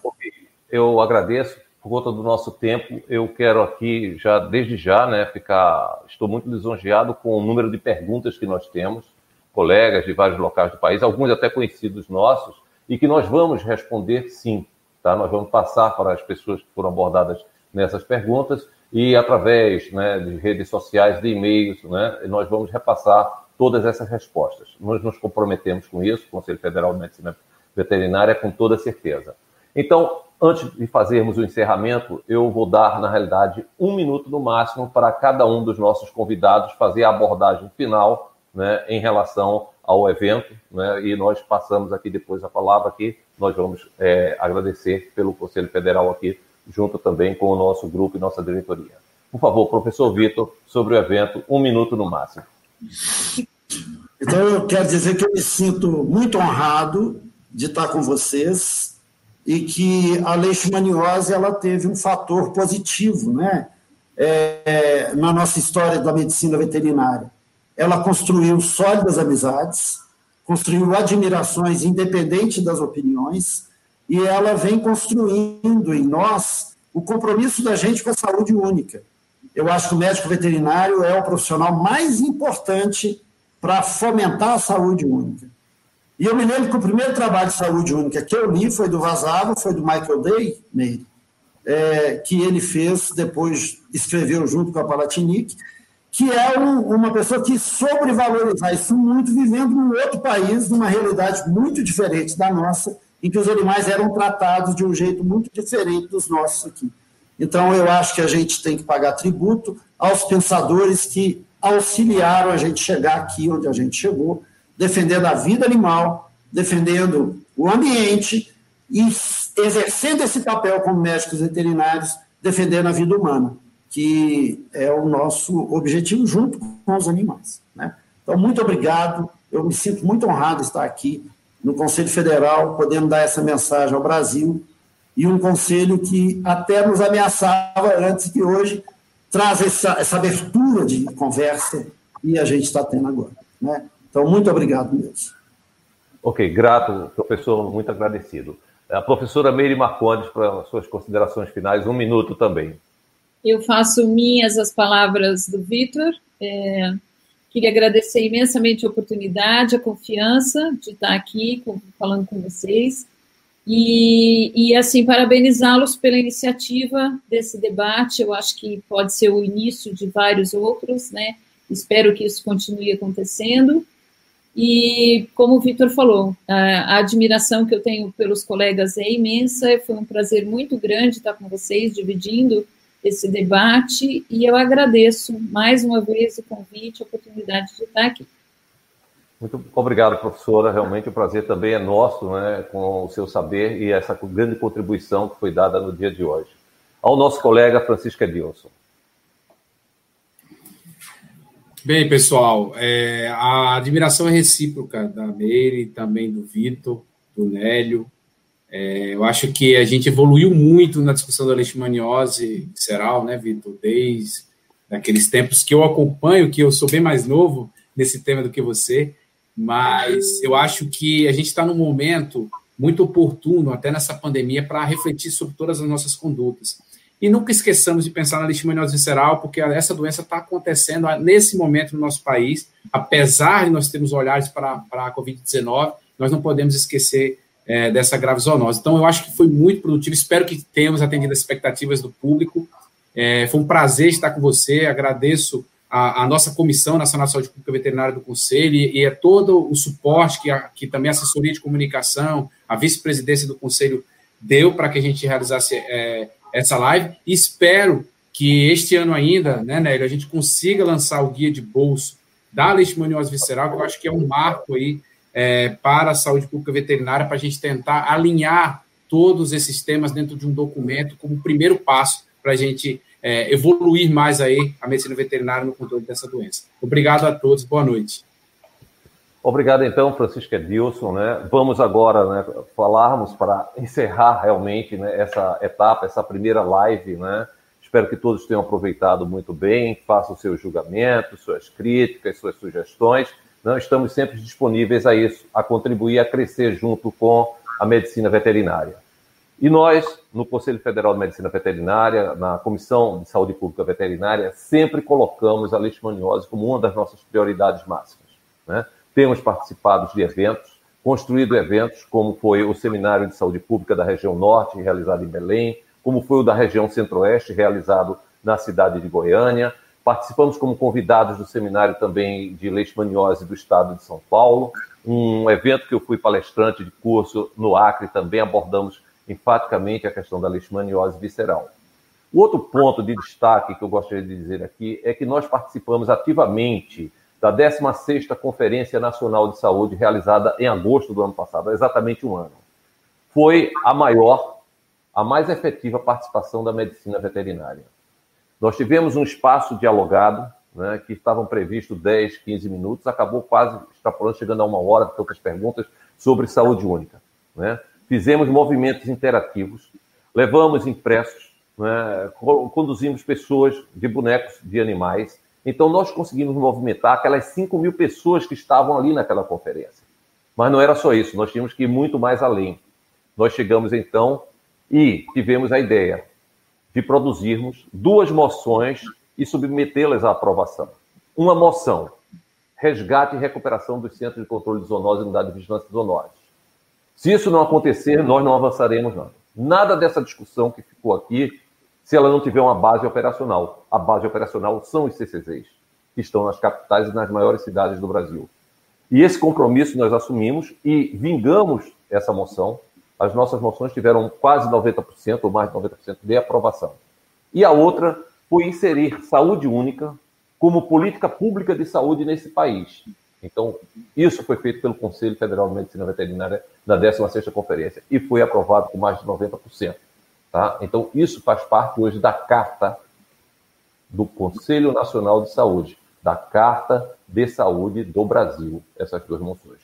Eu agradeço por conta do nosso tempo. Eu quero aqui, já desde já, né, ficar. Estou muito lisonjeado com o número de perguntas que nós temos, colegas de vários locais do país, alguns até conhecidos nossos, e que nós vamos responder sim. Tá? Nós vamos passar para as pessoas que foram abordadas nessas perguntas e através né, de redes sociais, de e-mails, né, nós vamos repassar todas essas respostas. Nós nos comprometemos com isso, o Conselho Federal de Medicina Veterinária, com toda certeza. Então, antes de fazermos o encerramento, eu vou dar, na realidade, um minuto no máximo para cada um dos nossos convidados fazer a abordagem final né, em relação ao evento, né, e nós passamos aqui depois a palavra aqui, nós vamos é, agradecer pelo Conselho Federal aqui, junto também com o nosso grupo e nossa diretoria. Por favor, professor Vitor, sobre o evento, um minuto no máximo.
Então, eu quero dizer que eu me sinto muito honrado de estar com vocês e que a leishmaniose ela teve um fator positivo né, é, na nossa história da medicina veterinária. Ela construiu sólidas amizades, construiu admirações independente das opiniões, e ela vem construindo em nós o compromisso da gente com a saúde única eu acho que o médico veterinário é o profissional mais importante para fomentar a saúde única. E eu me lembro que o primeiro trabalho de saúde única que eu li foi do Vazava, foi do Michael Day, Meire, é, que ele fez, depois escreveu junto com a Palatinic, que é um, uma pessoa que sobrevalorizar isso muito, vivendo num outro país, numa realidade muito diferente da nossa, em que os animais eram tratados de um jeito muito diferente dos nossos aqui. Então, eu acho que a gente tem que pagar tributo aos pensadores que auxiliaram a gente chegar aqui onde a gente chegou, defendendo a vida animal, defendendo o ambiente e exercendo esse papel como médicos veterinários, defendendo a vida humana, que é o nosso objetivo junto com os animais. Né? Então, muito obrigado. Eu me sinto muito honrado de estar aqui no Conselho Federal, podendo dar essa mensagem ao Brasil e um conselho que até nos ameaçava antes, que hoje traz essa, essa abertura de conversa e a gente está tendo agora. Né? Então, muito obrigado mesmo.
Ok, grato, professor, muito agradecido. A professora Meire Marcondes, para suas considerações finais, um minuto também.
Eu faço minhas as palavras do Vitor. É, queria agradecer imensamente a oportunidade, a confiança de estar aqui falando com vocês. E, e assim, parabenizá-los pela iniciativa desse debate. Eu acho que pode ser o início de vários outros, né? Espero que isso continue acontecendo. E, como o Vitor falou, a, admiração que eu tenho pelos colegas é imensa. Foi um prazer muito grande estar com vocês, dividindo esse debate. E eu agradeço mais uma vez o convite, a oportunidade de estar aqui.
Muito obrigado, professora. Realmente o prazer também é nosso, né, com o seu saber e essa grande contribuição que foi dada no dia de hoje. Ao nosso colega Francisco Edilson.
Bem, pessoal, é, a admiração é recíproca da Meire, também do Vitor, do Nélio. É, eu acho que a gente evoluiu muito na discussão da leishmaniose visceral, né, Vitor? Desde aqueles tempos que eu acompanho, que eu sou bem mais novo nesse tema do que você mas eu acho que a gente está num momento muito oportuno, até nessa pandemia, para refletir sobre todas as nossas condutas. E nunca esqueçamos de pensar na leishmaniose visceral, porque essa doença está acontecendo nesse momento no nosso país, apesar de nós termos olhares para, a Covid-19, nós não podemos esquecer é, dessa grave zoonose. Então, eu acho que foi muito produtivo, espero que tenhamos atendido as expectativas do público. É, foi um prazer estar com você, agradeço a, a, nossa Comissão Nacional de Saúde Pública Veterinária do Conselho e, é todo o suporte que, a, que também a assessoria de comunicação, a vice-presidência do Conselho deu para que a gente realizasse é, essa live. Espero que este ano ainda, né, Nélio, a gente consiga lançar o guia de bolso da leishmaniose visceral, que eu acho que é um marco aí é, para a saúde pública veterinária, para a gente tentar alinhar todos esses temas dentro de um documento como primeiro passo para a gente é, evoluir mais aí a medicina veterinária no controle dessa doença. Obrigado a todos, boa noite.
Obrigado, então, Francisco Edilson. Né? Vamos agora né, falarmos para encerrar realmente né, essa etapa, essa primeira live. Né? Espero que todos tenham aproveitado muito bem, façam seus julgamentos, suas críticas, suas sugestões. Não estamos sempre disponíveis a isso, a contribuir, a crescer junto com a medicina veterinária. E nós, no Conselho Federal de Medicina Veterinária, na Comissão de Saúde Pública Veterinária, sempre colocamos a leishmaniose como uma das nossas prioridades máximas. Né? Temos participado de eventos, construído eventos, como foi o Seminário de Saúde Pública da região Norte, realizado em Belém, como foi o da região Centro-Oeste, realizado na cidade de Goiânia. Participamos como convidados do seminário também de leishmaniose do estado de São Paulo, um evento que eu fui palestrante de curso no Acre, também abordamos enfaticamente a questão da leishmaniose visceral. O outro ponto de destaque que eu gostaria de dizer aqui é que nós participamos ativamente da 16ª Conferência Nacional de Saúde, realizada em agosto do ano passado, exatamente um ano. Foi a maior, a mais efetiva participação da medicina veterinária. Nós tivemos um espaço dialogado, né, que estavam previstos 10, 15 minutos, acabou quase extrapolando, chegando a uma hora, de tantas perguntas sobre saúde única. Né? Fizemos movimentos interativos, levamos impressos, né, conduzimos pessoas de bonecos de animais, então, nós conseguimos movimentar aquelas 5 mil pessoas que estavam ali naquela conferência. Mas não era só isso, nós tínhamos que ir muito mais além. Nós chegamos, então, e tivemos a ideia de produzirmos duas moções e submetê-las à aprovação. Uma moção, resgate e recuperação dos centros de controle de zoonose e unidade de vigilância de zoonose. Se isso não acontecer, nós não avançaremos nada. Nada dessa discussão que ficou aqui se ela não tiver uma base operacional. A base operacional são os CCZs, que estão nas capitais e nas maiores cidades do Brasil. E esse compromisso nós assumimos e vingamos essa moção. As nossas moções tiveram quase 90% ou mais de 90% de aprovação. E a outra foi inserir saúde única como política pública de saúde nesse país. Então, isso foi feito pelo Conselho Federal de Medicina Veterinária na 16ª conferência e foi aprovado com mais de 90%. Tá? Então, isso faz parte hoje da carta do Conselho Nacional de Saúde, da Carta de Saúde do Brasil, essas duas moções.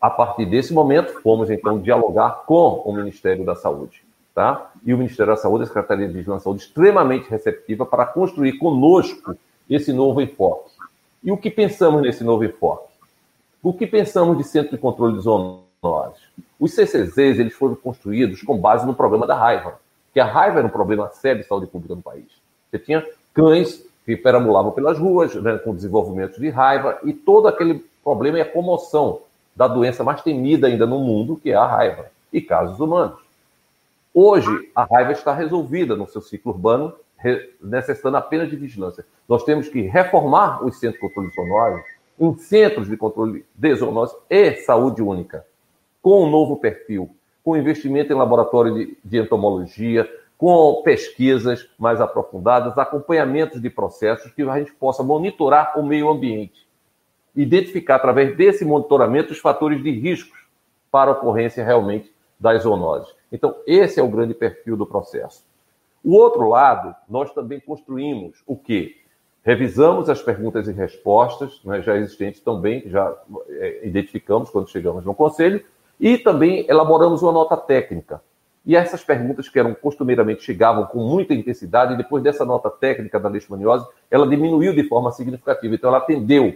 A partir desse momento, fomos então dialogar com o Ministério da Saúde. Tá? E o Ministério da Saúde, a Secretaria de Vigilância Saúde, extremamente receptiva para construir conosco esse novo enfoque. E o que pensamos nesse novo enfoque? O que pensamos de Centro de Controle de Zoonoses? Os CCZs eles foram construídos com base no programa da raiva que a raiva era um problema sério de saúde pública no país. Você tinha cães que perambulavam pelas ruas, né, com desenvolvimento de raiva, e todo aquele problema é a comoção da doença mais temida ainda no mundo, que é a raiva, e casos humanos. Hoje, a raiva está resolvida no seu ciclo urbano, necessitando apenas de vigilância. Nós temos que reformar os centros de controle de zoonose em centros de controle de zoonose e saúde única, com um novo perfil, com investimento em laboratório de, de entomologia, com pesquisas mais aprofundadas, acompanhamentos de processos que a gente possa monitorar o meio ambiente. Identificar, através desse monitoramento, os fatores de riscos para a ocorrência realmente das zoonoses. Então, esse é o grande perfil do processo. O outro lado, nós também construímos o quê? Revisamos as perguntas e respostas né, já existentes também, já é, identificamos quando chegamos no Conselho, e também elaboramos uma nota técnica. E essas perguntas que eram costumeiramente chegavam com muita intensidade, e depois dessa nota técnica da leishmaniose, ela diminuiu de forma significativa. Então, ela atendeu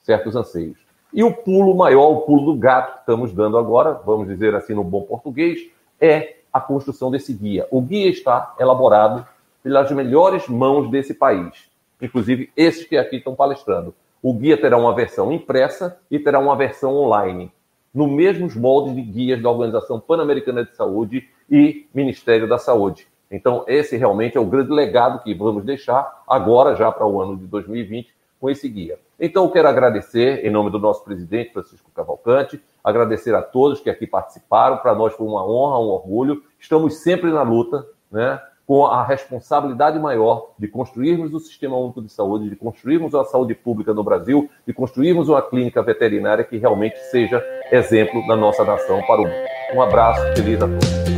certos anseios. E o pulo maior, o pulo do gato que estamos dando agora, vamos dizer assim no bom português, é a construção desse guia. O guia está elaborado pelas melhores mãos desse país, inclusive esses que aqui estão palestrando. O guia terá uma versão impressa e terá uma versão online no mesmos moldes de guias da Organização Pan-Americana de Saúde e Ministério da Saúde. Então, esse realmente é o grande legado que vamos deixar agora, já para o ano de 2020, com esse guia. Então, eu quero agradecer, em nome do nosso presidente, Francisco Cavalcante, agradecer a todos que aqui participaram. Para nós foi uma honra, um orgulho. Estamos sempre na luta, né? Com a responsabilidade maior de construirmos o sistema único de saúde, de construirmos a saúde pública no Brasil, de construirmos uma clínica veterinária que realmente seja exemplo na nossa nação para o mundo. Um abraço, feliz a todos.